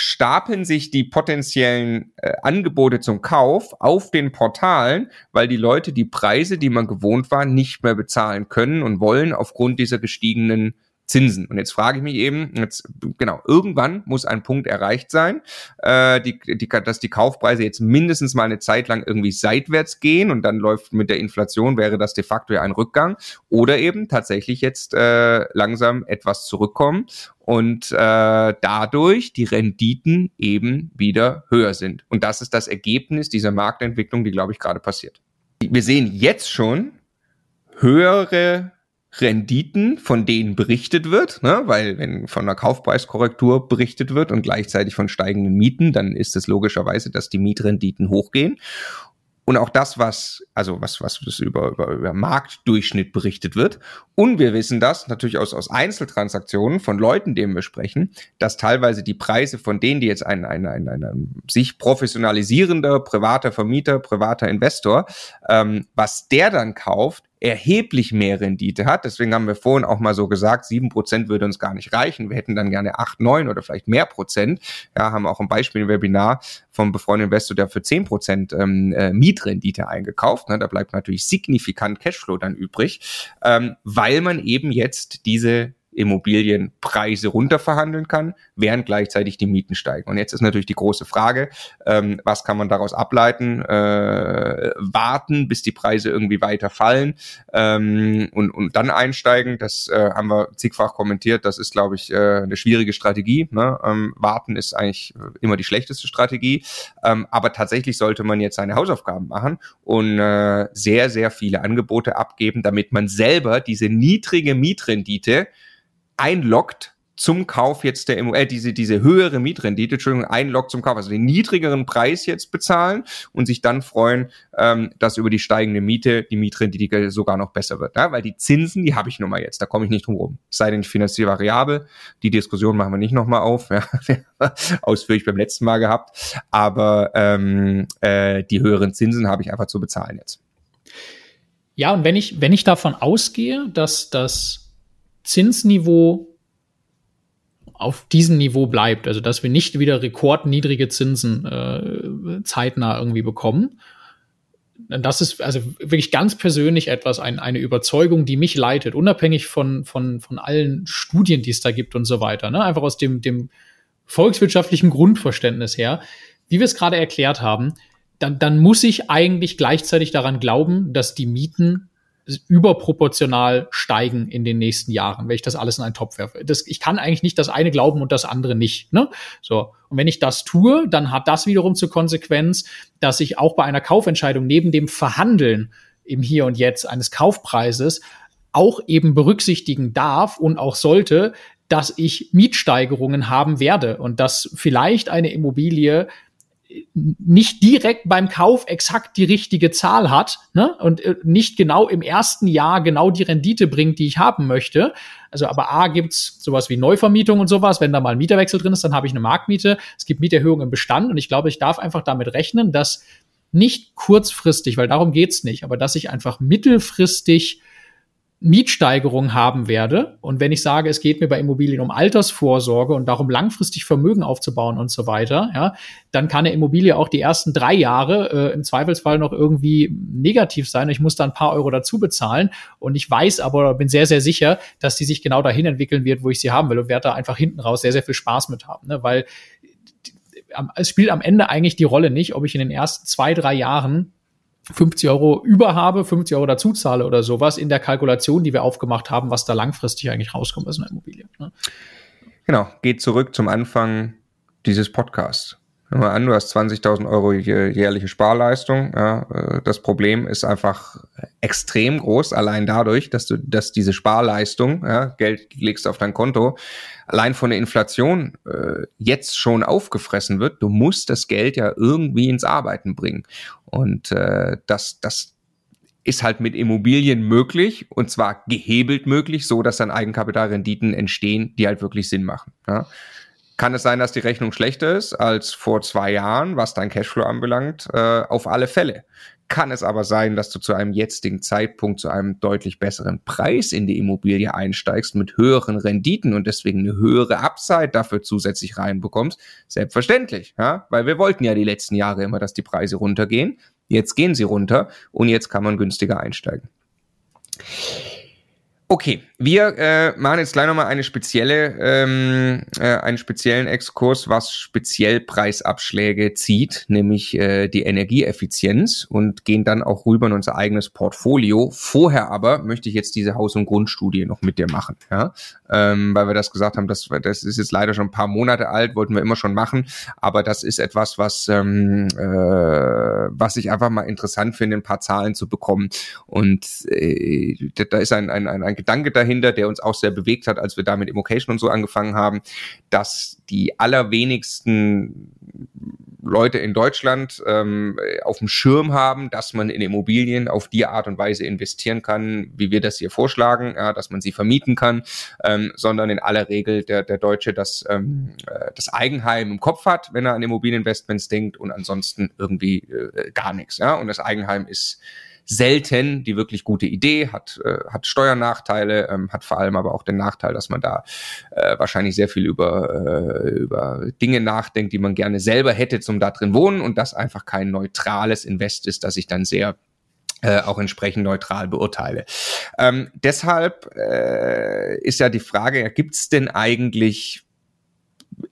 stapeln sich die potenziellen äh, Angebote zum Kauf auf den Portalen, weil die Leute die Preise, die man gewohnt war, nicht mehr bezahlen können und wollen aufgrund dieser gestiegenen Zinsen. Und jetzt frage ich mich eben, jetzt, genau, irgendwann muss ein Punkt erreicht sein, äh, die, die, dass die Kaufpreise jetzt mindestens mal eine Zeit lang irgendwie seitwärts gehen und dann läuft mit der Inflation, wäre das de facto ja ein Rückgang. Oder eben tatsächlich jetzt äh, langsam etwas zurückkommen und äh, dadurch die Renditen eben wieder höher sind. Und das ist das Ergebnis dieser Marktentwicklung, die, glaube ich, gerade passiert. Wir sehen jetzt schon höhere Renditen, von denen berichtet wird, ne? weil wenn von einer Kaufpreiskorrektur berichtet wird und gleichzeitig von steigenden Mieten, dann ist es logischerweise, dass die Mietrenditen hochgehen. Und auch das, was, also was, was über, über, über Marktdurchschnitt berichtet wird. Und wir wissen das natürlich aus, aus Einzeltransaktionen von Leuten, denen wir sprechen, dass teilweise die Preise von denen, die jetzt ein, ein, ein, ein, ein sich professionalisierender privater Vermieter, privater Investor, ähm, was der dann kauft, erheblich mehr Rendite hat. Deswegen haben wir vorhin auch mal so gesagt, sieben Prozent würde uns gar nicht reichen. Wir hätten dann gerne acht, neun oder vielleicht mehr Prozent. Ja, haben auch ein Beispiel im Webinar vom befreundeten Investor, der für zehn Prozent ähm, äh, Mietrendite eingekauft. Ne? Da bleibt natürlich signifikant Cashflow dann übrig, ähm, weil man eben jetzt diese Immobilienpreise runterverhandeln kann, während gleichzeitig die Mieten steigen. Und jetzt ist natürlich die große Frage, ähm, was kann man daraus ableiten? Äh, warten, bis die Preise irgendwie weiter fallen ähm, und, und dann einsteigen. Das äh, haben wir zigfach kommentiert. Das ist, glaube ich, äh, eine schwierige Strategie. Ne? Ähm, warten ist eigentlich immer die schlechteste Strategie. Ähm, aber tatsächlich sollte man jetzt seine Hausaufgaben machen und äh, sehr, sehr viele Angebote abgeben, damit man selber diese niedrige Mietrendite einloggt zum Kauf jetzt der Immobilie, äh, diese, diese höhere Mietrendite, Entschuldigung, einloggt zum Kauf, also den niedrigeren Preis jetzt bezahlen und sich dann freuen, ähm, dass über die steigende Miete die Mietrendite sogar noch besser wird. Ja? Weil die Zinsen, die habe ich nun mal jetzt, da komme ich nicht drum rum. sei denn, ich finanziere variabel. Die Diskussion machen wir nicht nochmal auf. Ja? Ausführlich beim letzten Mal gehabt. Aber ähm, äh, die höheren Zinsen habe ich einfach zu bezahlen jetzt. Ja, und wenn ich, wenn ich davon ausgehe, dass das Zinsniveau auf diesem Niveau bleibt, also dass wir nicht wieder rekordniedrige Zinsen äh, zeitnah irgendwie bekommen. Das ist also wirklich ganz persönlich etwas, ein, eine Überzeugung, die mich leitet, unabhängig von, von, von allen Studien, die es da gibt und so weiter. Ne? Einfach aus dem, dem volkswirtschaftlichen Grundverständnis her, wie wir es gerade erklärt haben, dann, dann muss ich eigentlich gleichzeitig daran glauben, dass die Mieten überproportional steigen in den nächsten Jahren, wenn ich das alles in einen Topf werfe. Das, ich kann eigentlich nicht das eine glauben und das andere nicht. Ne? So. Und wenn ich das tue, dann hat das wiederum zur Konsequenz, dass ich auch bei einer Kaufentscheidung neben dem Verhandeln im Hier und Jetzt eines Kaufpreises auch eben berücksichtigen darf und auch sollte, dass ich Mietsteigerungen haben werde und dass vielleicht eine Immobilie nicht direkt beim Kauf exakt die richtige Zahl hat ne? und äh, nicht genau im ersten Jahr genau die Rendite bringt, die ich haben möchte. Also aber A gibt's sowas wie Neuvermietung und sowas. Wenn da mal ein Mieterwechsel drin ist, dann habe ich eine Marktmiete. Es gibt Mieterhöhungen im Bestand und ich glaube, ich darf einfach damit rechnen, dass nicht kurzfristig, weil darum geht's nicht, aber dass ich einfach mittelfristig Mietsteigerung haben werde und wenn ich sage, es geht mir bei Immobilien um Altersvorsorge und darum langfristig Vermögen aufzubauen und so weiter, ja, dann kann eine Immobilie auch die ersten drei Jahre äh, im Zweifelsfall noch irgendwie negativ sein. Ich muss da ein paar Euro dazu bezahlen und ich weiß aber, bin sehr, sehr sicher, dass die sich genau dahin entwickeln wird, wo ich sie haben will und werde da einfach hinten raus sehr, sehr viel Spaß mit haben, ne? weil es spielt am Ende eigentlich die Rolle nicht, ob ich in den ersten zwei, drei Jahren 50 Euro über habe, 50 Euro dazu zahle oder sowas in der Kalkulation, die wir aufgemacht haben, was da langfristig eigentlich rauskommt aus einer Immobilie. Ne? Genau, geht zurück zum Anfang dieses Podcasts. Hör mal an, du hast 20.000 Euro jährliche Sparleistung. Ja, äh, das Problem ist einfach extrem groß, allein dadurch, dass du, dass diese Sparleistung, ja, Geld legst auf dein Konto, allein von der Inflation äh, jetzt schon aufgefressen wird. Du musst das Geld ja irgendwie ins Arbeiten bringen. Und äh, das, das ist halt mit Immobilien möglich und zwar gehebelt möglich, so dass dann Eigenkapitalrenditen entstehen, die halt wirklich Sinn machen. Ja. Kann es sein, dass die Rechnung schlechter ist als vor zwei Jahren, was dein Cashflow anbelangt? Äh, auf alle Fälle. Kann es aber sein, dass du zu einem jetzigen Zeitpunkt zu einem deutlich besseren Preis in die Immobilie einsteigst mit höheren Renditen und deswegen eine höhere Upside dafür zusätzlich reinbekommst? Selbstverständlich, ja, weil wir wollten ja die letzten Jahre immer, dass die Preise runtergehen. Jetzt gehen sie runter und jetzt kann man günstiger einsteigen. Okay, wir äh, machen jetzt gleich nochmal eine spezielle, ähm, äh, einen speziellen Exkurs, was speziell Preisabschläge zieht, nämlich äh, die Energieeffizienz und gehen dann auch rüber in unser eigenes Portfolio. Vorher aber möchte ich jetzt diese Haus- und Grundstudie noch mit dir machen, ja, ähm, weil wir das gesagt haben, das, das ist jetzt leider schon ein paar Monate alt, wollten wir immer schon machen, aber das ist etwas, was ähm, äh, was ich einfach mal interessant finde, ein paar Zahlen zu bekommen. Und äh, da ist ein, ein, ein, ein Gedanke dahinter, der uns auch sehr bewegt hat, als wir da mit Immocation und so angefangen haben, dass die allerwenigsten Leute in Deutschland ähm, auf dem Schirm haben, dass man in Immobilien auf die Art und Weise investieren kann, wie wir das hier vorschlagen, ja, dass man sie vermieten kann, ähm, sondern in aller Regel der, der Deutsche das, ähm, äh, das Eigenheim im Kopf hat, wenn er an Immobilieninvestments denkt und ansonsten irgendwie äh, gar nichts. Ja? Und das Eigenheim ist selten die wirklich gute Idee, hat, äh, hat Steuernachteile, ähm, hat vor allem aber auch den Nachteil, dass man da äh, wahrscheinlich sehr viel über, äh, über Dinge nachdenkt, die man gerne selber hätte zum da drin wohnen und das einfach kein neutrales Invest ist, das ich dann sehr äh, auch entsprechend neutral beurteile. Ähm, deshalb äh, ist ja die Frage, ja, gibt es denn eigentlich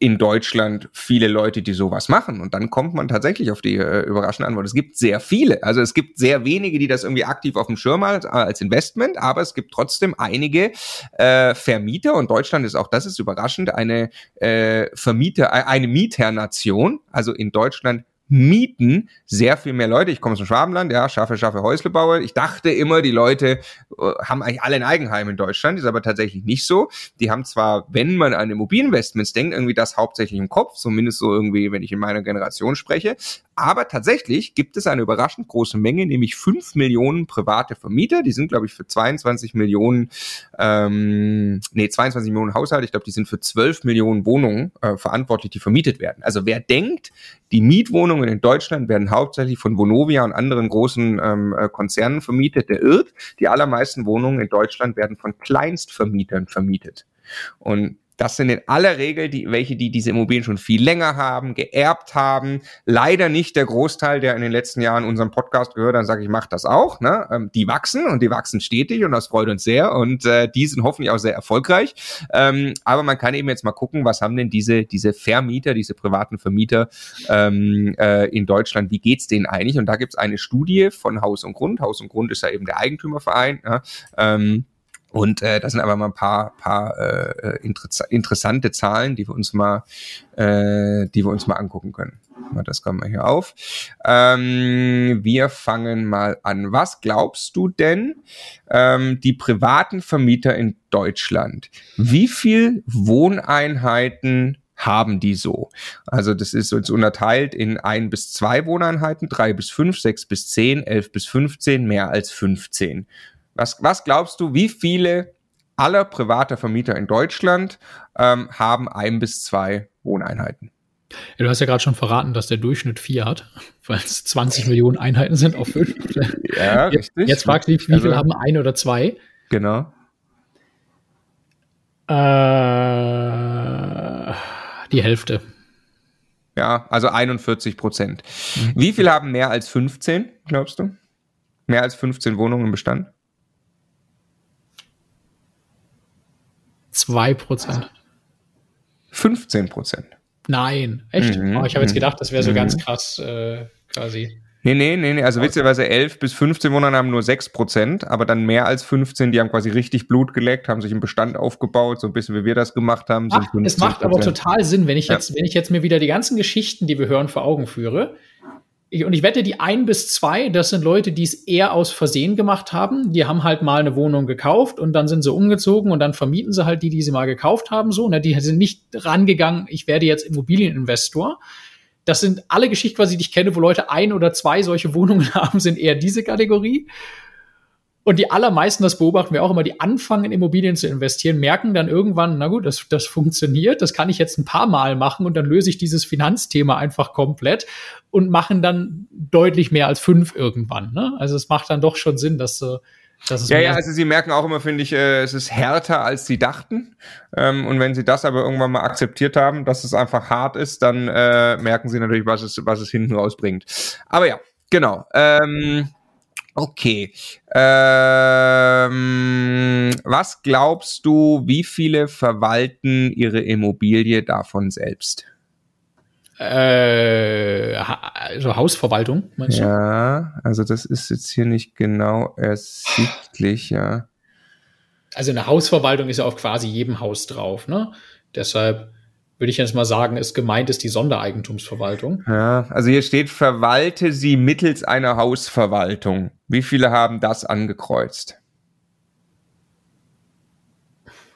in Deutschland viele Leute, die sowas machen. Und dann kommt man tatsächlich auf die äh, überraschende Antwort. Es gibt sehr viele. Also es gibt sehr wenige, die das irgendwie aktiv auf dem Schirm haben als Investment, aber es gibt trotzdem einige äh, Vermieter und Deutschland ist auch, das ist überraschend, eine äh, Vermieter, äh, eine Mieternation. Also in Deutschland mieten sehr viel mehr Leute. Ich komme aus dem Schwabenland, ja, schaffe, schaffe Häuslebauer. Ich dachte immer, die Leute äh, haben eigentlich alle ein Eigenheim in Deutschland, ist aber tatsächlich nicht so. Die haben zwar, wenn man an Immobilieninvestments denkt, irgendwie das hauptsächlich im Kopf, zumindest so irgendwie, wenn ich in meiner Generation spreche, aber tatsächlich gibt es eine überraschend große Menge, nämlich fünf Millionen private Vermieter. Die sind, glaube ich, für 22 Millionen, ähm, nee, 22 Millionen Haushalte. Ich glaube, die sind für 12 Millionen Wohnungen äh, verantwortlich, die vermietet werden. Also wer denkt, die Mietwohnungen in Deutschland werden hauptsächlich von Vonovia und anderen großen ähm, äh, Konzernen vermietet, der irrt. Die allermeisten Wohnungen in Deutschland werden von Kleinstvermietern vermietet. Und das sind in aller Regel die, welche, die diese Immobilien schon viel länger haben, geerbt haben. Leider nicht der Großteil, der in den letzten Jahren unseren Podcast gehört, dann sage ich, mach das auch. Ne? Ähm, die wachsen und die wachsen stetig und das freut uns sehr und äh, die sind hoffentlich auch sehr erfolgreich. Ähm, aber man kann eben jetzt mal gucken, was haben denn diese, diese Vermieter, diese privaten Vermieter ähm, äh, in Deutschland, wie geht's denen eigentlich? Und da gibt's eine Studie von Haus und Grund. Haus und Grund ist ja eben der Eigentümerverein. Ja? Ähm, und äh, das sind aber mal ein paar, paar äh, interessante Zahlen, die wir uns mal, äh, die wir uns mal angucken können. Das kommen wir hier auf. Ähm, wir fangen mal an. Was glaubst du denn, ähm, die privaten Vermieter in Deutschland, wie viel Wohneinheiten haben die so. Also das ist jetzt unterteilt in ein bis zwei Wohneinheiten, drei bis fünf, sechs bis zehn, elf bis fünfzehn, mehr als fünfzehn. Was, was glaubst du, wie viele aller privater Vermieter in Deutschland ähm, haben ein bis zwei Wohneinheiten? Ja, du hast ja gerade schon verraten, dass der Durchschnitt vier hat, weil es 20 Millionen Einheiten sind auf fünf. Ja, richtig. Jetzt fragst du, wie viele also, haben ein oder zwei? Genau. Äh, die Hälfte. Ja, also 41 Prozent. Mhm. Wie viele haben mehr als 15, glaubst du? Mehr als 15 Wohnungen im Bestand? 2 Prozent. 15 Prozent. Nein, echt? Mhm. Oh, ich habe jetzt mhm. gedacht, das wäre so mhm. ganz krass äh, quasi. Nee, nee, nee, nee. Also witzigerweise 11 bis 15 Wohnungen haben nur 6 Prozent, aber dann mehr als 15, die haben quasi richtig Blut geleckt, haben sich einen Bestand aufgebaut, so ein bisschen wie wir das gemacht haben. Ach, es macht aber total Sinn, wenn ich jetzt, ja. wenn ich jetzt mir wieder die ganzen Geschichten, die wir hören, vor Augen führe ich, und ich wette, die ein bis zwei, das sind Leute, die es eher aus Versehen gemacht haben. Die haben halt mal eine Wohnung gekauft und dann sind sie umgezogen und dann vermieten sie halt die, die sie mal gekauft haben, so. Ne? Die sind nicht rangegangen, ich werde jetzt Immobilieninvestor. Das sind alle Geschichten quasi, die ich kenne, wo Leute ein oder zwei solche Wohnungen haben, sind eher diese Kategorie. Und die allermeisten, das beobachten wir auch immer, die anfangen in Immobilien zu investieren, merken dann irgendwann, na gut, das, das funktioniert, das kann ich jetzt ein paar Mal machen und dann löse ich dieses Finanzthema einfach komplett und machen dann deutlich mehr als fünf irgendwann. Ne? Also es macht dann doch schon Sinn, dass äh, das ist ja, ja, also sie merken auch immer, finde ich, äh, es ist härter, als sie dachten. Ähm, und wenn sie das aber irgendwann mal akzeptiert haben, dass es einfach hart ist, dann äh, merken sie natürlich, was es, was es hinten rausbringt. Aber ja, genau. Ähm, Okay. Ähm, was glaubst du, wie viele verwalten ihre Immobilie davon selbst? Äh, also Hausverwaltung, meinst du? Ja, also das ist jetzt hier nicht genau ersichtlich, ja. Also eine Hausverwaltung ist ja auf quasi jedem Haus drauf, ne? Deshalb würde ich jetzt mal sagen, ist gemeint ist die Sondereigentumsverwaltung. Ja, also hier steht, verwalte sie mittels einer Hausverwaltung. Wie viele haben das angekreuzt?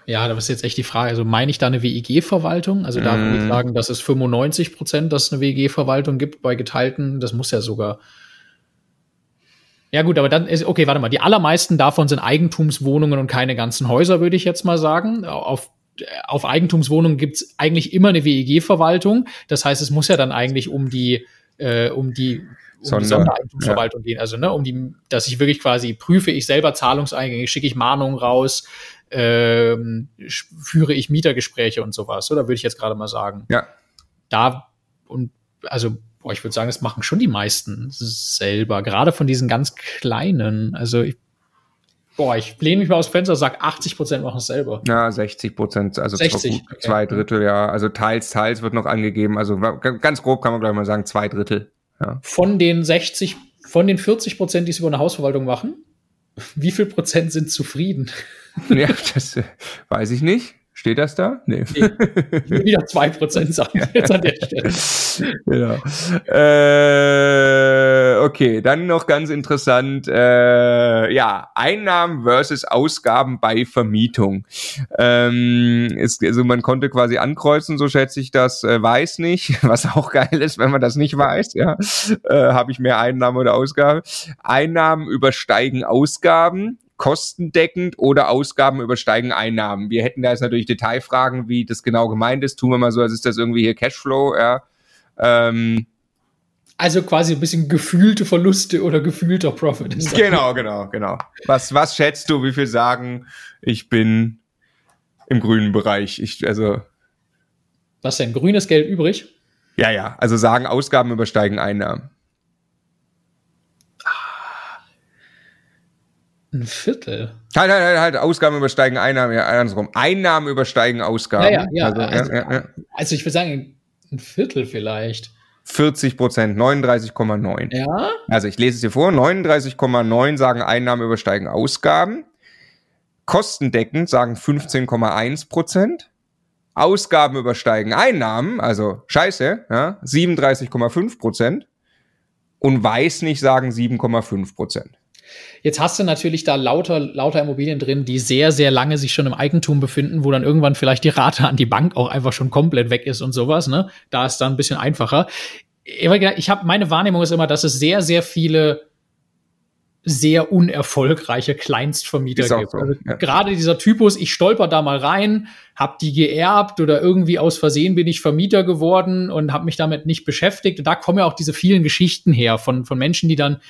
Ja, das ist jetzt echt die Frage. Also meine ich da eine WEG-Verwaltung? Also da würde ich mm. sagen, dass es 95 Prozent, dass es eine WEG-Verwaltung gibt bei geteilten. Das muss ja sogar. Ja gut, aber dann ist, okay, warte mal. Die allermeisten davon sind Eigentumswohnungen und keine ganzen Häuser, würde ich jetzt mal sagen. Auf auf Eigentumswohnungen gibt es eigentlich immer eine WEG-Verwaltung. Das heißt, es muss ja dann eigentlich um die, äh, um die um Sonder, die Sondereigentumsverwaltung ja. gehen. Also, ne, um die, dass ich wirklich quasi prüfe ich selber Zahlungseingänge, schicke ich Mahnungen raus, ähm, führe ich Mietergespräche und sowas. Oder würde ich jetzt gerade mal sagen. Ja. Da und also, boah, ich würde sagen, das machen schon die meisten selber, gerade von diesen ganz kleinen. Also ich Boah, ich lehne mich mal aus Fenster, sag 80 Prozent machen es selber. Ja, 60 Prozent, also 60, okay. zwei Drittel, ja. Also teils, teils wird noch angegeben. Also ganz grob kann man gleich mal sagen, zwei Drittel. Ja. Von den 60, von den 40 Prozent, die es über eine Hausverwaltung machen, wie viel Prozent sind zufrieden? Ja, das äh, weiß ich nicht. Steht das da? Nee. nee. Ich will wieder 2% sagen jetzt an der Stelle. Genau. Äh, okay, dann noch ganz interessant, äh, ja, Einnahmen versus Ausgaben bei Vermietung. Ähm, ist, also man konnte quasi ankreuzen, so schätze ich das, äh, weiß nicht, was auch geil ist, wenn man das nicht weiß, ja. Äh, Habe ich mehr Einnahmen oder Ausgaben? Einnahmen übersteigen Ausgaben kostendeckend oder Ausgaben übersteigen Einnahmen. Wir hätten da jetzt natürlich Detailfragen, wie das genau gemeint ist. Tun wir mal so, als ist das irgendwie hier Cashflow, ja. Ähm, also quasi ein bisschen gefühlte Verluste oder gefühlter Profit. Ist genau, genau, genau. Was, was schätzt du, wie viel sagen, ich bin im grünen Bereich? Ich, also. Was denn? Grünes Geld übrig? Ja, ja. Also sagen, Ausgaben übersteigen Einnahmen. Ein Viertel. Halt, halt, halt, halt, Ausgaben übersteigen Einnahmen, ja, andersrum. Einnahmen übersteigen Ausgaben. Ja, ja, ja. Also, also, ja, ja. also ich würde sagen, ein Viertel vielleicht. 40 Prozent, 39,9. Ja. Also ich lese es dir vor, 39,9 sagen Einnahmen übersteigen Ausgaben. Kostendeckend sagen 15,1 Prozent. Ausgaben übersteigen Einnahmen, also scheiße, ja, 37,5 Prozent. Und weiß nicht sagen 7,5 Prozent. Jetzt hast du natürlich da lauter, lauter Immobilien drin, die sehr, sehr lange sich schon im Eigentum befinden, wo dann irgendwann vielleicht die Rate an die Bank auch einfach schon komplett weg ist und sowas. Ne? Da ist dann ein bisschen einfacher. Ich habe meine Wahrnehmung ist immer, dass es sehr, sehr viele sehr unerfolgreiche Kleinstvermieter gibt. So, also ja. Gerade dieser Typus, ich stolper da mal rein, hab die geerbt oder irgendwie aus Versehen bin ich Vermieter geworden und habe mich damit nicht beschäftigt. Und da kommen ja auch diese vielen Geschichten her von, von Menschen, die dann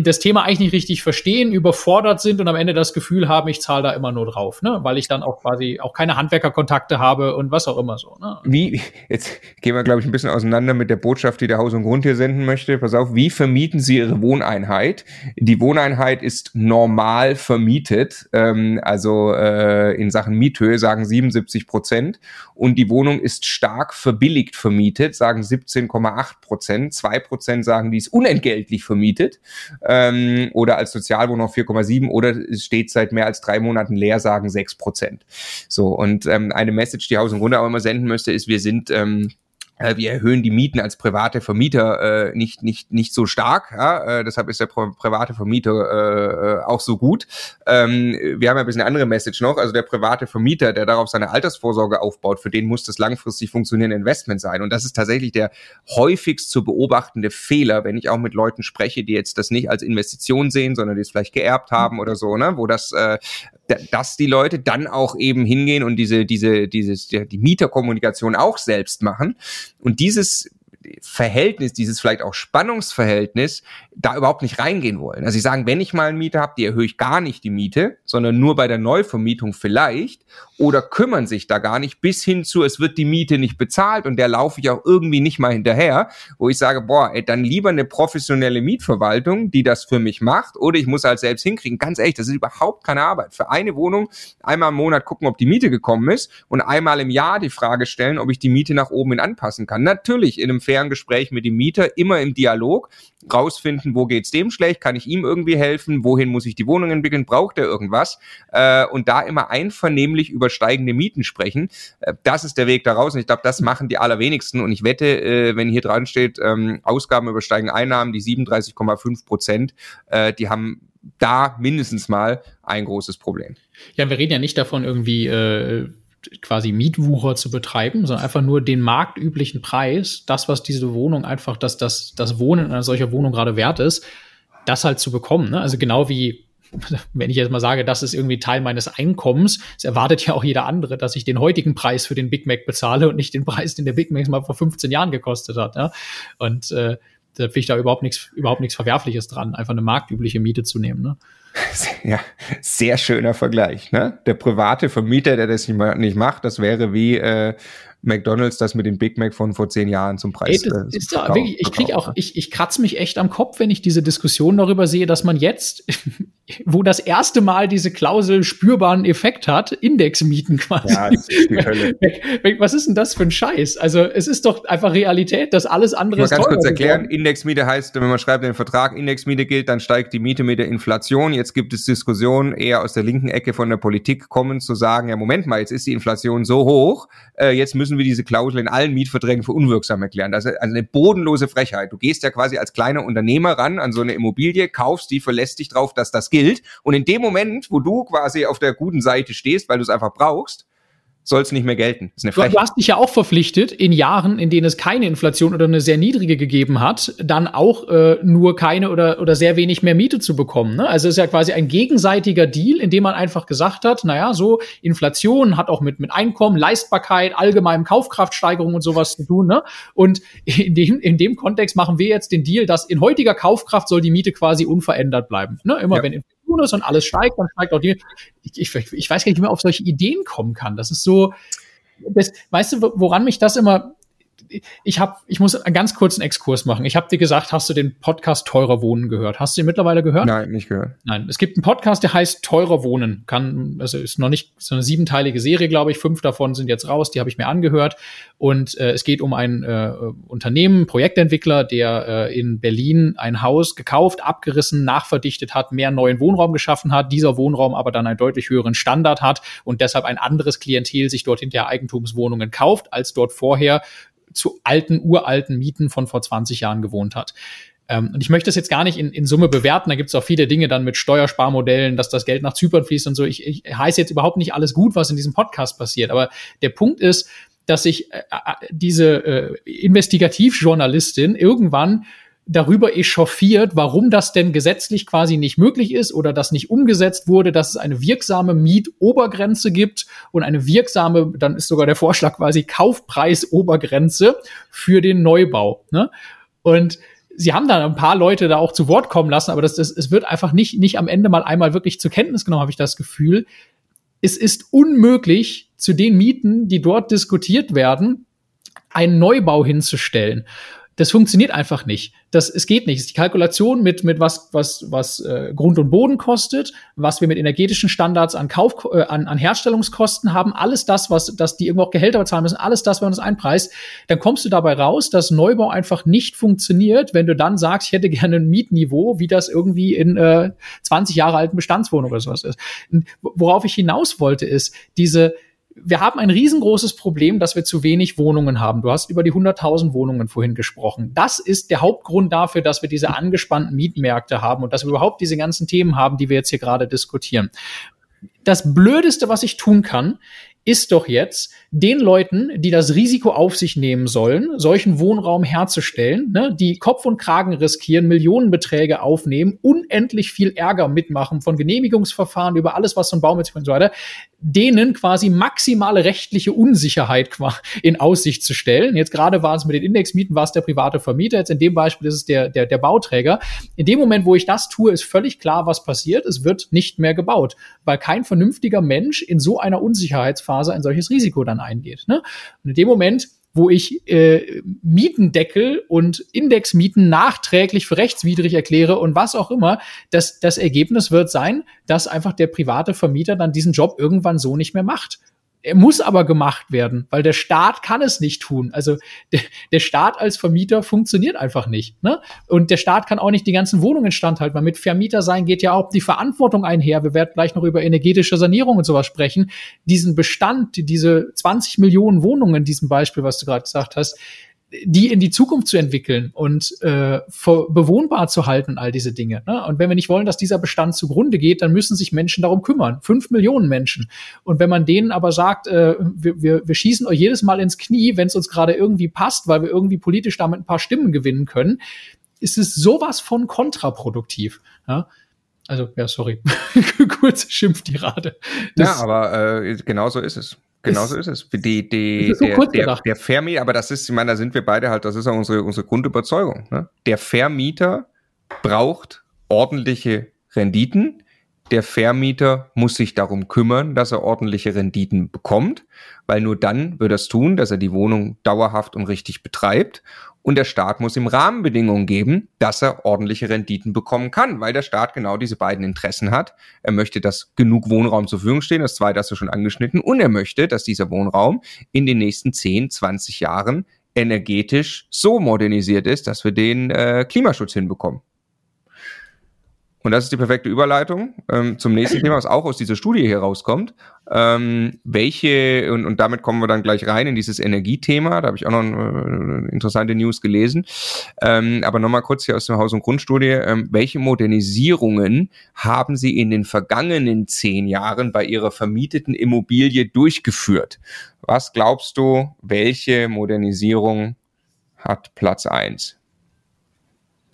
das Thema eigentlich nicht richtig verstehen, überfordert sind und am Ende das Gefühl haben, ich zahle da immer nur drauf, ne? weil ich dann auch quasi auch keine Handwerkerkontakte habe und was auch immer so. Ne? Wie, jetzt gehen wir, glaube ich, ein bisschen auseinander mit der Botschaft, die der Haus und Grund hier senden möchte. Pass auf, wie vermieten Sie Ihre Wohneinheit? Die Wohneinheit ist normal vermietet, ähm, also äh, in Sachen Miethöhe sagen 77 Prozent und die Wohnung ist stark verbilligt vermietet, sagen 17,8 Prozent. Zwei Prozent sagen, die ist unentgeltlich vermietet ähm, oder als Sozialwohnung 4,7 oder es steht seit mehr als drei Monaten leer, sagen 6 Prozent. So, und ähm, eine Message, die Haus und Grund auch immer senden müsste, ist, wir sind ähm, äh, wir erhöhen die Mieten als private Vermieter äh, nicht nicht nicht so stark. Ja? Äh, deshalb ist der private Vermieter äh, äh, auch so gut. Ähm, wir haben ja ein bisschen eine andere Message noch. Also der private Vermieter, der darauf seine Altersvorsorge aufbaut, für den muss das langfristig funktionierende Investment sein. Und das ist tatsächlich der häufigst zu beobachtende Fehler, wenn ich auch mit Leuten spreche, die jetzt das nicht als Investition sehen, sondern die es vielleicht geerbt haben oder so, ne? wo das äh, dass die Leute dann auch eben hingehen und diese, diese, dieses, die Mieterkommunikation auch selbst machen. Und dieses Verhältnis, dieses vielleicht auch Spannungsverhältnis, da überhaupt nicht reingehen wollen. Also sie sagen, wenn ich mal einen Mieter habe, die erhöhe ich gar nicht die Miete, sondern nur bei der Neuvermietung vielleicht oder kümmern sich da gar nicht bis hin zu, es wird die Miete nicht bezahlt und der laufe ich auch irgendwie nicht mal hinterher, wo ich sage, boah, ey, dann lieber eine professionelle Mietverwaltung, die das für mich macht oder ich muss halt selbst hinkriegen. Ganz ehrlich, das ist überhaupt keine Arbeit. Für eine Wohnung einmal im Monat gucken, ob die Miete gekommen ist und einmal im Jahr die Frage stellen, ob ich die Miete nach oben hin anpassen kann. Natürlich in einem Gespräch mit dem Mieter, immer im Dialog, rausfinden, wo geht's dem schlecht, kann ich ihm irgendwie helfen, wohin muss ich die Wohnung entwickeln, braucht er irgendwas äh, und da immer einvernehmlich über steigende Mieten sprechen. Äh, das ist der Weg daraus und ich glaube, das machen die allerwenigsten und ich wette, äh, wenn hier dran steht, ähm, Ausgaben übersteigen Einnahmen, die 37,5 Prozent, äh, die haben da mindestens mal ein großes Problem. Ja, wir reden ja nicht davon irgendwie äh, quasi Mietwucher zu betreiben, sondern einfach nur den marktüblichen Preis, das, was diese Wohnung einfach, dass das, das Wohnen in einer solcher Wohnung gerade wert ist, das halt zu bekommen. Ne? Also genau wie wenn ich jetzt mal sage, das ist irgendwie Teil meines Einkommens, es erwartet ja auch jeder andere, dass ich den heutigen Preis für den Big Mac bezahle und nicht den Preis, den der Big Mac mal vor 15 Jahren gekostet hat. Ja? Und äh, da finde ich da überhaupt nichts, überhaupt nichts Verwerfliches dran, einfach eine marktübliche Miete zu nehmen. Ne? Ja, sehr schöner Vergleich. Ne? Der private Vermieter, der das nicht macht, das wäre wie äh, McDonalds das mit dem Big Mac von vor zehn Jahren zum Preis. Ey, das äh, ist da wirklich, ich krieg auch, ich, ich kratze mich echt am Kopf, wenn ich diese Diskussion darüber sehe, dass man jetzt, wo das erste Mal diese Klausel spürbaren Effekt hat, Indexmieten quasi. Ja, ist die Hölle. Was ist denn das für ein Scheiß? Also es ist doch einfach Realität, dass alles andere ist. Ich ganz kurz erklären, geworden. Indexmiete heißt, wenn man schreibt den Vertrag, Indexmiete gilt, dann steigt die Miete mit der Inflation. Jetzt gibt es Diskussionen eher aus der linken Ecke von der Politik kommen zu sagen, ja Moment mal, jetzt ist die Inflation so hoch, äh, jetzt müssen müssen wir diese Klausel in allen Mietverträgen für unwirksam erklären. Das ist also eine bodenlose Frechheit. Du gehst ja quasi als kleiner Unternehmer ran an so eine Immobilie, kaufst die, verlässt dich drauf, dass das gilt. Und in dem Moment, wo du quasi auf der guten Seite stehst, weil du es einfach brauchst, soll es nicht mehr gelten. Eine du, hast dich ja auch verpflichtet, in Jahren, in denen es keine Inflation oder eine sehr niedrige gegeben hat, dann auch äh, nur keine oder, oder sehr wenig mehr Miete zu bekommen. Ne? Also es ist ja quasi ein gegenseitiger Deal, in dem man einfach gesagt hat, naja, so Inflation hat auch mit, mit Einkommen, Leistbarkeit, allgemeinem Kaufkraftsteigerung und sowas zu tun. Ne? Und in dem, in dem Kontext machen wir jetzt den Deal, dass in heutiger Kaufkraft soll die Miete quasi unverändert bleiben. Ne? Immer ja. wenn tun ist und alles steigt, dann steigt auch die. Ich, ich, ich weiß gar nicht, wie man auf solche Ideen kommen kann. Das ist so, das, weißt du, woran mich das immer ich habe, ich muss einen ganz kurzen Exkurs machen. Ich habe dir gesagt, hast du den Podcast Teurer Wohnen gehört? Hast du ihn mittlerweile gehört? Nein, nicht gehört. Nein, es gibt einen Podcast, der heißt Teurer Wohnen. Kann, also ist noch nicht so eine siebenteilige Serie, glaube ich. Fünf davon sind jetzt raus. Die habe ich mir angehört. Und äh, es geht um ein äh, Unternehmen, Projektentwickler, der äh, in Berlin ein Haus gekauft, abgerissen, nachverdichtet hat, mehr neuen Wohnraum geschaffen hat. Dieser Wohnraum aber dann einen deutlich höheren Standard hat und deshalb ein anderes Klientel sich dort hinterher Eigentumswohnungen kauft, als dort vorher zu alten, uralten Mieten von vor 20 Jahren gewohnt hat. Ähm, und ich möchte das jetzt gar nicht in, in Summe bewerten. Da gibt es auch viele Dinge dann mit Steuersparmodellen, dass das Geld nach Zypern fließt und so. Ich, ich heiße jetzt überhaupt nicht alles gut, was in diesem Podcast passiert. Aber der Punkt ist, dass sich äh, äh, diese äh, Investigativjournalistin irgendwann darüber echauffiert, warum das denn gesetzlich quasi nicht möglich ist oder das nicht umgesetzt wurde, dass es eine wirksame Mietobergrenze gibt und eine wirksame, dann ist sogar der Vorschlag quasi Kaufpreisobergrenze für den Neubau. Ne? Und sie haben dann ein paar Leute da auch zu Wort kommen lassen, aber das, das, es wird einfach nicht, nicht am Ende mal einmal wirklich zur Kenntnis genommen, habe ich das Gefühl. Es ist unmöglich, zu den Mieten, die dort diskutiert werden, einen Neubau hinzustellen das funktioniert einfach nicht. Das, es geht nicht. Es ist die Kalkulation mit, mit was, was, was äh, Grund und Boden kostet, was wir mit energetischen Standards an Kauf, äh, an, an Herstellungskosten haben, alles das, was, dass die irgendwo auch Gehälter bezahlen müssen, alles das, wenn man das einpreist, dann kommst du dabei raus, dass Neubau einfach nicht funktioniert, wenn du dann sagst, ich hätte gerne ein Mietniveau, wie das irgendwie in äh, 20 Jahre alten Bestandswohnungen oder sowas ist. Und worauf ich hinaus wollte, ist, diese, wir haben ein riesengroßes Problem, dass wir zu wenig Wohnungen haben. Du hast über die 100.000 Wohnungen vorhin gesprochen. Das ist der Hauptgrund dafür, dass wir diese angespannten Mietmärkte haben und dass wir überhaupt diese ganzen Themen haben, die wir jetzt hier gerade diskutieren. Das Blödeste, was ich tun kann, ist doch jetzt, den Leuten, die das Risiko auf sich nehmen sollen, solchen Wohnraum herzustellen, ne, die Kopf und Kragen riskieren, Millionenbeträge aufnehmen, unendlich viel Ärger mitmachen von Genehmigungsverfahren über alles, was so ein Baum sich und so weiter, denen quasi maximale rechtliche Unsicherheit in Aussicht zu stellen. Jetzt gerade war es mit den Indexmieten, war es der private Vermieter, jetzt in dem Beispiel ist es der, der, der Bauträger. In dem Moment, wo ich das tue, ist völlig klar, was passiert. Es wird nicht mehr gebaut, weil kein vernünftiger Mensch in so einer Unsicherheitsphase ein solches Risiko dann eingeht. Ne? Und in dem Moment wo ich äh, Mietendeckel und Indexmieten nachträglich für rechtswidrig erkläre und was auch immer, das, das Ergebnis wird sein, dass einfach der private Vermieter dann diesen Job irgendwann so nicht mehr macht. Er muss aber gemacht werden, weil der Staat kann es nicht tun. Also der, der Staat als Vermieter funktioniert einfach nicht. Ne? Und der Staat kann auch nicht die ganzen Wohnungen standhalten, weil mit Vermieter sein geht ja auch die Verantwortung einher. Wir werden gleich noch über energetische Sanierung und sowas sprechen. Diesen Bestand, diese 20 Millionen Wohnungen in diesem Beispiel, was du gerade gesagt hast, die in die Zukunft zu entwickeln und äh, bewohnbar zu halten, all diese Dinge. Ne? Und wenn wir nicht wollen, dass dieser Bestand zugrunde geht, dann müssen sich Menschen darum kümmern. Fünf Millionen Menschen. Und wenn man denen aber sagt, äh, wir, wir, wir schießen euch jedes Mal ins Knie, wenn es uns gerade irgendwie passt, weil wir irgendwie politisch damit ein paar Stimmen gewinnen können, ist es sowas von kontraproduktiv. Ja? Also, ja, sorry. Kurze Schimpftirade. Das ja, aber äh, genau so ist es. Genau so ist es. Die, die, ist so der, der, der, Vermieter, aber das ist, ich meine, da sind wir beide halt, das ist auch unsere, unsere Grundüberzeugung. Ne? Der Vermieter braucht ordentliche Renditen. Der Vermieter muss sich darum kümmern, dass er ordentliche Renditen bekommt, weil nur dann wird er es tun, dass er die Wohnung dauerhaft und richtig betreibt und der Staat muss ihm Rahmenbedingungen geben, dass er ordentliche Renditen bekommen kann, weil der Staat genau diese beiden Interessen hat. Er möchte, dass genug Wohnraum zur Verfügung steht, das zweite hast du schon angeschnitten, und er möchte, dass dieser Wohnraum in den nächsten 10, 20 Jahren energetisch so modernisiert ist, dass wir den äh, Klimaschutz hinbekommen. Und das ist die perfekte Überleitung ähm, zum nächsten Thema, was auch aus dieser Studie hier rauskommt. Ähm, welche, und, und damit kommen wir dann gleich rein in dieses Energiethema, da habe ich auch noch äh, interessante News gelesen. Ähm, aber nochmal kurz hier aus der Haus- und Grundstudie, ähm, welche Modernisierungen haben Sie in den vergangenen zehn Jahren bei Ihrer vermieteten Immobilie durchgeführt? Was glaubst du, welche Modernisierung hat Platz eins?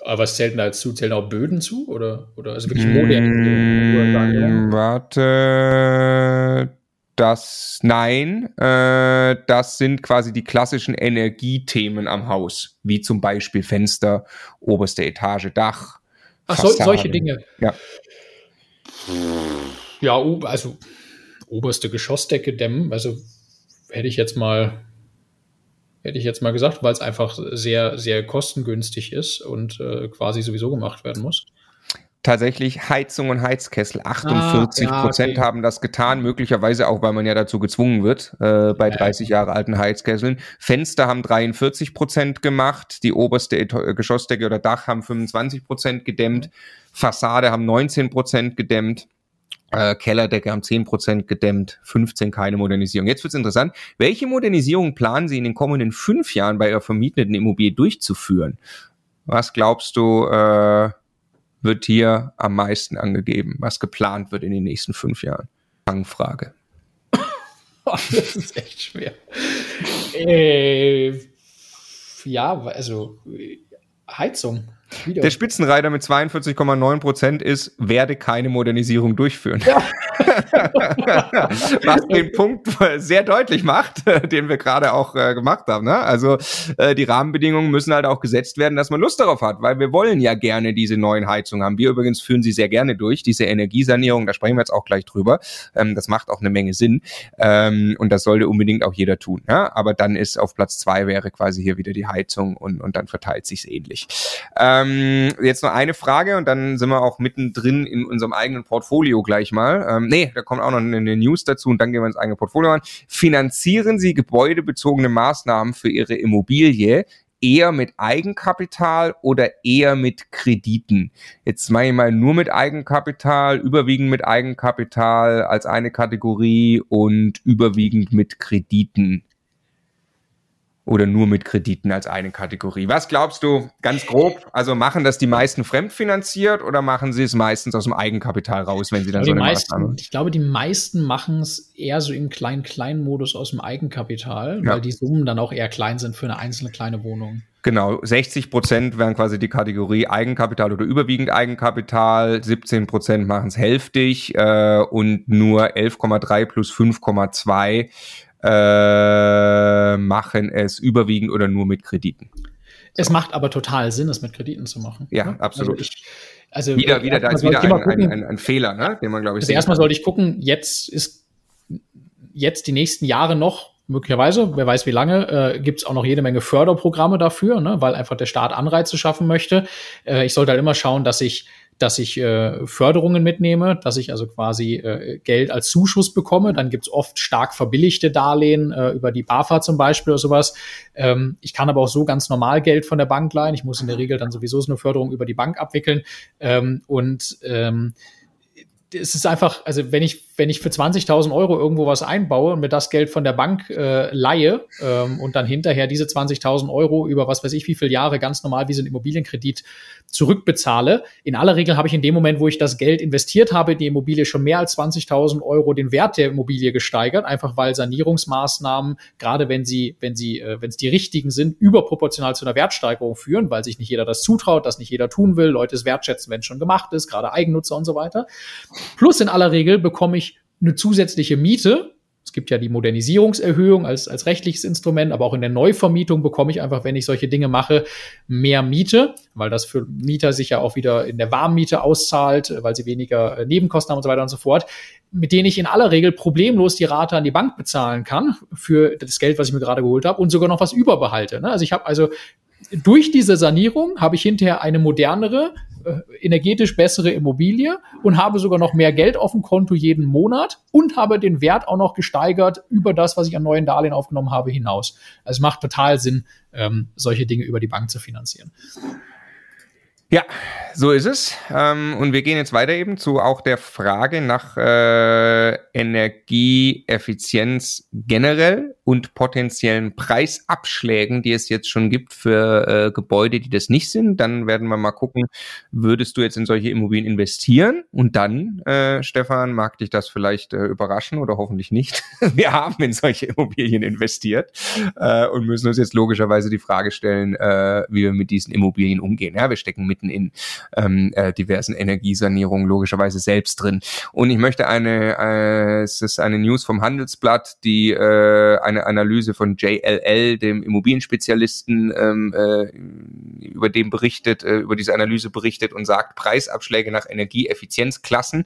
Aber was zählt denn da jetzt zu? Zählen auch Böden zu? Oder, oder also wirklich Modernisierung? Mm, warte. Das, nein, äh, das sind quasi die klassischen Energiethemen am Haus, wie zum Beispiel Fenster, oberste Etage, Dach. Ach, so, solche Dinge. Ja. Ja, also oberste Geschossdecke dämmen, also hätte ich jetzt mal hätte ich jetzt mal gesagt, weil es einfach sehr, sehr kostengünstig ist und äh, quasi sowieso gemacht werden muss. Tatsächlich Heizung und Heizkessel. 48 ah, ja, Prozent okay. haben das getan, möglicherweise auch, weil man ja dazu gezwungen wird, äh, bei 30 ja. Jahre alten Heizkesseln. Fenster haben 43 Prozent gemacht, die oberste äh, Geschossdecke oder Dach haben 25 Prozent gedämmt, Fassade haben 19 Prozent gedämmt. Äh, Kellerdecke haben 10% gedämmt, 15 keine Modernisierung. Jetzt wird's interessant. Welche Modernisierung planen Sie in den kommenden fünf Jahren bei Ihrer vermieteten Immobilie durchzuführen? Was glaubst du, äh, wird hier am meisten angegeben, was geplant wird in den nächsten fünf Jahren? Fangfrage. das ist echt schwer. äh, ja, also Heizung. Wieder. Der Spitzenreiter mit 42,9 Prozent ist, werde keine Modernisierung durchführen. Ja. Was den Punkt sehr deutlich macht, den wir gerade auch äh, gemacht haben. Ne? Also äh, die Rahmenbedingungen müssen halt auch gesetzt werden, dass man Lust darauf hat, weil wir wollen ja gerne diese neuen Heizungen haben. Wir übrigens führen sie sehr gerne durch, diese Energiesanierung, da sprechen wir jetzt auch gleich drüber. Ähm, das macht auch eine Menge Sinn ähm, und das sollte unbedingt auch jeder tun. Ja? Aber dann ist auf Platz zwei wäre quasi hier wieder die Heizung und, und dann verteilt sich's ähnlich. Ähm, jetzt noch eine Frage und dann sind wir auch mittendrin in unserem eigenen Portfolio gleich mal. Ähm, nee, da kommt auch noch eine News dazu und dann gehen wir ins eigene Portfolio an. Finanzieren Sie gebäudebezogene Maßnahmen für Ihre Immobilie eher mit Eigenkapital oder eher mit Krediten? Jetzt mache ich mal nur mit Eigenkapital, überwiegend mit Eigenkapital als eine Kategorie und überwiegend mit Krediten oder nur mit Krediten als eine Kategorie. Was glaubst du, ganz grob, also machen das die meisten fremdfinanziert oder machen sie es meistens aus dem Eigenkapital raus, wenn sie dann so eine meisten, Maßnahme? Ich glaube, die meisten machen es eher so im Klein-Klein-Modus aus dem Eigenkapital, ja. weil die Summen dann auch eher klein sind für eine einzelne kleine Wohnung. Genau, 60 Prozent wären quasi die Kategorie Eigenkapital oder überwiegend Eigenkapital, 17 Prozent machen es hälftig äh, und nur 11,3 plus 5,2 äh, machen es überwiegend oder nur mit Krediten. Es macht aber total Sinn, es mit Krediten zu machen. Ja, ne? absolut. Also, ich, also wieder, wieder, da ist wieder ein, ein, ein, ein, Fehler, ne? den man, glaube ich, Also erstmal sollte ich gucken, jetzt ist jetzt die nächsten Jahre noch möglicherweise, wer weiß wie lange, äh, gibt es auch noch jede Menge Förderprogramme dafür, ne, weil einfach der Staat Anreize schaffen möchte. Äh, ich sollte halt immer schauen, dass ich dass ich äh, Förderungen mitnehme, dass ich also quasi äh, Geld als Zuschuss bekomme. Dann gibt's oft stark verbilligte Darlehen äh, über die BAFA zum Beispiel oder sowas. Ähm, ich kann aber auch so ganz normal Geld von der Bank leihen. Ich muss in der Regel dann sowieso so eine Förderung über die Bank abwickeln. Ähm, und ähm, es ist einfach, also wenn ich wenn ich für 20.000 Euro irgendwo was einbaue und mir das Geld von der Bank äh, leihe ähm, und dann hinterher diese 20.000 Euro über was weiß ich wie viele Jahre ganz normal wie so ein Immobilienkredit zurückbezahle, in aller Regel habe ich in dem Moment, wo ich das Geld investiert habe, die Immobilie schon mehr als 20.000 Euro den Wert der Immobilie gesteigert, einfach weil Sanierungsmaßnahmen, gerade wenn sie, wenn sie, äh, wenn es die richtigen sind, überproportional zu einer Wertsteigerung führen, weil sich nicht jeder das zutraut, das nicht jeder tun will, Leute es wertschätzen, wenn es schon gemacht ist, gerade Eigennutzer und so weiter. Plus in aller Regel bekomme ich eine zusätzliche Miete. Es gibt ja die Modernisierungserhöhung als, als rechtliches Instrument, aber auch in der Neuvermietung bekomme ich einfach, wenn ich solche Dinge mache, mehr Miete, weil das für Mieter sich ja auch wieder in der Warmmiete auszahlt, weil sie weniger äh, Nebenkosten haben und so weiter und so fort, mit denen ich in aller Regel problemlos die Rate an die Bank bezahlen kann für das Geld, was ich mir gerade geholt habe und sogar noch was überbehalte. Ne? Also ich habe also durch diese Sanierung habe ich hinterher eine modernere, energetisch bessere Immobilie und habe sogar noch mehr Geld auf dem Konto jeden Monat und habe den Wert auch noch gesteigert über das, was ich an neuen Darlehen aufgenommen habe, hinaus. Also es macht total Sinn, ähm, solche Dinge über die Bank zu finanzieren. Ja, so ist es. Ähm, und wir gehen jetzt weiter eben zu auch der Frage nach äh, Energieeffizienz generell und potenziellen Preisabschlägen, die es jetzt schon gibt für äh, Gebäude, die das nicht sind. Dann werden wir mal gucken, würdest du jetzt in solche Immobilien investieren? Und dann, äh, Stefan, mag dich das vielleicht äh, überraschen oder hoffentlich nicht. wir haben in solche Immobilien investiert äh, und müssen uns jetzt logischerweise die Frage stellen, äh, wie wir mit diesen Immobilien umgehen. Ja, wir stecken mitten in ähm, äh, diversen Energiesanierungen logischerweise selbst drin. Und ich möchte eine, äh, es ist eine News vom Handelsblatt, die äh, eine Analyse von JLL, dem Immobilienspezialisten, ähm, äh, über dem berichtet, äh, über diese Analyse berichtet und sagt, Preisabschläge nach Energieeffizienzklassen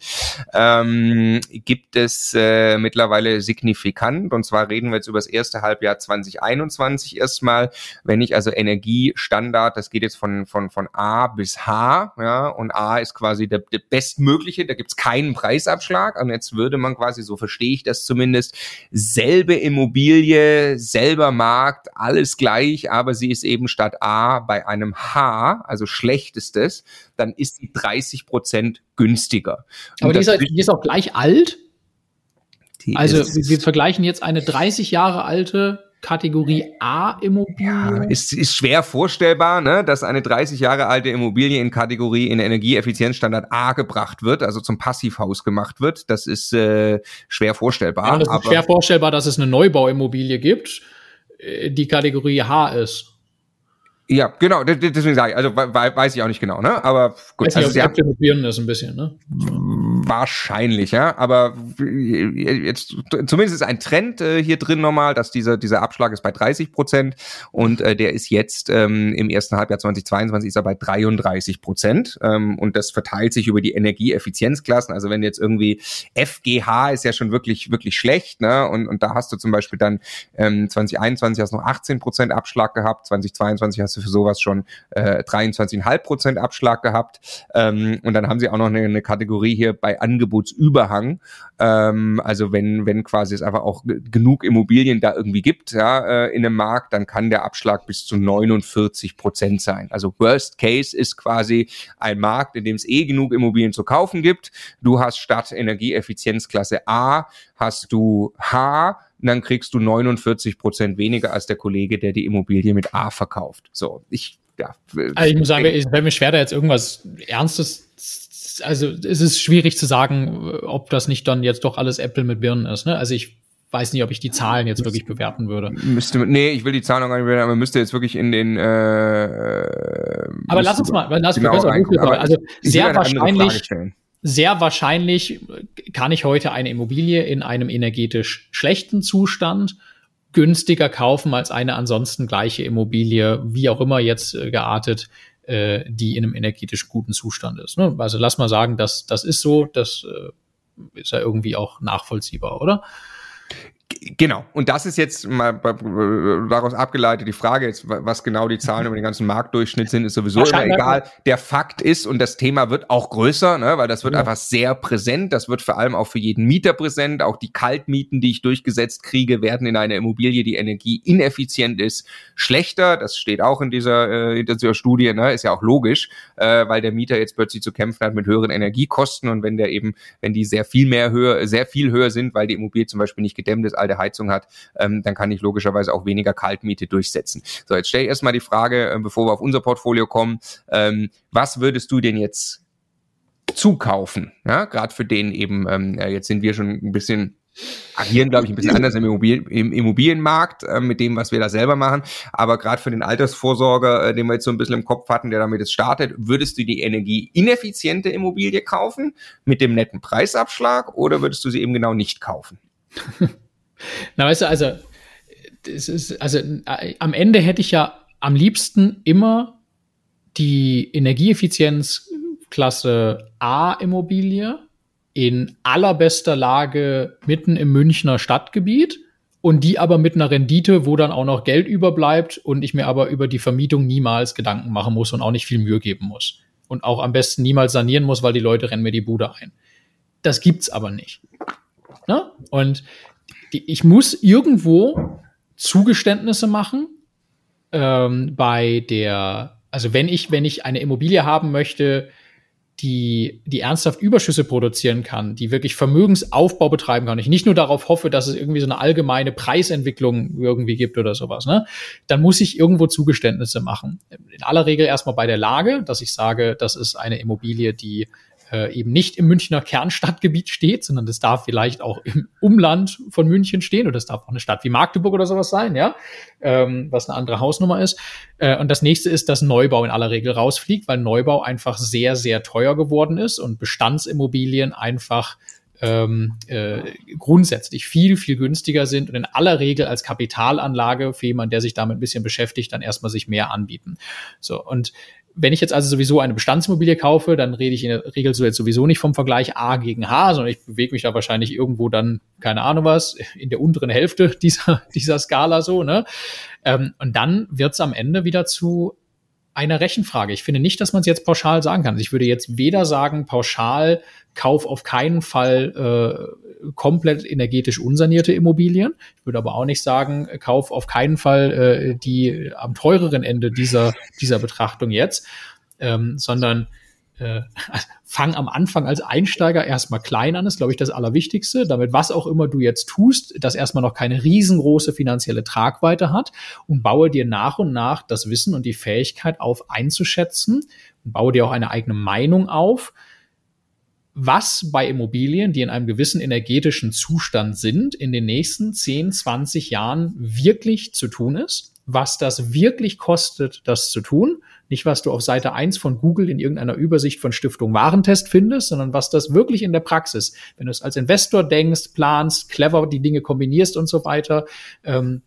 ähm, gibt es äh, mittlerweile signifikant. Und zwar reden wir jetzt über das erste Halbjahr 2021 erstmal. Wenn ich also Energiestandard, das geht jetzt von, von, von A bis H, ja, und A ist quasi der, der bestmögliche, da gibt es keinen Preisabschlag. Und jetzt würde man quasi, so verstehe ich das zumindest, selbe Immobilie selber Markt, alles gleich, aber sie ist eben statt A bei einem H, also schlechtestes, dann ist sie 30 Prozent günstiger. Aber die ist, halt, die ist, auch gleich alt? also wir vergleichen jetzt eine 30 Jahre alte Kategorie A Immobilie? Ja, ist, ist schwer vorstellbar, ne, dass eine 30 Jahre alte Immobilie in Kategorie in Energieeffizienzstandard A gebracht wird, also zum Passivhaus gemacht wird. Das ist äh, schwer vorstellbar. Ja, das ist schwer vorstellbar, dass es eine Neubauimmobilie gibt, äh, die Kategorie H ist. Ja, genau, deswegen sage ich, also weiß ich auch nicht genau, ne? Aber gut. Weiß nicht, also, mit Birnen ist ein bisschen, ne? Wahrscheinlich, ja. Aber jetzt zumindest ist ein Trend äh, hier drin nochmal, dass dieser, dieser Abschlag ist bei 30 Prozent und äh, der ist jetzt ähm, im ersten Halbjahr 2022 ist er bei 33 Prozent. Ähm, und das verteilt sich über die Energieeffizienzklassen. Also wenn jetzt irgendwie FGH ist ja schon wirklich, wirklich schlecht, ne? Und, und da hast du zum Beispiel dann ähm, 2021 hast du noch 18 Prozent Abschlag gehabt, 2022 hast du für sowas schon äh, 23,5 Prozent Abschlag gehabt. Ähm, und dann haben sie auch noch eine, eine Kategorie hier bei Angebotsüberhang. Ähm, also wenn, wenn quasi es einfach auch genug Immobilien da irgendwie gibt, ja, äh, in einem Markt, dann kann der Abschlag bis zu 49 Prozent sein. Also Worst Case ist quasi ein Markt, in dem es eh genug Immobilien zu kaufen gibt. Du hast statt Energieeffizienzklasse A hast du H, dann kriegst du 49 Prozent weniger als der Kollege, der die Immobilie mit A verkauft. So, ich, ja. Also ich muss sagen, es wäre mir schwer, da jetzt irgendwas Ernstes also es ist schwierig zu sagen, ob das nicht dann jetzt doch alles Apple mit Birnen ist. Ne? Also ich weiß nicht, ob ich die Zahlen jetzt wirklich bewerten würde. Müsste, nee, ich will die Zahlen noch gar nicht bewerten, aber müsste jetzt wirklich in den. Äh, aber lass uns mal, lass genau uns also sehr wahrscheinlich, sehr wahrscheinlich kann ich heute eine Immobilie in einem energetisch schlechten Zustand günstiger kaufen als eine ansonsten gleiche Immobilie, wie auch immer jetzt äh, geartet, äh, die in einem energetisch guten Zustand ist. Ne? Also lass mal sagen, das, das ist so, das äh, ist ja irgendwie auch nachvollziehbar, oder? Genau. Und das ist jetzt mal daraus abgeleitet die Frage jetzt, was genau die Zahlen über den ganzen Marktdurchschnitt sind, ist sowieso immer egal. Der Fakt ist, und das Thema wird auch größer, ne, weil das wird ja. einfach sehr präsent. Das wird vor allem auch für jeden Mieter präsent. Auch die Kaltmieten, die ich durchgesetzt kriege, werden in einer Immobilie, die energieineffizient ist, schlechter. Das steht auch in dieser, äh, in dieser Studie, ne, ist ja auch logisch, äh, weil der Mieter jetzt plötzlich zu kämpfen hat mit höheren Energiekosten und wenn der eben, wenn die sehr viel mehr höher, sehr viel höher sind, weil die Immobilie zum Beispiel nicht gedämmt ist, alte Heizung hat, ähm, dann kann ich logischerweise auch weniger Kaltmiete durchsetzen. So, jetzt stelle ich erstmal die Frage, äh, bevor wir auf unser Portfolio kommen, ähm, was würdest du denn jetzt zukaufen? Ja, gerade für den eben, ähm, jetzt sind wir schon ein bisschen agieren, glaube ich, ein bisschen anders im, Immobilien, im Immobilienmarkt äh, mit dem, was wir da selber machen. Aber gerade für den Altersvorsorger, äh, den wir jetzt so ein bisschen im Kopf hatten, der damit jetzt startet, würdest du die energieineffiziente Immobilie kaufen mit dem netten Preisabschlag oder würdest du sie eben genau nicht kaufen? Na, weißt du, also, das ist, also äh, am Ende hätte ich ja am liebsten immer die Energieeffizienzklasse A Immobilie in allerbester Lage mitten im Münchner Stadtgebiet und die aber mit einer Rendite, wo dann auch noch Geld überbleibt und ich mir aber über die Vermietung niemals Gedanken machen muss und auch nicht viel Mühe geben muss. Und auch am besten niemals sanieren muss, weil die Leute rennen mir die Bude ein. Das gibt's aber nicht. Ne? Und ich muss irgendwo Zugeständnisse machen ähm, bei der, also wenn ich, wenn ich eine Immobilie haben möchte, die, die ernsthaft Überschüsse produzieren kann, die wirklich Vermögensaufbau betreiben kann, ich nicht nur darauf hoffe, dass es irgendwie so eine allgemeine Preisentwicklung irgendwie gibt oder sowas, ne, dann muss ich irgendwo Zugeständnisse machen. In aller Regel erstmal bei der Lage, dass ich sage, das ist eine Immobilie, die äh, eben nicht im Münchner Kernstadtgebiet steht, sondern das darf vielleicht auch im Umland von München stehen oder das darf auch eine Stadt wie Magdeburg oder sowas sein, ja, ähm, was eine andere Hausnummer ist. Äh, und das nächste ist, dass Neubau in aller Regel rausfliegt, weil Neubau einfach sehr, sehr teuer geworden ist und Bestandsimmobilien einfach ähm, äh, grundsätzlich viel, viel günstiger sind und in aller Regel als Kapitalanlage für jemanden, der sich damit ein bisschen beschäftigt, dann erstmal sich mehr anbieten. So, und wenn ich jetzt also sowieso eine Bestandsimmobilie kaufe, dann rede ich in der Regel so jetzt sowieso nicht vom Vergleich A gegen H, sondern ich bewege mich da wahrscheinlich irgendwo dann, keine Ahnung was, in der unteren Hälfte dieser, dieser Skala so, ne? Ähm, und dann wird's am Ende wieder zu einer Rechenfrage. Ich finde nicht, dass man es jetzt pauschal sagen kann. Ich würde jetzt weder sagen, pauschal kauf auf keinen Fall äh, komplett energetisch unsanierte Immobilien. Ich würde aber auch nicht sagen, kauf auf keinen Fall äh, die am teureren Ende dieser, dieser Betrachtung jetzt, ähm, sondern äh, fang am Anfang als Einsteiger erstmal klein an, ist, glaube ich, das Allerwichtigste, damit was auch immer du jetzt tust, das erstmal noch keine riesengroße finanzielle Tragweite hat. Und baue dir nach und nach das Wissen und die Fähigkeit auf einzuschätzen. Und baue dir auch eine eigene Meinung auf, was bei Immobilien, die in einem gewissen energetischen Zustand sind, in den nächsten 10, 20 Jahren wirklich zu tun ist, was das wirklich kostet, das zu tun. Nicht, was du auf Seite 1 von Google in irgendeiner Übersicht von Stiftung Warentest findest, sondern was das wirklich in der Praxis, wenn du es als Investor denkst, planst, clever die Dinge kombinierst und so weiter, ähm,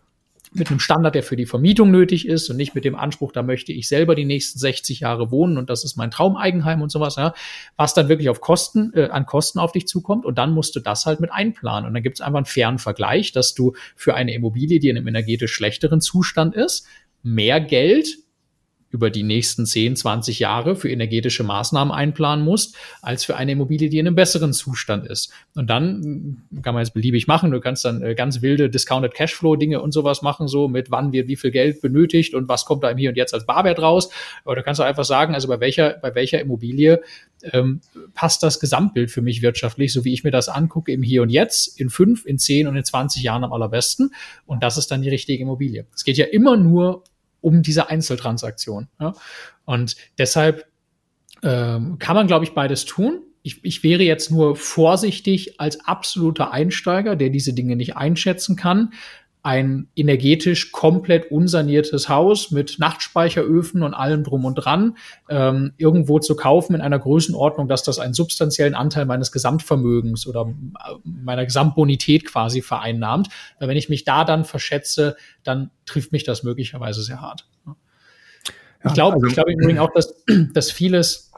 mit einem Standard, der für die Vermietung nötig ist und nicht mit dem Anspruch, da möchte ich selber die nächsten 60 Jahre wohnen und das ist mein Traumeigenheim und sowas, ja, was dann wirklich auf Kosten, äh, an Kosten auf dich zukommt und dann musst du das halt mit einplanen. Und dann gibt es einfach einen fairen Vergleich, dass du für eine Immobilie, die in einem energetisch schlechteren Zustand ist, mehr Geld über die nächsten 10, 20 Jahre für energetische Maßnahmen einplanen musst, als für eine Immobilie, die in einem besseren Zustand ist. Und dann kann man jetzt beliebig machen. Du kannst dann äh, ganz wilde Discounted Cashflow Dinge und sowas machen, so mit wann wird wie viel Geld benötigt und was kommt da im Hier und Jetzt als Barwert raus. Aber du kannst auch einfach sagen, also bei welcher, bei welcher Immobilie ähm, passt das Gesamtbild für mich wirtschaftlich, so wie ich mir das angucke im Hier und Jetzt, in fünf, in zehn und in 20 Jahren am allerbesten. Und das ist dann die richtige Immobilie. Es geht ja immer nur um diese Einzeltransaktion. Ja? Und deshalb ähm, kann man, glaube ich, beides tun. Ich, ich wäre jetzt nur vorsichtig als absoluter Einsteiger, der diese Dinge nicht einschätzen kann, ein energetisch komplett unsaniertes Haus mit Nachtspeicheröfen und allem drum und dran ähm, irgendwo zu kaufen in einer Größenordnung, dass das einen substanziellen Anteil meines Gesamtvermögens oder äh, meiner Gesamtbonität quasi vereinnahmt. Weil wenn ich mich da dann verschätze, dann trifft mich das möglicherweise sehr hart. Ich glaube, also, ich glaube im Übrigen auch, dass, dass vieles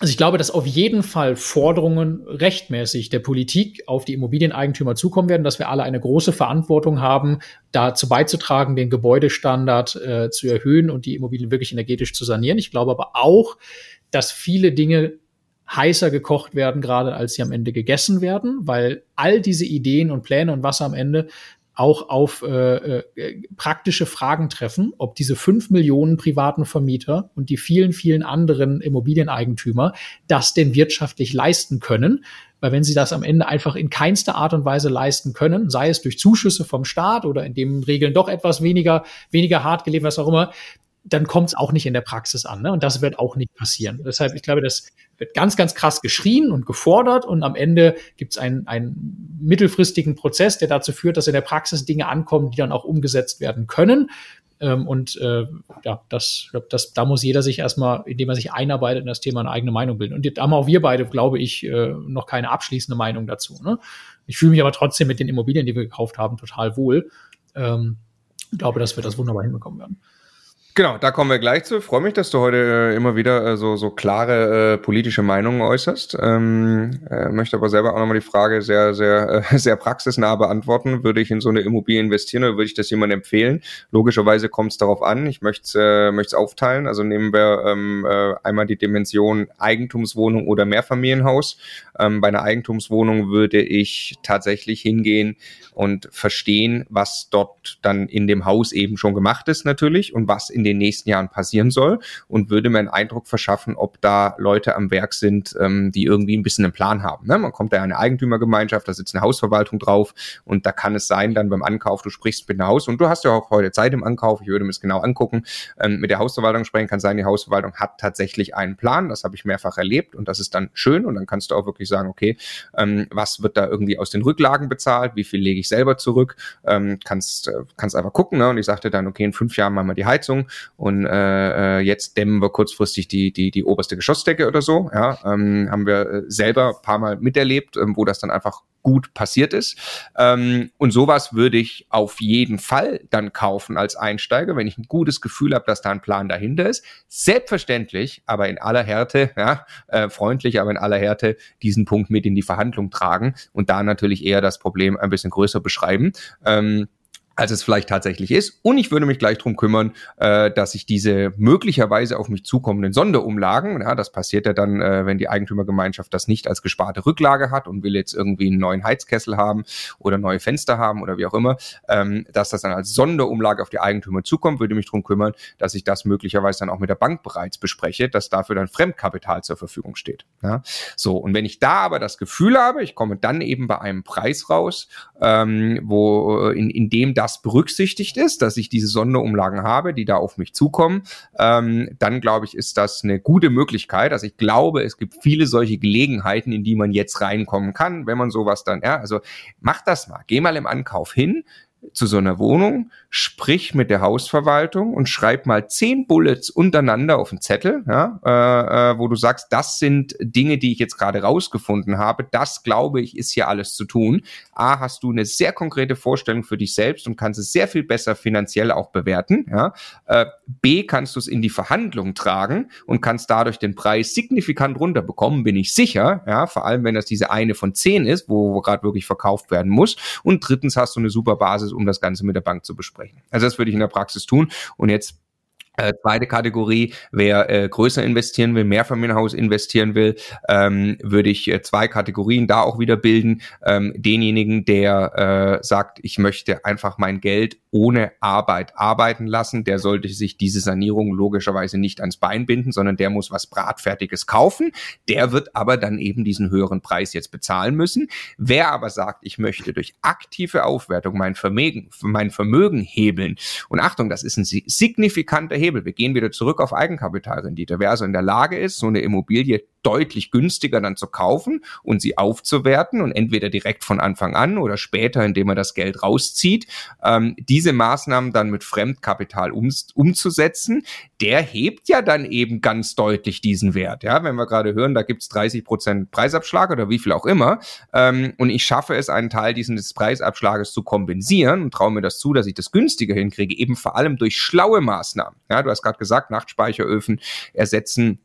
also ich glaube, dass auf jeden Fall Forderungen rechtmäßig der Politik auf die Immobilieneigentümer zukommen werden, dass wir alle eine große Verantwortung haben, dazu beizutragen, den Gebäudestandard äh, zu erhöhen und die Immobilien wirklich energetisch zu sanieren. Ich glaube aber auch, dass viele Dinge heißer gekocht werden, gerade als sie am Ende gegessen werden, weil all diese Ideen und Pläne und was am Ende auch auf äh, äh, praktische Fragen treffen, ob diese fünf Millionen privaten Vermieter und die vielen, vielen anderen Immobilieneigentümer das denn wirtschaftlich leisten können. Weil wenn sie das am Ende einfach in keinster Art und Weise leisten können, sei es durch Zuschüsse vom Staat oder in dem Regeln doch etwas weniger, weniger hart gelebt, was auch immer, dann kommt es auch nicht in der Praxis an. Ne? Und das wird auch nicht passieren. Deshalb, ich glaube, das wird ganz, ganz krass geschrien und gefordert und am Ende gibt es einen, einen mittelfristigen Prozess, der dazu führt, dass in der Praxis Dinge ankommen, die dann auch umgesetzt werden können. Ähm, und äh, ja, das, das, da muss jeder sich erstmal, indem er sich einarbeitet in das Thema, eine eigene Meinung bilden. Und da haben auch wir beide, glaube ich, äh, noch keine abschließende Meinung dazu. Ne? Ich fühle mich aber trotzdem mit den Immobilien, die wir gekauft haben, total wohl. Ähm, glaube, dass wir das wunderbar hinbekommen werden. Genau, da kommen wir gleich zu. Ich freue mich, dass du heute äh, immer wieder äh, so, so klare äh, politische Meinungen äußerst. Ähm, äh, möchte aber selber auch nochmal die Frage sehr, sehr, äh, sehr praxisnah beantworten. Würde ich in so eine Immobilie investieren oder würde ich das jemandem empfehlen? Logischerweise kommt es darauf an. Ich möchte es äh, aufteilen. Also nehmen wir ähm, äh, einmal die Dimension Eigentumswohnung oder Mehrfamilienhaus. Ähm, bei einer Eigentumswohnung würde ich tatsächlich hingehen und verstehen, was dort dann in dem Haus eben schon gemacht ist natürlich und was in den nächsten Jahren passieren soll und würde mir einen Eindruck verschaffen, ob da Leute am Werk sind, ähm, die irgendwie ein bisschen einen Plan haben. Ne? Man kommt da in eine Eigentümergemeinschaft, da sitzt eine Hausverwaltung drauf und da kann es sein, dann beim Ankauf, du sprichst mit einem Haus und du hast ja auch heute Zeit im Ankauf, ich würde mir es genau angucken, ähm, mit der Hausverwaltung sprechen, kann sein, die Hausverwaltung hat tatsächlich einen Plan, das habe ich mehrfach erlebt und das ist dann schön und dann kannst du auch wirklich sagen, okay, ähm, was wird da irgendwie aus den Rücklagen bezahlt, wie viel lege ich selber zurück, ähm, kannst, äh, kannst einfach gucken ne? und ich sagte dann, okay, in fünf Jahren machen wir die Heizung und äh, äh, jetzt dämmen wir kurzfristig die, die, die oberste Geschossdecke oder so. Ja, ähm, haben wir äh, selber ein paar Mal miterlebt, ähm, wo das dann einfach gut passiert ist. Ähm, und sowas würde ich auf jeden Fall dann kaufen als Einsteiger, wenn ich ein gutes Gefühl habe, dass da ein Plan dahinter ist. Selbstverständlich, aber in aller Härte, ja, äh, freundlich, aber in aller Härte diesen Punkt mit in die Verhandlung tragen und da natürlich eher das Problem ein bisschen größer beschreiben. Ähm, als es vielleicht tatsächlich ist. Und ich würde mich gleich drum kümmern, äh, dass ich diese möglicherweise auf mich zukommenden Sonderumlagen, ja, das passiert ja dann, äh, wenn die Eigentümergemeinschaft das nicht als gesparte Rücklage hat und will jetzt irgendwie einen neuen Heizkessel haben oder neue Fenster haben oder wie auch immer, ähm, dass das dann als Sonderumlage auf die Eigentümer zukommt, würde mich drum kümmern, dass ich das möglicherweise dann auch mit der Bank bereits bespreche, dass dafür dann Fremdkapital zur Verfügung steht. Ja. So, und wenn ich da aber das Gefühl habe, ich komme dann eben bei einem Preis raus, ähm, wo in, in dem das das berücksichtigt ist, dass ich diese Sonderumlagen habe, die da auf mich zukommen, ähm, dann glaube ich, ist das eine gute Möglichkeit. Also ich glaube, es gibt viele solche Gelegenheiten, in die man jetzt reinkommen kann, wenn man sowas dann, ja, also mach das mal. Geh mal im Ankauf hin, zu so einer Wohnung, sprich mit der Hausverwaltung und schreib mal zehn Bullets untereinander auf den Zettel, ja, äh, äh, wo du sagst, das sind Dinge, die ich jetzt gerade rausgefunden habe. Das glaube ich, ist hier alles zu tun. A, hast du eine sehr konkrete Vorstellung für dich selbst und kannst es sehr viel besser finanziell auch bewerten. Ja. Äh, B, kannst du es in die Verhandlung tragen und kannst dadurch den Preis signifikant runterbekommen, bin ich sicher. Ja, vor allem wenn das diese eine von zehn ist, wo, wo gerade wirklich verkauft werden muss. Und drittens hast du eine super Basis, um das Ganze mit der Bank zu besprechen. Also das würde ich in der Praxis tun. Und jetzt äh, zweite Kategorie, wer äh, größer investieren will, mehr Familienhaus investieren will, ähm, würde ich äh, zwei Kategorien da auch wieder bilden. Ähm, denjenigen, der äh, sagt, ich möchte einfach mein Geld ohne Arbeit arbeiten lassen, der sollte sich diese Sanierung logischerweise nicht ans Bein binden, sondern der muss was Bratfertiges kaufen. Der wird aber dann eben diesen höheren Preis jetzt bezahlen müssen. Wer aber sagt, ich möchte durch aktive Aufwertung mein Vermögen, mein Vermögen hebeln, und Achtung, das ist ein signifikanter Hebel, wir gehen wieder zurück auf Eigenkapitalrendite. Wer also in der Lage ist, so eine Immobilie deutlich günstiger dann zu kaufen und sie aufzuwerten und entweder direkt von Anfang an oder später, indem er das Geld rauszieht, ähm, diese Maßnahmen dann mit Fremdkapital um, umzusetzen, der hebt ja dann eben ganz deutlich diesen Wert. Ja, wenn wir gerade hören, da gibt's 30 Prozent Preisabschlag oder wie viel auch immer, ähm, und ich schaffe es, einen Teil dieses Preisabschlages zu kompensieren und traue mir das zu, dass ich das günstiger hinkriege, eben vor allem durch schlaue Maßnahmen. Ja, du hast gerade gesagt, Nachtspeicheröfen ersetzen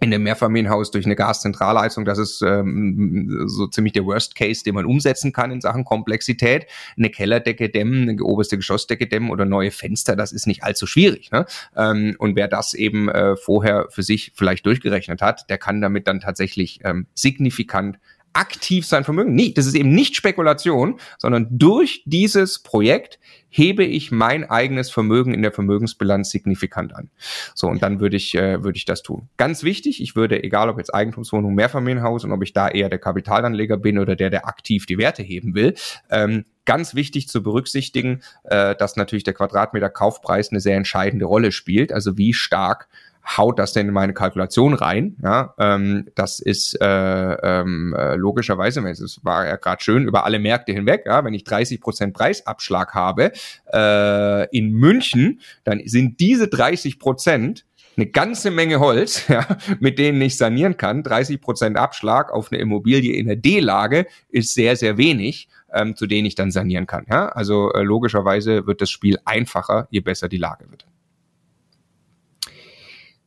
in dem Mehrfamilienhaus durch eine Gaszentralleistung, das ist ähm, so ziemlich der Worst Case, den man umsetzen kann in Sachen Komplexität. Eine Kellerdecke dämmen, eine oberste Geschossdecke dämmen oder neue Fenster, das ist nicht allzu schwierig. Ne? Ähm, und wer das eben äh, vorher für sich vielleicht durchgerechnet hat, der kann damit dann tatsächlich ähm, signifikant aktiv sein Vermögen. Nee, das ist eben nicht Spekulation, sondern durch dieses Projekt hebe ich mein eigenes Vermögen in der Vermögensbilanz signifikant an. So, und dann würde ich, äh, würde ich das tun. Ganz wichtig, ich würde, egal ob jetzt Eigentumswohnung, Mehrfamilienhaus und ob ich da eher der Kapitalanleger bin oder der, der aktiv die Werte heben will, ähm, ganz wichtig zu berücksichtigen, äh, dass natürlich der Quadratmeter Kaufpreis eine sehr entscheidende Rolle spielt. Also wie stark haut das denn in meine Kalkulation rein? Ja, ähm, das ist äh, ähm, äh, logischerweise, es war ja gerade schön über alle Märkte hinweg, ja, wenn ich 30 Prozent Preisabschlag habe äh, in München, dann sind diese 30 Prozent eine ganze Menge Holz, ja, mit denen ich sanieren kann. 30 Prozent Abschlag auf eine Immobilie in der D-Lage ist sehr, sehr wenig, ähm, zu denen ich dann sanieren kann. Ja? Also äh, logischerweise wird das Spiel einfacher, je besser die Lage wird.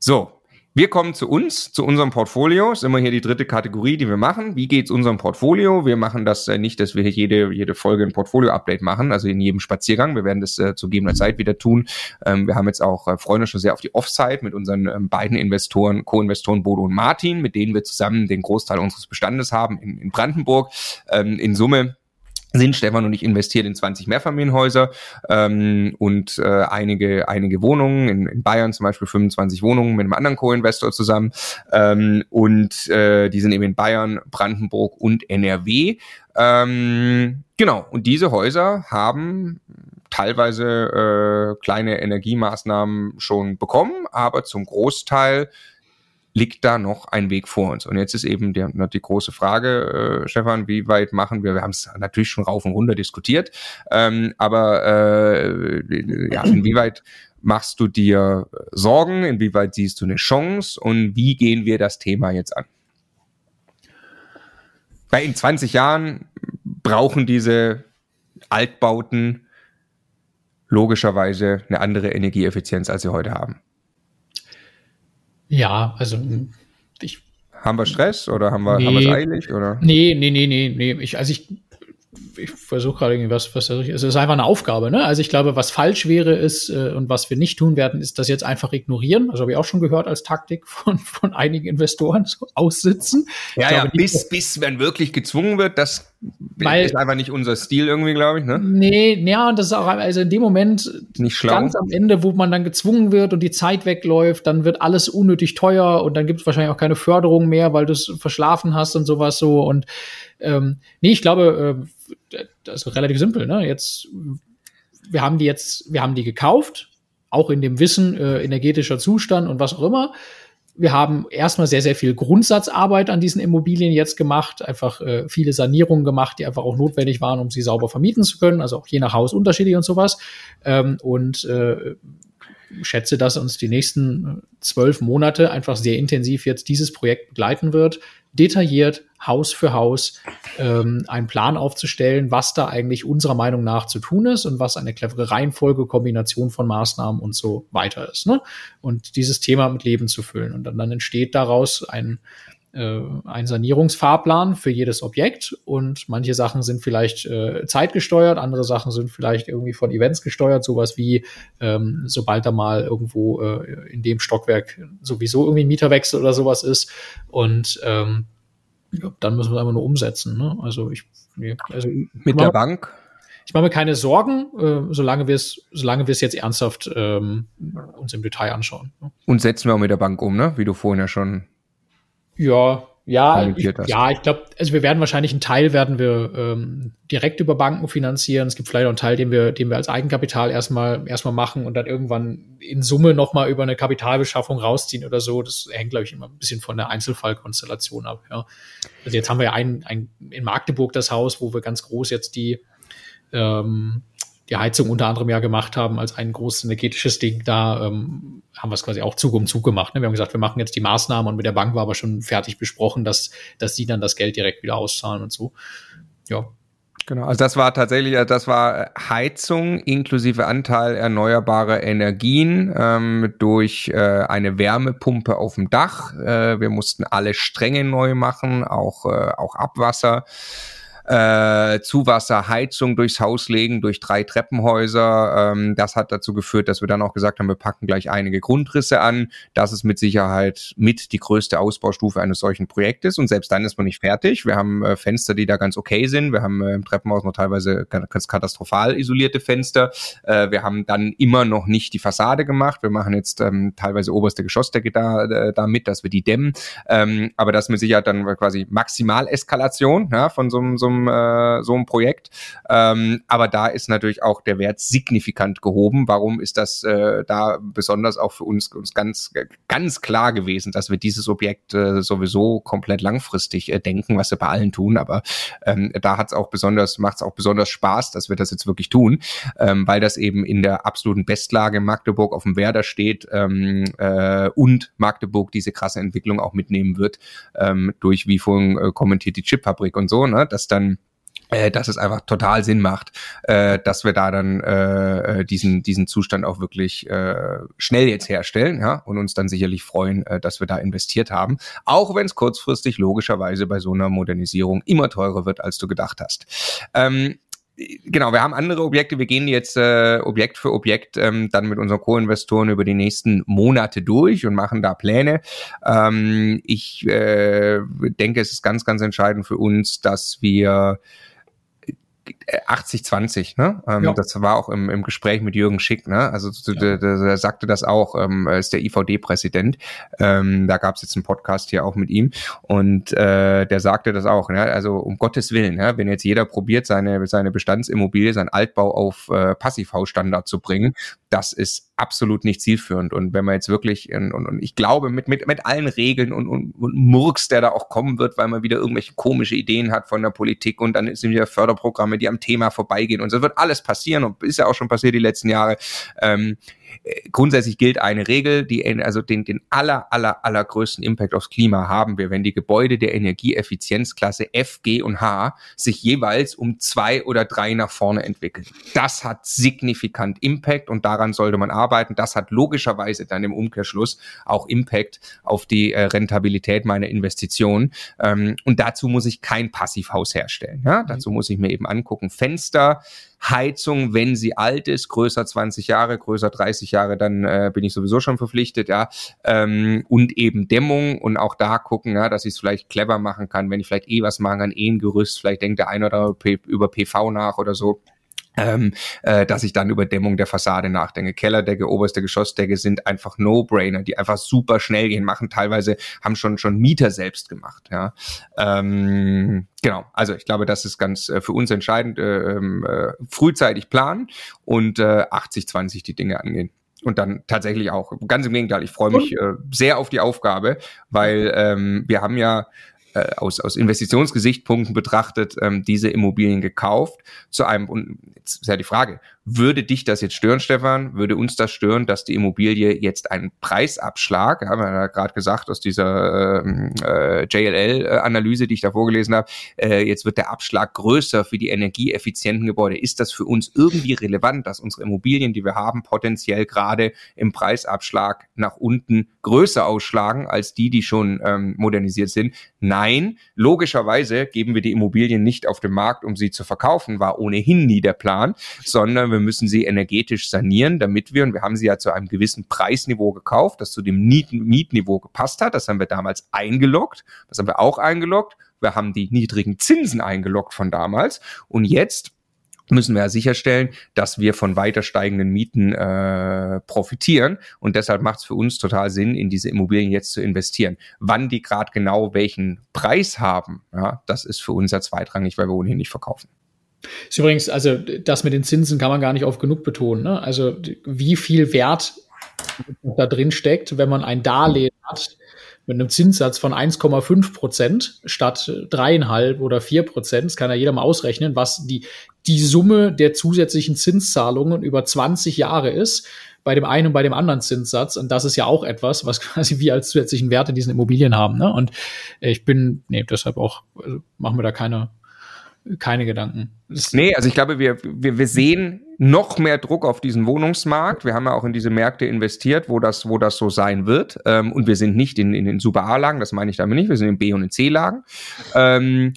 So, wir kommen zu uns, zu unserem Portfolio. Ist immer hier die dritte Kategorie, die wir machen. Wie geht's unserem Portfolio? Wir machen das äh, nicht, dass wir jede, jede Folge ein Portfolio-Update machen, also in jedem Spaziergang. Wir werden das äh, zu gegebener Zeit wieder tun. Ähm, wir haben jetzt auch äh, Freunde schon sehr auf die Offside mit unseren ähm, beiden Investoren, Co-Investoren Bodo und Martin, mit denen wir zusammen den Großteil unseres Bestandes haben in, in Brandenburg. Ähm, in Summe sind. Stefan und ich investiert in 20 Mehrfamilienhäuser ähm, und äh, einige einige Wohnungen. In, in Bayern zum Beispiel 25 Wohnungen mit einem anderen Co-Investor zusammen. Ähm, und äh, die sind eben in Bayern, Brandenburg und NRW. Ähm, genau. Und diese Häuser haben teilweise äh, kleine Energiemaßnahmen schon bekommen, aber zum Großteil liegt da noch ein Weg vor uns. Und jetzt ist eben die, die große Frage, äh, Stefan, wie weit machen wir, wir haben es natürlich schon rauf und runter diskutiert, ähm, aber äh, ja, inwieweit machst du dir Sorgen, inwieweit siehst du eine Chance und wie gehen wir das Thema jetzt an? Weil in 20 Jahren brauchen diese Altbauten logischerweise eine andere Energieeffizienz, als sie heute haben. Ja, also ich. Haben wir Stress oder haben wir nee, haben wir es eilig? Oder? Nee, nee, nee, nee, nee. Ich, also ich ich versuche gerade irgendwas, was es ist einfach eine Aufgabe. Ne? Also ich glaube, was falsch wäre ist äh, und was wir nicht tun werden, ist das jetzt einfach ignorieren. Also habe ich auch schon gehört als Taktik von, von einigen Investoren so aussitzen. Ja, glaube, ja, bis, bis man wirklich gezwungen wird, das weil, ist einfach nicht unser Stil irgendwie, glaube ich. Ne? Nee, ja, und das ist auch also in dem Moment nicht schlau. ganz am Ende, wo man dann gezwungen wird und die Zeit wegläuft, dann wird alles unnötig teuer und dann gibt es wahrscheinlich auch keine Förderung mehr, weil du es verschlafen hast und sowas so und ähm, nee, ich glaube, äh, das ist relativ simpel. Ne? Jetzt, wir haben die jetzt, wir haben die gekauft, auch in dem Wissen äh, energetischer Zustand und was auch immer. Wir haben erstmal sehr, sehr viel Grundsatzarbeit an diesen Immobilien jetzt gemacht, einfach äh, viele Sanierungen gemacht, die einfach auch notwendig waren, um sie sauber vermieten zu können, also auch je nach Haus unterschiedlich und sowas. Ähm, und äh, schätze, dass uns die nächsten zwölf Monate einfach sehr intensiv jetzt dieses Projekt begleiten wird, detailliert Haus für Haus ähm, einen Plan aufzustellen, was da eigentlich unserer Meinung nach zu tun ist und was eine clevere Reihenfolge, Kombination von Maßnahmen und so weiter ist. Ne? Und dieses Thema mit Leben zu füllen. Und dann, dann entsteht daraus ein, äh, ein Sanierungsfahrplan für jedes Objekt und manche Sachen sind vielleicht äh, zeitgesteuert, andere Sachen sind vielleicht irgendwie von Events gesteuert, sowas wie ähm, sobald da mal irgendwo äh, in dem Stockwerk sowieso irgendwie ein Mieterwechsel oder sowas ist und ähm, ja, dann müssen wir es einfach nur umsetzen. Ne? Also ich, also mit der Bank. Ich mache mir keine Sorgen, äh, solange wir es, solange wir es jetzt ernsthaft ähm, uns im Detail anschauen. Ne? Und setzen wir auch mit der Bank um, ne? Wie du vorhin ja schon. Ja, ja, ich, ja, ich glaube, also wir werden wahrscheinlich einen Teil werden wir ähm, direkt über Banken finanzieren. Es gibt vielleicht auch einen Teil, den wir, den wir als Eigenkapital erstmal erstmal machen und dann irgendwann in Summe nochmal über eine Kapitalbeschaffung rausziehen oder so. Das hängt, glaube ich, immer ein bisschen von der Einzelfallkonstellation ab. Ja. Also jetzt haben wir ja ein, ein in Magdeburg das Haus, wo wir ganz groß jetzt die ähm, die Heizung unter anderem ja gemacht haben als ein großes energetisches Ding, da ähm, haben wir es quasi auch Zug um Zug gemacht. Ne? Wir haben gesagt, wir machen jetzt die Maßnahmen und mit der Bank war aber schon fertig besprochen, dass, dass sie dann das Geld direkt wieder auszahlen und so. Ja. Genau, also das war tatsächlich, äh, das war Heizung inklusive Anteil erneuerbarer Energien ähm, durch äh, eine Wärmepumpe auf dem Dach. Äh, wir mussten alle Stränge neu machen, auch, äh, auch Abwasser äh, Zuwasserheizung durchs Haus legen, durch drei Treppenhäuser. Ähm, das hat dazu geführt, dass wir dann auch gesagt haben, wir packen gleich einige Grundrisse an. Das ist mit Sicherheit mit die größte Ausbaustufe eines solchen Projektes. Und selbst dann ist man nicht fertig. Wir haben äh, Fenster, die da ganz okay sind. Wir haben äh, im Treppenhaus noch teilweise ganz katastrophal isolierte Fenster. Äh, wir haben dann immer noch nicht die Fassade gemacht. Wir machen jetzt ähm, teilweise oberste Geschossdecke da, äh, damit, dass wir die dämmen. Ähm, aber das mit Sicherheit dann quasi Maximaleskalation ja, von so, so einem äh, so einem Projekt. Ähm, aber da ist natürlich auch der Wert signifikant gehoben. Warum ist das äh, da besonders auch für uns, uns ganz, ganz klar gewesen, dass wir dieses Objekt äh, sowieso komplett langfristig äh, denken, was wir bei allen tun. Aber ähm, da hat es auch besonders, macht es auch besonders Spaß, dass wir das jetzt wirklich tun, ähm, weil das eben in der absoluten Bestlage Magdeburg auf dem Werder steht ähm, äh, und Magdeburg diese krasse Entwicklung auch mitnehmen wird ähm, durch, wie vorhin äh, kommentiert, die Chipfabrik und so, ne, dass dann dass es einfach total Sinn macht, äh, dass wir da dann äh, äh, diesen diesen Zustand auch wirklich äh, schnell jetzt herstellen, ja, und uns dann sicherlich freuen, äh, dass wir da investiert haben, auch wenn es kurzfristig logischerweise bei so einer Modernisierung immer teurer wird, als du gedacht hast. Ähm, genau, wir haben andere Objekte. Wir gehen jetzt äh, Objekt für Objekt ähm, dann mit unseren Co-Investoren über die nächsten Monate durch und machen da Pläne. Ähm, ich äh, denke, es ist ganz, ganz entscheidend für uns, dass wir 80-20, ne? Ähm, ja. Das war auch im, im Gespräch mit Jürgen Schick, ne? Also ja. der, der, der sagte das auch, ähm, ist der IVD-Präsident. Ähm, da gab es jetzt einen Podcast hier auch mit ihm und äh, der sagte das auch, ne? Also um Gottes Willen, ne? wenn jetzt jeder probiert, seine, seine Bestandsimmobilie, sein Altbau auf äh, Passivhausstandard zu bringen, das ist absolut nicht zielführend. Und wenn man jetzt wirklich, in, und, und ich glaube, mit, mit, mit allen Regeln und, und, und Murks, der da auch kommen wird, weil man wieder irgendwelche komische Ideen hat von der Politik und dann sind wieder Förderprogramme, die am Thema vorbeigehen. Und so wird alles passieren und ist ja auch schon passiert die letzten Jahre. Ähm, grundsätzlich gilt eine Regel, die also den, den aller, aller, allergrößten Impact aufs Klima haben wir, wenn die Gebäude der Energieeffizienzklasse F, G und H sich jeweils um zwei oder drei nach vorne entwickeln. Das hat signifikant Impact und daran sollte man arbeiten. Das hat logischerweise dann im Umkehrschluss auch Impact auf die äh, Rentabilität meiner Investition. Ähm, und dazu muss ich kein Passivhaus herstellen. Ja? Dazu muss ich mir eben angucken, Fenster, Heizung, wenn sie alt ist, größer 20 Jahre, größer 30 Jahre, dann äh, bin ich sowieso schon verpflichtet, ja. Ähm, und eben Dämmung und auch da gucken, ja, dass ich es vielleicht clever machen kann, wenn ich vielleicht eh was machen kann, eh ein Gerüst, vielleicht denkt der eine oder andere über PV nach oder so ähm, äh, dass ich dann über Dämmung der Fassade nachdenke. Kellerdecke, oberste Geschossdecke sind einfach No-Brainer, die einfach super schnell gehen, machen teilweise, haben schon schon Mieter selbst gemacht. Ja, ähm, genau. Also ich glaube, das ist ganz äh, für uns entscheidend. Äh, ähm, äh, frühzeitig planen und äh, 80-20 die Dinge angehen und dann tatsächlich auch. Ganz im Gegenteil, ich freue mich äh, sehr auf die Aufgabe, weil ähm, wir haben ja äh, aus, aus Investitionsgesichtspunkten betrachtet ähm, diese Immobilien gekauft zu einem, und jetzt ist ja die Frage, würde dich das jetzt stören, Stefan? Würde uns das stören, dass die Immobilie jetzt einen Preisabschlag, haben wir ja gerade gesagt aus dieser ähm, äh, JLL-Analyse, die ich da vorgelesen habe, äh, jetzt wird der Abschlag größer für die energieeffizienten Gebäude. Ist das für uns irgendwie relevant, dass unsere Immobilien, die wir haben, potenziell gerade im Preisabschlag nach unten größer ausschlagen als die, die schon ähm, modernisiert sind? Nein, logischerweise geben wir die Immobilien nicht auf den Markt, um sie zu verkaufen, war ohnehin nie der Plan, sondern wir müssen sie energetisch sanieren, damit wir, und wir haben sie ja zu einem gewissen Preisniveau gekauft, das zu dem Mietniveau gepasst hat. Das haben wir damals eingeloggt. Das haben wir auch eingeloggt. Wir haben die niedrigen Zinsen eingeloggt von damals. Und jetzt müssen wir ja sicherstellen, dass wir von weiter steigenden Mieten äh, profitieren. Und deshalb macht es für uns total Sinn, in diese Immobilien jetzt zu investieren. Wann die gerade genau welchen Preis haben, ja, das ist für uns ja zweitrangig, weil wir ohnehin nicht verkaufen. Ist übrigens, also das mit den Zinsen kann man gar nicht oft genug betonen. Ne? Also wie viel Wert da drin steckt, wenn man ein Darlehen hat mit einem Zinssatz von 1,5 Prozent statt dreieinhalb oder vier Prozent. Das kann ja jeder mal ausrechnen, was die, die Summe der zusätzlichen Zinszahlungen über 20 Jahre ist bei dem einen und bei dem anderen Zinssatz. Und das ist ja auch etwas, was quasi wir als zusätzlichen Wert in diesen Immobilien haben. Ne? Und ich bin, nee, deshalb auch, also machen wir da keine, keine Gedanken. Das nee, also ich glaube, wir, wir, wir sehen noch mehr Druck auf diesen Wohnungsmarkt. Wir haben ja auch in diese Märkte investiert, wo das, wo das so sein wird. Ähm, und wir sind nicht in, in den Super A-Lagen, das meine ich damit nicht, wir sind in B- und in C-Lagen. Ähm,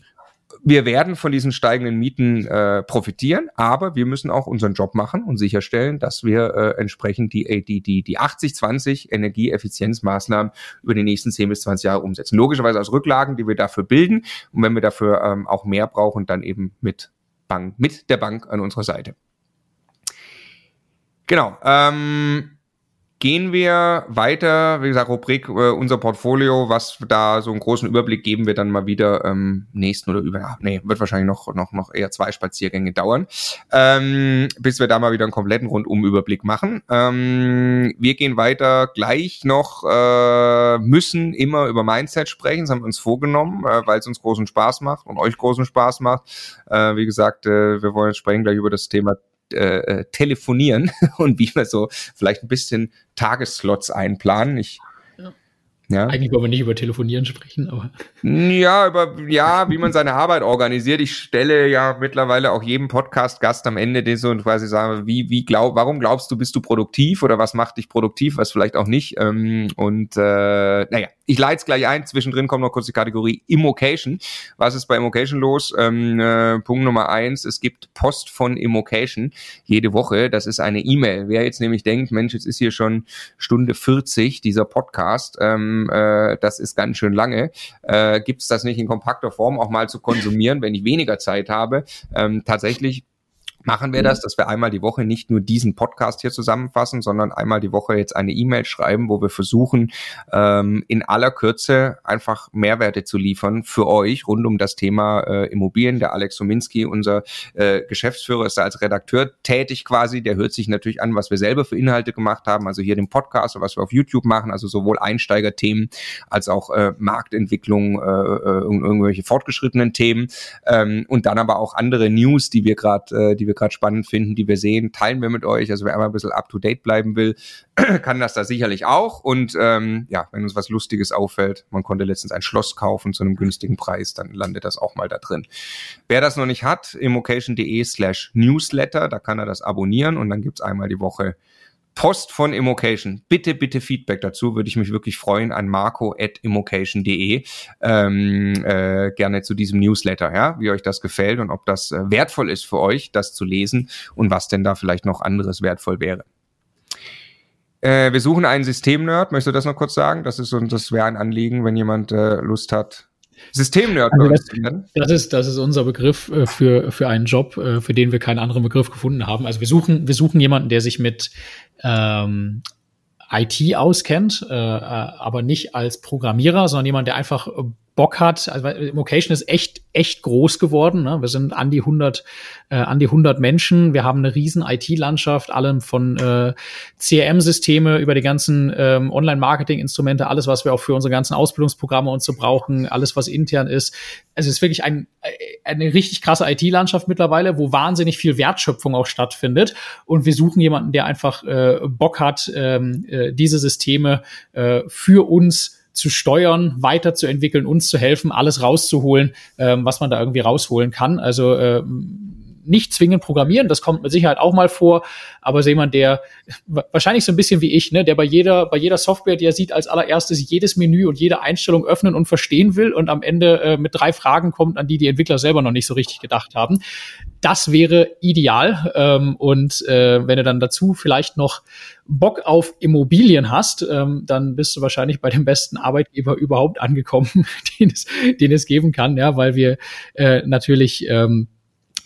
wir werden von diesen steigenden Mieten äh, profitieren, aber wir müssen auch unseren Job machen und sicherstellen, dass wir äh, entsprechend die, äh, die, die, die 80-20 Energieeffizienzmaßnahmen über die nächsten 10 bis 20 Jahre umsetzen. Logischerweise aus Rücklagen, die wir dafür bilden. Und wenn wir dafür ähm, auch mehr brauchen, dann eben mit Bank, mit der Bank an unserer Seite. Genau. Ähm, gehen wir weiter, wie gesagt, Rubrik, äh, unser Portfolio, was da so einen großen Überblick geben wir dann mal wieder ähm, nächsten oder über, nee, wird wahrscheinlich noch, noch, noch eher zwei Spaziergänge dauern, ähm, bis wir da mal wieder einen kompletten Rundumüberblick machen. Ähm, wir gehen weiter gleich noch, äh, müssen immer über Mindset sprechen, das haben wir uns vorgenommen, äh, weil es uns großen Spaß macht und euch großen Spaß macht. Äh, wie gesagt, äh, wir wollen sprechen gleich über das Thema äh, äh, telefonieren und wie wir so vielleicht ein bisschen Tagesslots einplanen. Ich ja. Eigentlich wollen wir nicht über Telefonieren sprechen, aber. Ja, über, ja, wie man seine Arbeit organisiert. Ich stelle ja mittlerweile auch jedem Podcast-Gast am Ende den so und quasi sage, wie, wie glaub, warum glaubst du, bist du produktiv oder was macht dich produktiv, was vielleicht auch nicht. Ähm, und äh, naja, ich leite es gleich ein. Zwischendrin kommt noch kurz die Kategorie Immocation. Was ist bei Immocation los? Ähm, äh, Punkt Nummer eins, es gibt Post von Immocation jede Woche. Das ist eine E-Mail. Wer jetzt nämlich denkt, Mensch, jetzt ist hier schon Stunde 40 dieser Podcast. Ähm, äh, das ist ganz schön lange. Äh, Gibt es das nicht in kompakter Form auch mal zu konsumieren, wenn ich weniger Zeit habe? Ähm, tatsächlich machen wir das, dass wir einmal die Woche nicht nur diesen Podcast hier zusammenfassen, sondern einmal die Woche jetzt eine E-Mail schreiben, wo wir versuchen, ähm, in aller Kürze einfach Mehrwerte zu liefern für euch rund um das Thema äh, Immobilien. Der Alex Sominski, unser äh, Geschäftsführer, ist da als Redakteur tätig quasi. Der hört sich natürlich an, was wir selber für Inhalte gemacht haben, also hier den Podcast was wir auf YouTube machen, also sowohl Einsteigerthemen als auch äh, Marktentwicklung, äh, äh, irgendwelche fortgeschrittenen Themen ähm, und dann aber auch andere News, die wir gerade, äh, die wir wir gerade spannend finden, die wir sehen, teilen wir mit euch. Also wer einmal ein bisschen up-to-date bleiben will, kann das da sicherlich auch. Und ähm, ja, wenn uns was Lustiges auffällt, man konnte letztens ein Schloss kaufen zu einem günstigen Preis, dann landet das auch mal da drin. Wer das noch nicht hat, immocation.de slash newsletter, da kann er das abonnieren und dann gibt's einmal die Woche Post von Immocation. Bitte, bitte Feedback dazu, würde ich mich wirklich freuen an marco.immocation.de. Ähm, äh, gerne zu diesem Newsletter, ja, wie euch das gefällt und ob das äh, wertvoll ist für euch, das zu lesen und was denn da vielleicht noch anderes wertvoll wäre. Äh, wir suchen einen Systemnerd. Möchtest du das noch kurz sagen? Das ist so, das wäre ein Anliegen, wenn jemand äh, Lust hat, Systemnerd. Also das, das, ist, das ist unser Begriff äh, für, für einen Job, äh, für den wir keinen anderen Begriff gefunden haben. Also wir suchen, wir suchen jemanden, der sich mit ähm, IT auskennt, äh, äh, aber nicht als Programmierer, sondern jemand, der einfach Bock hat. Also Immocation ist echt echt groß geworden. Ne? Wir sind an die 100 äh, an die 100 Menschen. Wir haben eine riesen IT-Landschaft, allem von äh, CRM-Systeme über die ganzen ähm, Online-Marketing-Instrumente, alles was wir auch für unsere ganzen Ausbildungsprogramme und so brauchen, alles was intern ist. Also es ist wirklich ein, äh, eine richtig krasse IT-Landschaft mittlerweile, wo wahnsinnig viel Wertschöpfung auch stattfindet. Und wir suchen jemanden, der einfach äh, Bock hat, ähm, äh, diese Systeme äh, für uns zu steuern, weiterzuentwickeln, uns zu helfen, alles rauszuholen, ähm, was man da irgendwie rausholen kann. Also ähm, nicht zwingend programmieren, das kommt mit Sicherheit auch mal vor, aber ist jemand, der wahrscheinlich so ein bisschen wie ich, ne, der bei jeder, bei jeder Software, die er sieht, als allererstes jedes Menü und jede Einstellung öffnen und verstehen will und am Ende äh, mit drei Fragen kommt, an die die Entwickler selber noch nicht so richtig gedacht haben. Das wäre ideal. Ähm, und äh, wenn du dann dazu vielleicht noch Bock auf Immobilien hast, ähm, dann bist du wahrscheinlich bei dem besten Arbeitgeber überhaupt angekommen, den es, den es geben kann, ja, weil wir äh, natürlich ähm,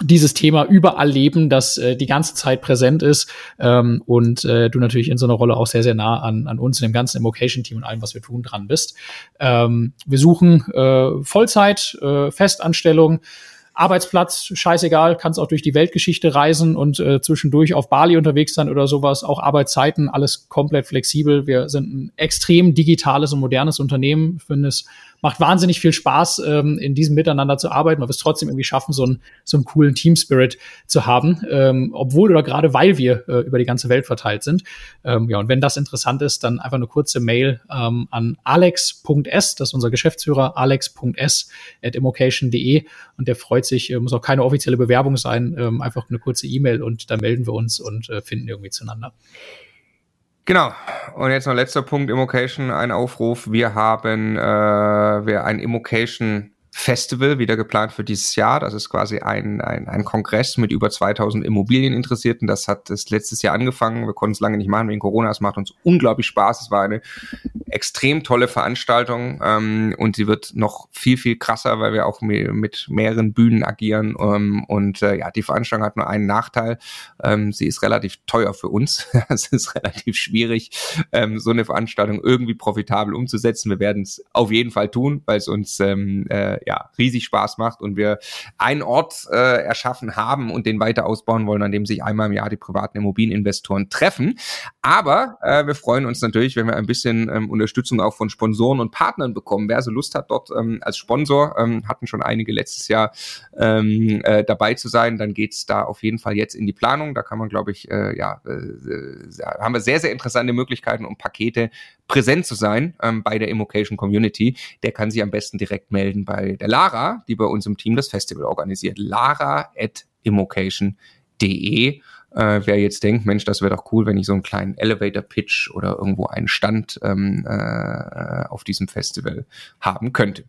dieses Thema überall leben, das äh, die ganze Zeit präsent ist ähm, und äh, du natürlich in so einer Rolle auch sehr, sehr nah an, an uns, dem ganzen Immocation-Team und allem, was wir tun, dran bist. Ähm, wir suchen äh, Vollzeit, äh, Festanstellung, Arbeitsplatz, scheißegal, kannst auch durch die Weltgeschichte reisen und äh, zwischendurch auf Bali unterwegs sein oder sowas. Auch Arbeitszeiten, alles komplett flexibel. Wir sind ein extrem digitales und modernes Unternehmen, finden es macht wahnsinnig viel Spaß, ähm, in diesem Miteinander zu arbeiten, weil wir es trotzdem irgendwie schaffen, so, ein, so einen coolen Team-Spirit zu haben, ähm, obwohl oder gerade weil wir äh, über die ganze Welt verteilt sind. Ähm, ja, und wenn das interessant ist, dann einfach eine kurze Mail ähm, an alex.s, das ist unser Geschäftsführer, alex.s at immocation.de und der freut sich, äh, muss auch keine offizielle Bewerbung sein, ähm, einfach eine kurze E-Mail und dann melden wir uns und äh, finden irgendwie zueinander. Genau. Und jetzt noch letzter Punkt, Immocation, ein Aufruf. Wir haben äh, wir ein Immocation Festival wieder geplant für dieses Jahr. Das ist quasi ein, ein, ein Kongress mit über 2000 Immobilieninteressierten. Das hat das letztes Jahr angefangen. Wir konnten es lange nicht machen wegen Corona. Es macht uns unglaublich Spaß. Es war eine extrem tolle Veranstaltung ähm, und sie wird noch viel, viel krasser, weil wir auch mit mehreren Bühnen agieren. Ähm, und äh, ja, die Veranstaltung hat nur einen Nachteil. Ähm, sie ist relativ teuer für uns. es ist relativ schwierig, ähm, so eine Veranstaltung irgendwie profitabel umzusetzen. Wir werden es auf jeden Fall tun, weil es uns ähm, äh, ja, riesig Spaß macht und wir einen Ort äh, erschaffen haben und den weiter ausbauen wollen, an dem sich einmal im Jahr die privaten Immobilieninvestoren treffen. Aber äh, wir freuen uns natürlich, wenn wir ein bisschen ähm, Unterstützung auch von Sponsoren und Partnern bekommen. Wer also Lust hat, dort ähm, als Sponsor, ähm, hatten schon einige letztes Jahr ähm, äh, dabei zu sein, dann geht's da auf jeden Fall jetzt in die Planung. Da kann man, glaube ich, äh, ja, äh, haben wir sehr, sehr interessante Möglichkeiten, um Pakete präsent zu sein ähm, bei der Immocation Community. Der kann sich am besten direkt melden bei der Lara, die bei uns im Team das Festival organisiert. Lara at immocation.de. Äh, wer jetzt denkt, Mensch, das wäre doch cool, wenn ich so einen kleinen Elevator-Pitch oder irgendwo einen Stand ähm, äh, auf diesem Festival haben könnte.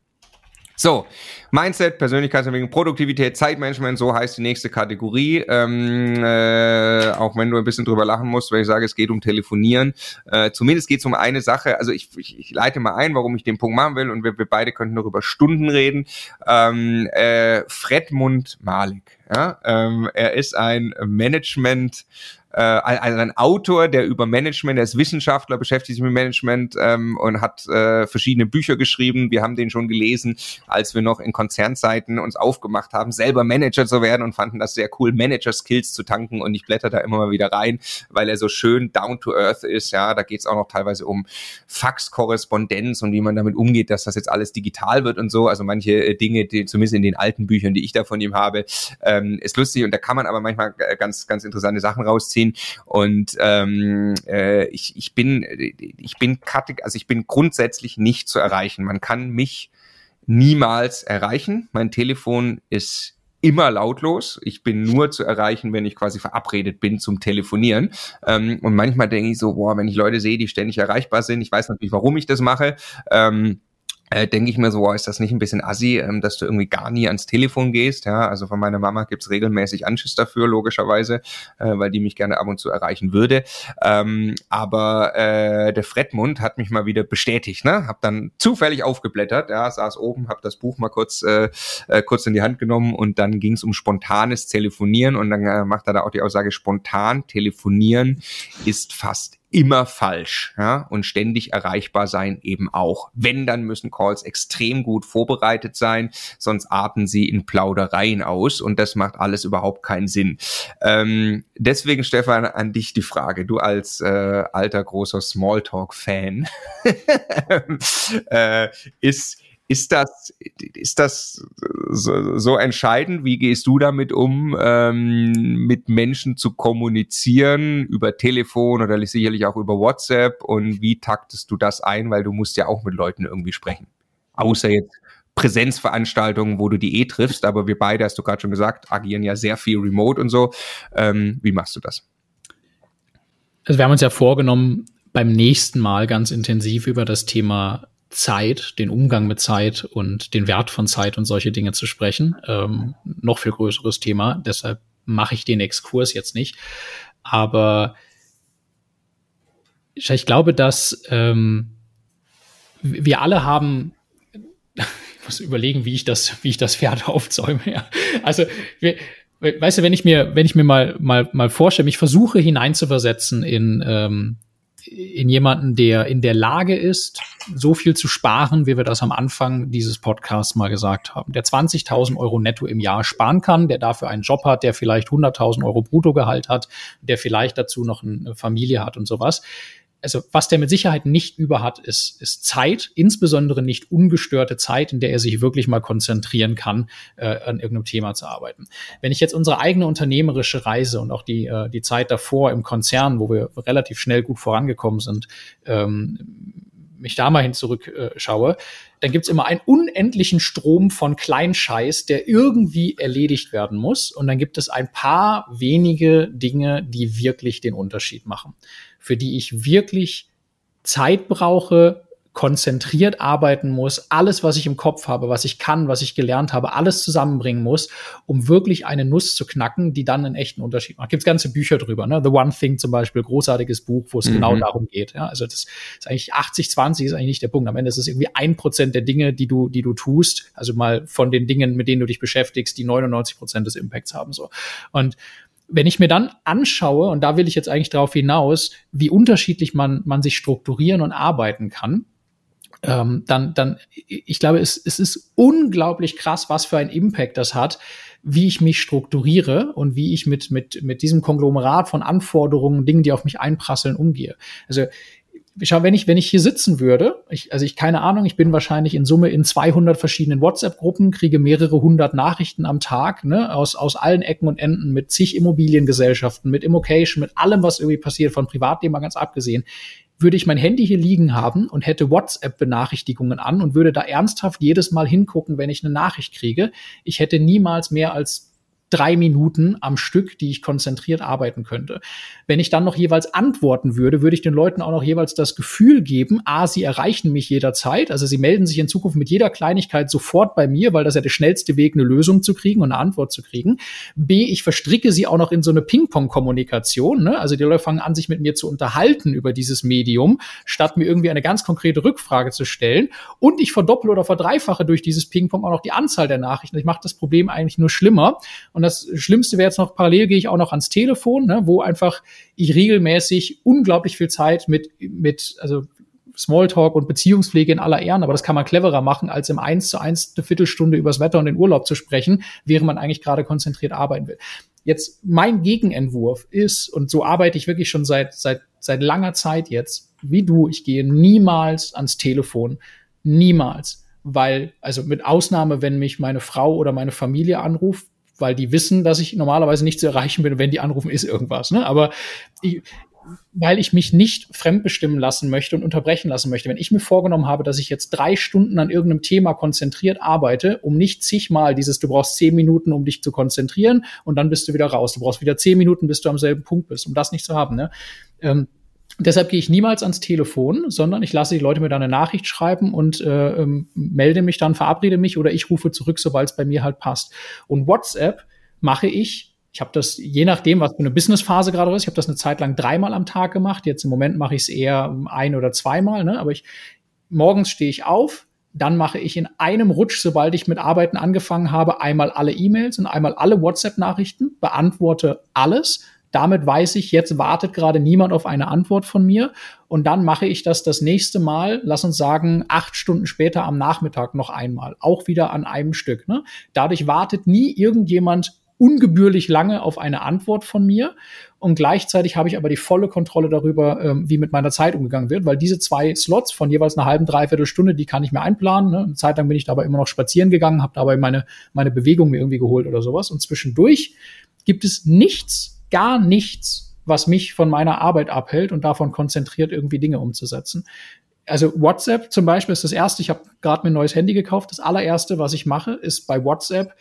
So, Mindset, Persönlichkeitsentwicklung, Produktivität, Zeitmanagement, so heißt die nächste Kategorie. Ähm, äh, auch wenn du ein bisschen drüber lachen musst, weil ich sage, es geht um Telefonieren. Äh, zumindest geht es um eine Sache. Also ich, ich, ich leite mal ein, warum ich den Punkt machen will und wir, wir beide könnten darüber Stunden reden. Ähm, äh, Fredmund Malik. Ja? Ähm, er ist ein Management äh, also ein Autor, der über Management, der ist Wissenschaftler, beschäftigt sich mit Management ähm, und hat äh, verschiedene Bücher geschrieben. Wir haben den schon gelesen, als wir noch in Konzernzeiten uns aufgemacht haben, selber Manager zu werden und fanden das sehr cool, Manager-Skills zu tanken. Und ich blätter da immer mal wieder rein, weil er so schön down to earth ist. Ja, da geht es auch noch teilweise um Faxkorrespondenz und wie man damit umgeht, dass das jetzt alles digital wird und so. Also manche äh, Dinge, die zumindest in den alten Büchern, die ich da von ihm habe, ähm, ist lustig und da kann man aber manchmal äh, ganz, ganz interessante Sachen rausziehen ziehen. Und ähm, äh, ich, ich bin, ich bin also ich bin grundsätzlich nicht zu erreichen. Man kann mich niemals erreichen. Mein Telefon ist immer lautlos. Ich bin nur zu erreichen, wenn ich quasi verabredet bin zum Telefonieren. Ähm, und manchmal denke ich so, boah, wenn ich Leute sehe, die ständig erreichbar sind, ich weiß natürlich, warum ich das mache. Ähm, äh, denke ich mir so, ist das nicht ein bisschen assi, ähm, dass du irgendwie gar nie ans Telefon gehst. Ja, also von meiner Mama gibt's regelmäßig Anschiss dafür, logischerweise, äh, weil die mich gerne ab und zu erreichen würde. Ähm, aber äh, der Fredmund hat mich mal wieder bestätigt. Ne? Hab dann zufällig aufgeblättert, ja, saß oben, hab das Buch mal kurz äh, äh, kurz in die Hand genommen und dann ging's um spontanes Telefonieren und dann äh, macht er da auch die Aussage, spontan telefonieren ist fast immer falsch ja, und ständig erreichbar sein eben auch. Wenn, dann müssen Calls extrem gut vorbereitet sein, sonst arten sie in Plaudereien aus und das macht alles überhaupt keinen Sinn. Ähm, deswegen, Stefan, an dich die Frage, du als äh, alter großer Smalltalk-Fan, äh, ist ist das, ist das so, so entscheidend? Wie gehst du damit um, ähm, mit Menschen zu kommunizieren über Telefon oder sicherlich auch über WhatsApp? Und wie taktest du das ein? Weil du musst ja auch mit Leuten irgendwie sprechen. Außer jetzt Präsenzveranstaltungen, wo du die eh triffst. Aber wir beide, hast du gerade schon gesagt, agieren ja sehr viel remote und so. Ähm, wie machst du das? Also wir haben uns ja vorgenommen, beim nächsten Mal ganz intensiv über das Thema Zeit, den Umgang mit Zeit und den Wert von Zeit und solche Dinge zu sprechen. Ähm, noch viel größeres Thema. Deshalb mache ich den Exkurs jetzt nicht. Aber ich glaube, dass ähm, wir alle haben, ich muss überlegen, wie ich das, wie ich das Pferd aufzäume. Ja. Also, wir, weißt du, wenn ich mir, wenn ich mir mal, mal, mal vorstelle, ich versuche hineinzuversetzen in, ähm, in jemanden, der in der Lage ist, so viel zu sparen, wie wir das am Anfang dieses Podcasts mal gesagt haben, der 20.000 Euro netto im Jahr sparen kann, der dafür einen Job hat, der vielleicht 100.000 Euro Bruttogehalt hat, der vielleicht dazu noch eine Familie hat und sowas. Also was der mit Sicherheit nicht über hat, ist, ist Zeit, insbesondere nicht ungestörte Zeit, in der er sich wirklich mal konzentrieren kann, äh, an irgendeinem Thema zu arbeiten. Wenn ich jetzt unsere eigene unternehmerische Reise und auch die, äh, die Zeit davor im Konzern, wo wir relativ schnell gut vorangekommen sind, ähm, mich da mal hin zurückschaue, äh, dann gibt's immer einen unendlichen Strom von Kleinscheiß, der irgendwie erledigt werden muss. Und dann gibt es ein paar wenige Dinge, die wirklich den Unterschied machen, für die ich wirklich Zeit brauche, konzentriert arbeiten muss, alles, was ich im Kopf habe, was ich kann, was ich gelernt habe, alles zusammenbringen muss, um wirklich eine Nuss zu knacken, die dann einen echten Unterschied macht. Gibt ganze Bücher drüber, ne? The One Thing zum Beispiel, großartiges Buch, wo es mhm. genau darum geht. Ja? Also das ist eigentlich 80, 20 ist eigentlich nicht der Punkt. Am Ende ist es irgendwie ein Prozent der Dinge, die du, die du tust, also mal von den Dingen, mit denen du dich beschäftigst, die 99 Prozent des Impacts haben. So. Und wenn ich mir dann anschaue, und da will ich jetzt eigentlich darauf hinaus, wie unterschiedlich man, man sich strukturieren und arbeiten kann, ähm, dann, dann, ich glaube, es, es ist unglaublich krass, was für ein Impact das hat, wie ich mich strukturiere und wie ich mit, mit, mit diesem Konglomerat von Anforderungen, Dingen, die auf mich einprasseln, umgehe. Also, schau, wenn ich, wenn ich hier sitzen würde, ich, also ich keine Ahnung, ich bin wahrscheinlich in Summe in 200 verschiedenen WhatsApp-Gruppen, kriege mehrere hundert Nachrichten am Tag, ne, aus, aus allen Ecken und Enden, mit zig Immobiliengesellschaften, mit Immocation, mit allem, was irgendwie passiert, von Privatleben mal ganz abgesehen würde ich mein Handy hier liegen haben und hätte WhatsApp-Benachrichtigungen an und würde da ernsthaft jedes Mal hingucken, wenn ich eine Nachricht kriege. Ich hätte niemals mehr als drei Minuten am Stück, die ich konzentriert arbeiten könnte. Wenn ich dann noch jeweils antworten würde, würde ich den Leuten auch noch jeweils das Gefühl geben, a, sie erreichen mich jederzeit, also sie melden sich in Zukunft mit jeder Kleinigkeit sofort bei mir, weil das ja der schnellste Weg, eine Lösung zu kriegen und eine Antwort zu kriegen. B, ich verstricke sie auch noch in so eine Ping-Pong-Kommunikation, ne? also die Leute fangen an, sich mit mir zu unterhalten über dieses Medium, statt mir irgendwie eine ganz konkrete Rückfrage zu stellen. Und ich verdopple oder verdreifache durch dieses Ping-Pong auch noch die Anzahl der Nachrichten. Ich mache das Problem eigentlich nur schlimmer. Und das Schlimmste wäre jetzt noch, parallel gehe ich auch noch ans Telefon, ne, wo einfach ich regelmäßig unglaublich viel Zeit mit, mit, also Smalltalk und Beziehungspflege in aller Ehren, aber das kann man cleverer machen, als im eins zu eins eine Viertelstunde übers Wetter und den Urlaub zu sprechen, während man eigentlich gerade konzentriert arbeiten will. Jetzt mein Gegenentwurf ist, und so arbeite ich wirklich schon seit, seit, seit langer Zeit jetzt, wie du, ich gehe niemals ans Telefon. Niemals. Weil, also mit Ausnahme, wenn mich meine Frau oder meine Familie anruft, weil die wissen, dass ich normalerweise nicht zu erreichen bin. wenn die anrufen, ist irgendwas. Ne? Aber ich, weil ich mich nicht fremdbestimmen lassen möchte und unterbrechen lassen möchte. Wenn ich mir vorgenommen habe, dass ich jetzt drei Stunden an irgendeinem Thema konzentriert arbeite, um nicht zigmal dieses, du brauchst zehn Minuten, um dich zu konzentrieren und dann bist du wieder raus. Du brauchst wieder zehn Minuten, bis du am selben Punkt bist, um das nicht zu haben. Ne? Ähm, Deshalb gehe ich niemals ans Telefon, sondern ich lasse die Leute mir dann eine Nachricht schreiben und äh, ähm, melde mich dann, verabrede mich oder ich rufe zurück, sobald es bei mir halt passt. Und WhatsApp mache ich, ich habe das, je nachdem, was für eine Businessphase gerade ist, ich habe das eine Zeit lang dreimal am Tag gemacht. Jetzt im Moment mache ich es eher ein oder zweimal, ne? aber ich morgens stehe ich auf, dann mache ich in einem Rutsch, sobald ich mit Arbeiten angefangen habe, einmal alle E-Mails und einmal alle WhatsApp-Nachrichten, beantworte alles, damit weiß ich, jetzt wartet gerade niemand auf eine Antwort von mir. Und dann mache ich das das nächste Mal, lass uns sagen, acht Stunden später am Nachmittag noch einmal. Auch wieder an einem Stück. Ne? Dadurch wartet nie irgendjemand ungebührlich lange auf eine Antwort von mir. Und gleichzeitig habe ich aber die volle Kontrolle darüber, ähm, wie mit meiner Zeit umgegangen wird, weil diese zwei Slots von jeweils einer halben, dreiviertel Stunde, die kann ich mir einplanen. Ne? Eine Zeit lang bin ich dabei immer noch spazieren gegangen, habe dabei meine, meine Bewegung mir irgendwie geholt oder sowas. Und zwischendurch gibt es nichts, gar nichts, was mich von meiner Arbeit abhält und davon konzentriert, irgendwie Dinge umzusetzen. Also WhatsApp zum Beispiel ist das erste, ich habe gerade mir ein neues Handy gekauft. Das allererste, was ich mache, ist bei WhatsApp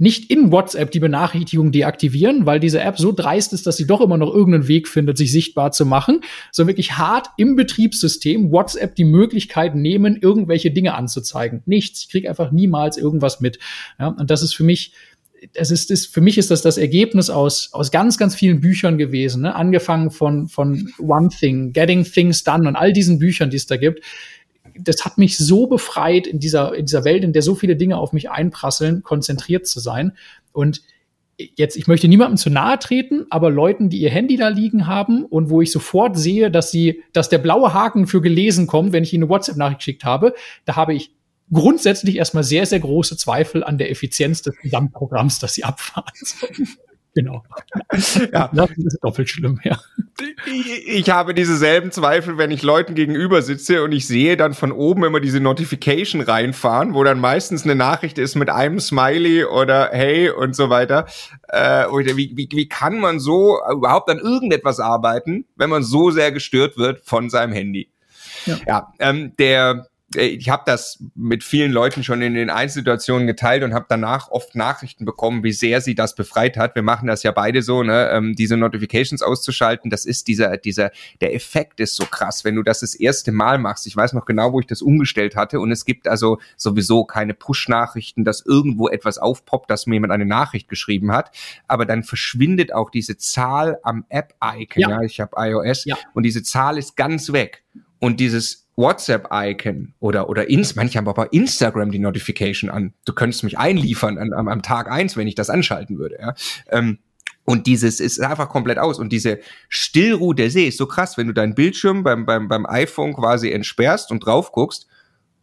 nicht in WhatsApp die Benachrichtigung deaktivieren, weil diese App so dreist ist, dass sie doch immer noch irgendeinen Weg findet, sich sichtbar zu machen, sondern wirklich hart im Betriebssystem WhatsApp die Möglichkeit nehmen, irgendwelche Dinge anzuzeigen. Nichts. Ich kriege einfach niemals irgendwas mit. Ja, und das ist für mich es ist, ist, für mich ist das das Ergebnis aus, aus ganz, ganz vielen Büchern gewesen, ne? angefangen von, von One Thing, Getting Things Done und all diesen Büchern, die es da gibt. Das hat mich so befreit, in dieser, in dieser Welt, in der so viele Dinge auf mich einprasseln, konzentriert zu sein. Und jetzt, ich möchte niemandem zu nahe treten, aber Leuten, die ihr Handy da liegen haben und wo ich sofort sehe, dass sie, dass der blaue Haken für gelesen kommt, wenn ich ihnen eine WhatsApp-Nachricht geschickt habe, da habe ich grundsätzlich erstmal sehr, sehr große Zweifel an der Effizienz des Gesamtprogramms, das sie abfahren. Genau. ja. Das ist doppelt schlimm, ja. Ich habe dieselben Zweifel, wenn ich Leuten gegenüber sitze und ich sehe dann von oben immer diese Notification reinfahren, wo dann meistens eine Nachricht ist mit einem Smiley oder Hey und so weiter. Äh, wie, wie, wie kann man so überhaupt an irgendetwas arbeiten, wenn man so sehr gestört wird von seinem Handy? Ja, ja ähm, der ich habe das mit vielen Leuten schon in den Einzelsituationen geteilt und habe danach oft Nachrichten bekommen, wie sehr sie das befreit hat. Wir machen das ja beide so, ne? Ähm, diese Notifications auszuschalten. Das ist dieser, dieser, der Effekt ist so krass, wenn du das das erste Mal machst. Ich weiß noch genau, wo ich das umgestellt hatte und es gibt also sowieso keine Push-Nachrichten, dass irgendwo etwas aufpoppt, dass mir jemand eine Nachricht geschrieben hat. Aber dann verschwindet auch diese Zahl am App-Icon. Ja. ja. Ich habe iOS ja. und diese Zahl ist ganz weg. Und dieses WhatsApp-Icon oder, oder ins, manche haben aber Instagram die Notification an. Du könntest mich einliefern an, am, am Tag eins, wenn ich das anschalten würde. Ja? Ähm, und dieses ist einfach komplett aus. Und diese Stillruhe der See ist so krass, wenn du deinen Bildschirm beim, beim, beim iPhone quasi entsperrst und drauf guckst.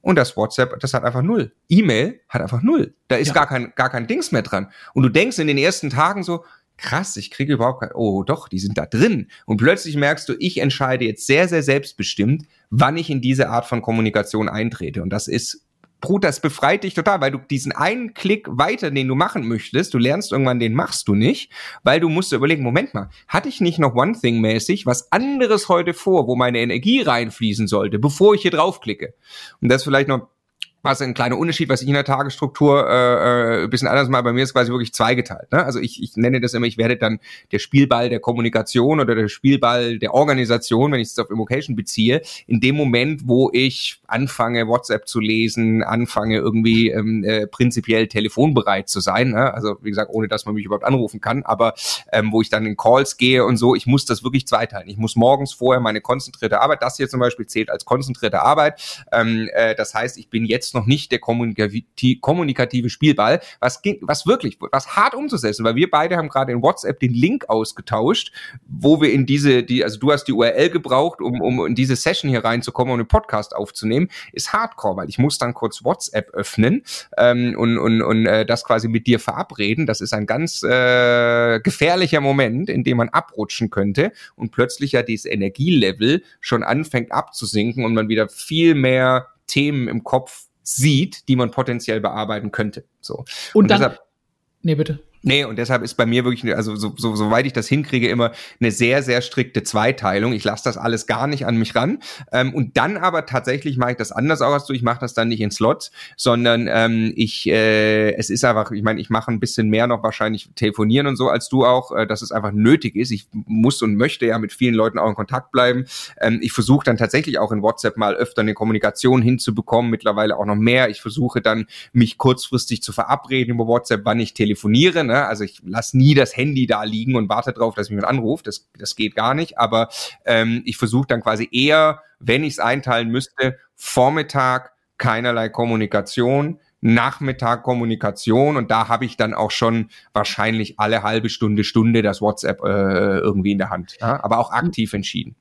Und das WhatsApp, das hat einfach null. E-Mail hat einfach null. Da ist ja. gar kein, gar kein Dings mehr dran. Und du denkst in den ersten Tagen so, krass, ich kriege überhaupt kein, oh doch, die sind da drin. Und plötzlich merkst du, ich entscheide jetzt sehr, sehr selbstbestimmt, wann ich in diese Art von Kommunikation eintrete. Und das ist, Brut, das befreit dich total, weil du diesen einen Klick weiter, den du machen möchtest, du lernst irgendwann, den machst du nicht, weil du musst überlegen, Moment mal, hatte ich nicht noch One Thing mäßig was anderes heute vor, wo meine Energie reinfließen sollte, bevor ich hier draufklicke? Und das vielleicht noch was ein kleiner Unterschied, was ich in der Tagesstruktur äh, äh, bisschen anders mal bei mir ist quasi wirklich zweigeteilt. Ne? Also ich, ich nenne das immer, ich werde dann der Spielball der Kommunikation oder der Spielball der Organisation, wenn ich es auf Immocation beziehe, in dem Moment, wo ich anfange, WhatsApp zu lesen, anfange irgendwie ähm, äh, prinzipiell telefonbereit zu sein. Ne? Also wie gesagt, ohne dass man mich überhaupt anrufen kann, aber ähm, wo ich dann in Calls gehe und so, ich muss das wirklich zweiteilen. Ich muss morgens vorher meine konzentrierte Arbeit, das hier zum Beispiel zählt als konzentrierte Arbeit. Ähm, äh, das heißt, ich bin jetzt noch nicht der kommunikative Spielball, was, was wirklich, was hart umzusetzen, weil wir beide haben gerade in WhatsApp den Link ausgetauscht, wo wir in diese, die, also du hast die URL gebraucht, um, um in diese Session hier reinzukommen und einen Podcast aufzunehmen, ist Hardcore, weil ich muss dann kurz WhatsApp öffnen ähm, und, und, und äh, das quasi mit dir verabreden. Das ist ein ganz äh, gefährlicher Moment, in dem man abrutschen könnte und plötzlich ja dieses Energielevel schon anfängt abzusinken und man wieder viel mehr Themen im Kopf sieht, die man potenziell bearbeiten könnte. So. Und, und dann, deshalb, nee, bitte. Nee, und deshalb ist bei mir wirklich, also so, so, soweit ich das hinkriege, immer eine sehr, sehr strikte Zweiteilung. Ich lasse das alles gar nicht an mich ran. Ähm, und dann aber tatsächlich mache ich das anders auch als du. Ich mache das dann nicht in Slots, sondern ähm, ich, äh, es ist einfach, ich meine, ich mache ein bisschen mehr noch wahrscheinlich telefonieren und so als du auch, äh, dass es einfach nötig ist. Ich muss und möchte ja mit vielen Leuten auch in Kontakt bleiben. Ähm, ich versuche dann tatsächlich auch in WhatsApp mal öfter eine Kommunikation hinzubekommen, mittlerweile auch noch mehr. Ich versuche dann, mich kurzfristig zu verabreden über WhatsApp, wann ich telefoniere Ne? Also ich lasse nie das Handy da liegen und warte darauf, dass mich jemand anruft. Das, das geht gar nicht. Aber ähm, ich versuche dann quasi eher, wenn ich es einteilen müsste, Vormittag keinerlei Kommunikation, Nachmittag Kommunikation und da habe ich dann auch schon wahrscheinlich alle halbe Stunde, Stunde das WhatsApp äh, irgendwie in der Hand. Ja? Aber auch aktiv entschieden.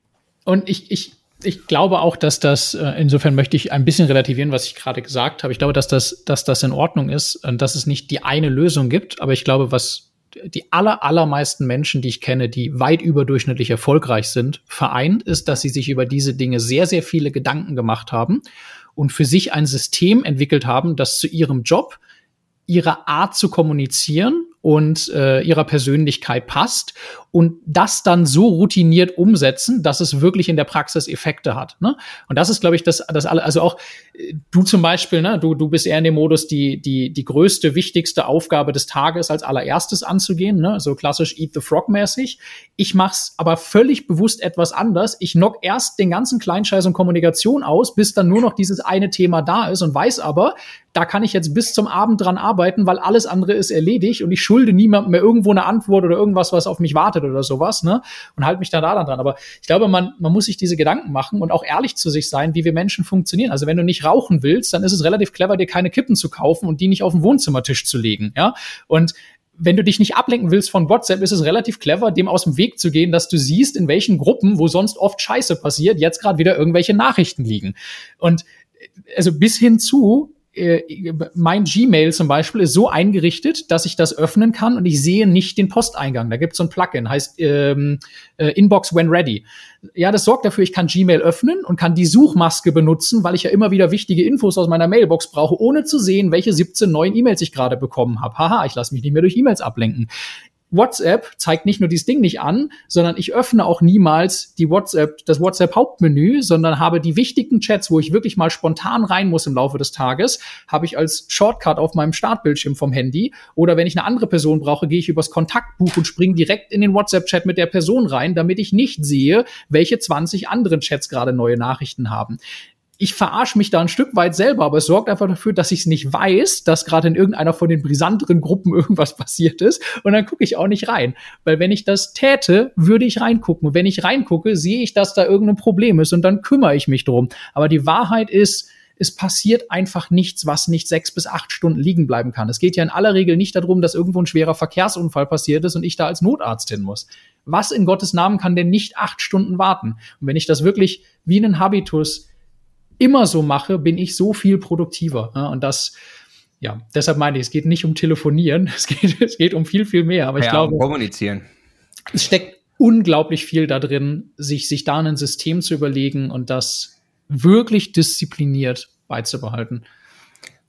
Und ich, ich ich glaube auch, dass das, äh, insofern möchte ich ein bisschen relativieren, was ich gerade gesagt habe. Ich glaube, dass das, dass das in Ordnung ist und dass es nicht die eine Lösung gibt. Aber ich glaube, was die aller, allermeisten Menschen, die ich kenne, die weit überdurchschnittlich erfolgreich sind, vereint, ist, dass sie sich über diese Dinge sehr, sehr viele Gedanken gemacht haben und für sich ein System entwickelt haben, das zu ihrem Job, ihrer Art zu kommunizieren und äh, ihrer Persönlichkeit passt und das dann so routiniert umsetzen, dass es wirklich in der Praxis Effekte hat. Ne? Und das ist, glaube ich, das, das alle, also auch äh, du zum Beispiel, ne, du, du bist eher in dem Modus, die, die, die größte, wichtigste Aufgabe des Tages als allererstes anzugehen, ne? so klassisch Eat the Frog mäßig. Ich mach's aber völlig bewusst etwas anders. Ich knock erst den ganzen Kleinscheiß und Kommunikation aus, bis dann nur noch dieses eine Thema da ist und weiß aber, da kann ich jetzt bis zum Abend dran arbeiten, weil alles andere ist erledigt und ich schulde niemandem mehr irgendwo eine Antwort oder irgendwas, was auf mich wartet oder sowas, ne? Und halte mich da dann dran. Aber ich glaube, man, man muss sich diese Gedanken machen und auch ehrlich zu sich sein, wie wir Menschen funktionieren. Also wenn du nicht rauchen willst, dann ist es relativ clever, dir keine Kippen zu kaufen und die nicht auf den Wohnzimmertisch zu legen, ja? Und wenn du dich nicht ablenken willst von WhatsApp, ist es relativ clever, dem aus dem Weg zu gehen, dass du siehst, in welchen Gruppen, wo sonst oft Scheiße passiert, jetzt gerade wieder irgendwelche Nachrichten liegen. Und also bis hin zu, äh, mein Gmail zum Beispiel ist so eingerichtet, dass ich das öffnen kann und ich sehe nicht den Posteingang. Da gibt es so ein Plugin, heißt ähm, äh, Inbox when ready. Ja, das sorgt dafür, ich kann Gmail öffnen und kann die Suchmaske benutzen, weil ich ja immer wieder wichtige Infos aus meiner Mailbox brauche, ohne zu sehen, welche 17 neuen E-Mails ich gerade bekommen habe. Haha, ich lasse mich nicht mehr durch E-Mails ablenken. WhatsApp zeigt nicht nur dieses Ding nicht an, sondern ich öffne auch niemals die WhatsApp, das WhatsApp Hauptmenü, sondern habe die wichtigen Chats, wo ich wirklich mal spontan rein muss im Laufe des Tages, habe ich als Shortcut auf meinem Startbildschirm vom Handy. Oder wenn ich eine andere Person brauche, gehe ich übers Kontaktbuch und springe direkt in den WhatsApp-Chat mit der Person rein, damit ich nicht sehe, welche 20 anderen Chats gerade neue Nachrichten haben ich verarsche mich da ein Stück weit selber, aber es sorgt einfach dafür, dass ich es nicht weiß, dass gerade in irgendeiner von den brisanteren Gruppen irgendwas passiert ist und dann gucke ich auch nicht rein. Weil wenn ich das täte, würde ich reingucken. Und wenn ich reingucke, sehe ich, dass da irgendein Problem ist und dann kümmere ich mich drum. Aber die Wahrheit ist, es passiert einfach nichts, was nicht sechs bis acht Stunden liegen bleiben kann. Es geht ja in aller Regel nicht darum, dass irgendwo ein schwerer Verkehrsunfall passiert ist und ich da als Notarzt hin muss. Was in Gottes Namen kann denn nicht acht Stunden warten? Und wenn ich das wirklich wie einen Habitus immer so mache, bin ich so viel produktiver. Ja, und das, ja, deshalb meine ich, es geht nicht um Telefonieren, es geht, es geht um viel, viel mehr. Aber ich glaube, um kommunizieren. Es steckt unglaublich viel da drin, sich, sich da ein System zu überlegen und das wirklich diszipliniert beizubehalten.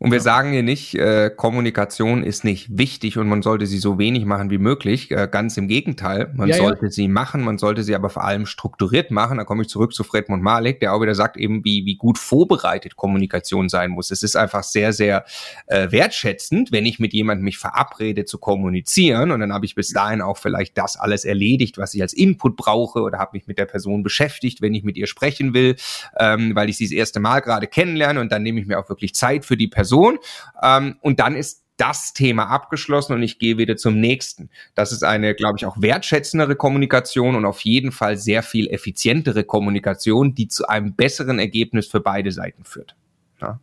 Und wir sagen hier nicht, äh, Kommunikation ist nicht wichtig und man sollte sie so wenig machen wie möglich. Äh, ganz im Gegenteil. Man ja, sollte ja. sie machen, man sollte sie aber vor allem strukturiert machen. Da komme ich zurück zu Fredmund Malik, der auch wieder sagt, eben wie, wie gut vorbereitet Kommunikation sein muss. Es ist einfach sehr, sehr äh, wertschätzend, wenn ich mit jemandem mich verabrede zu kommunizieren und dann habe ich bis dahin auch vielleicht das alles erledigt, was ich als Input brauche oder habe mich mit der Person beschäftigt, wenn ich mit ihr sprechen will, ähm, weil ich sie das erste Mal gerade kennenlerne und dann nehme ich mir auch wirklich Zeit für die Person Person. Ähm, und dann ist das Thema abgeschlossen und ich gehe wieder zum nächsten. Das ist eine, glaube ich, auch wertschätzendere Kommunikation und auf jeden Fall sehr viel effizientere Kommunikation, die zu einem besseren Ergebnis für beide Seiten führt. Ja.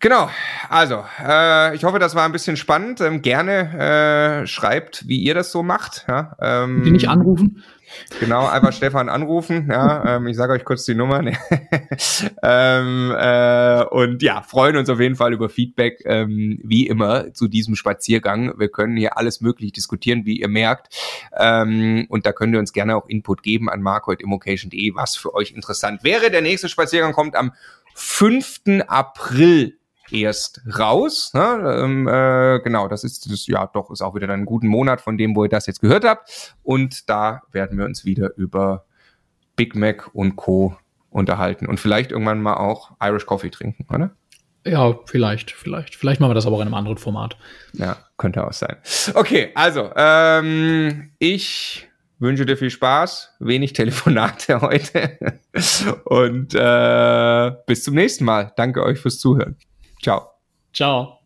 Genau, also äh, ich hoffe, das war ein bisschen spannend. Ähm, gerne äh, schreibt, wie ihr das so macht. Ja, ähm, die nicht anrufen. Genau, einfach Stefan anrufen. Ja, ähm, ich sage euch kurz die Nummer. ähm, äh, und ja, freuen uns auf jeden Fall über Feedback, ähm, wie immer zu diesem Spaziergang. Wir können hier alles möglich diskutieren, wie ihr merkt. Ähm, und da könnt ihr uns gerne auch Input geben an marco.immocation.de, was für euch interessant wäre. Der nächste Spaziergang kommt am 5. April erst raus. Ne? Ähm, äh, genau, das ist das, ja doch, ist auch wieder dann einen guten Monat von dem, wo ihr das jetzt gehört habt. Und da werden wir uns wieder über Big Mac und Co. unterhalten und vielleicht irgendwann mal auch Irish Coffee trinken, oder? Ja, vielleicht, vielleicht. Vielleicht machen wir das aber auch in einem anderen Format. Ja, könnte auch sein. Okay, also, ähm, ich wünsche dir viel Spaß, wenig Telefonate heute und äh, bis zum nächsten Mal. Danke euch fürs Zuhören. Ciao. Ciao.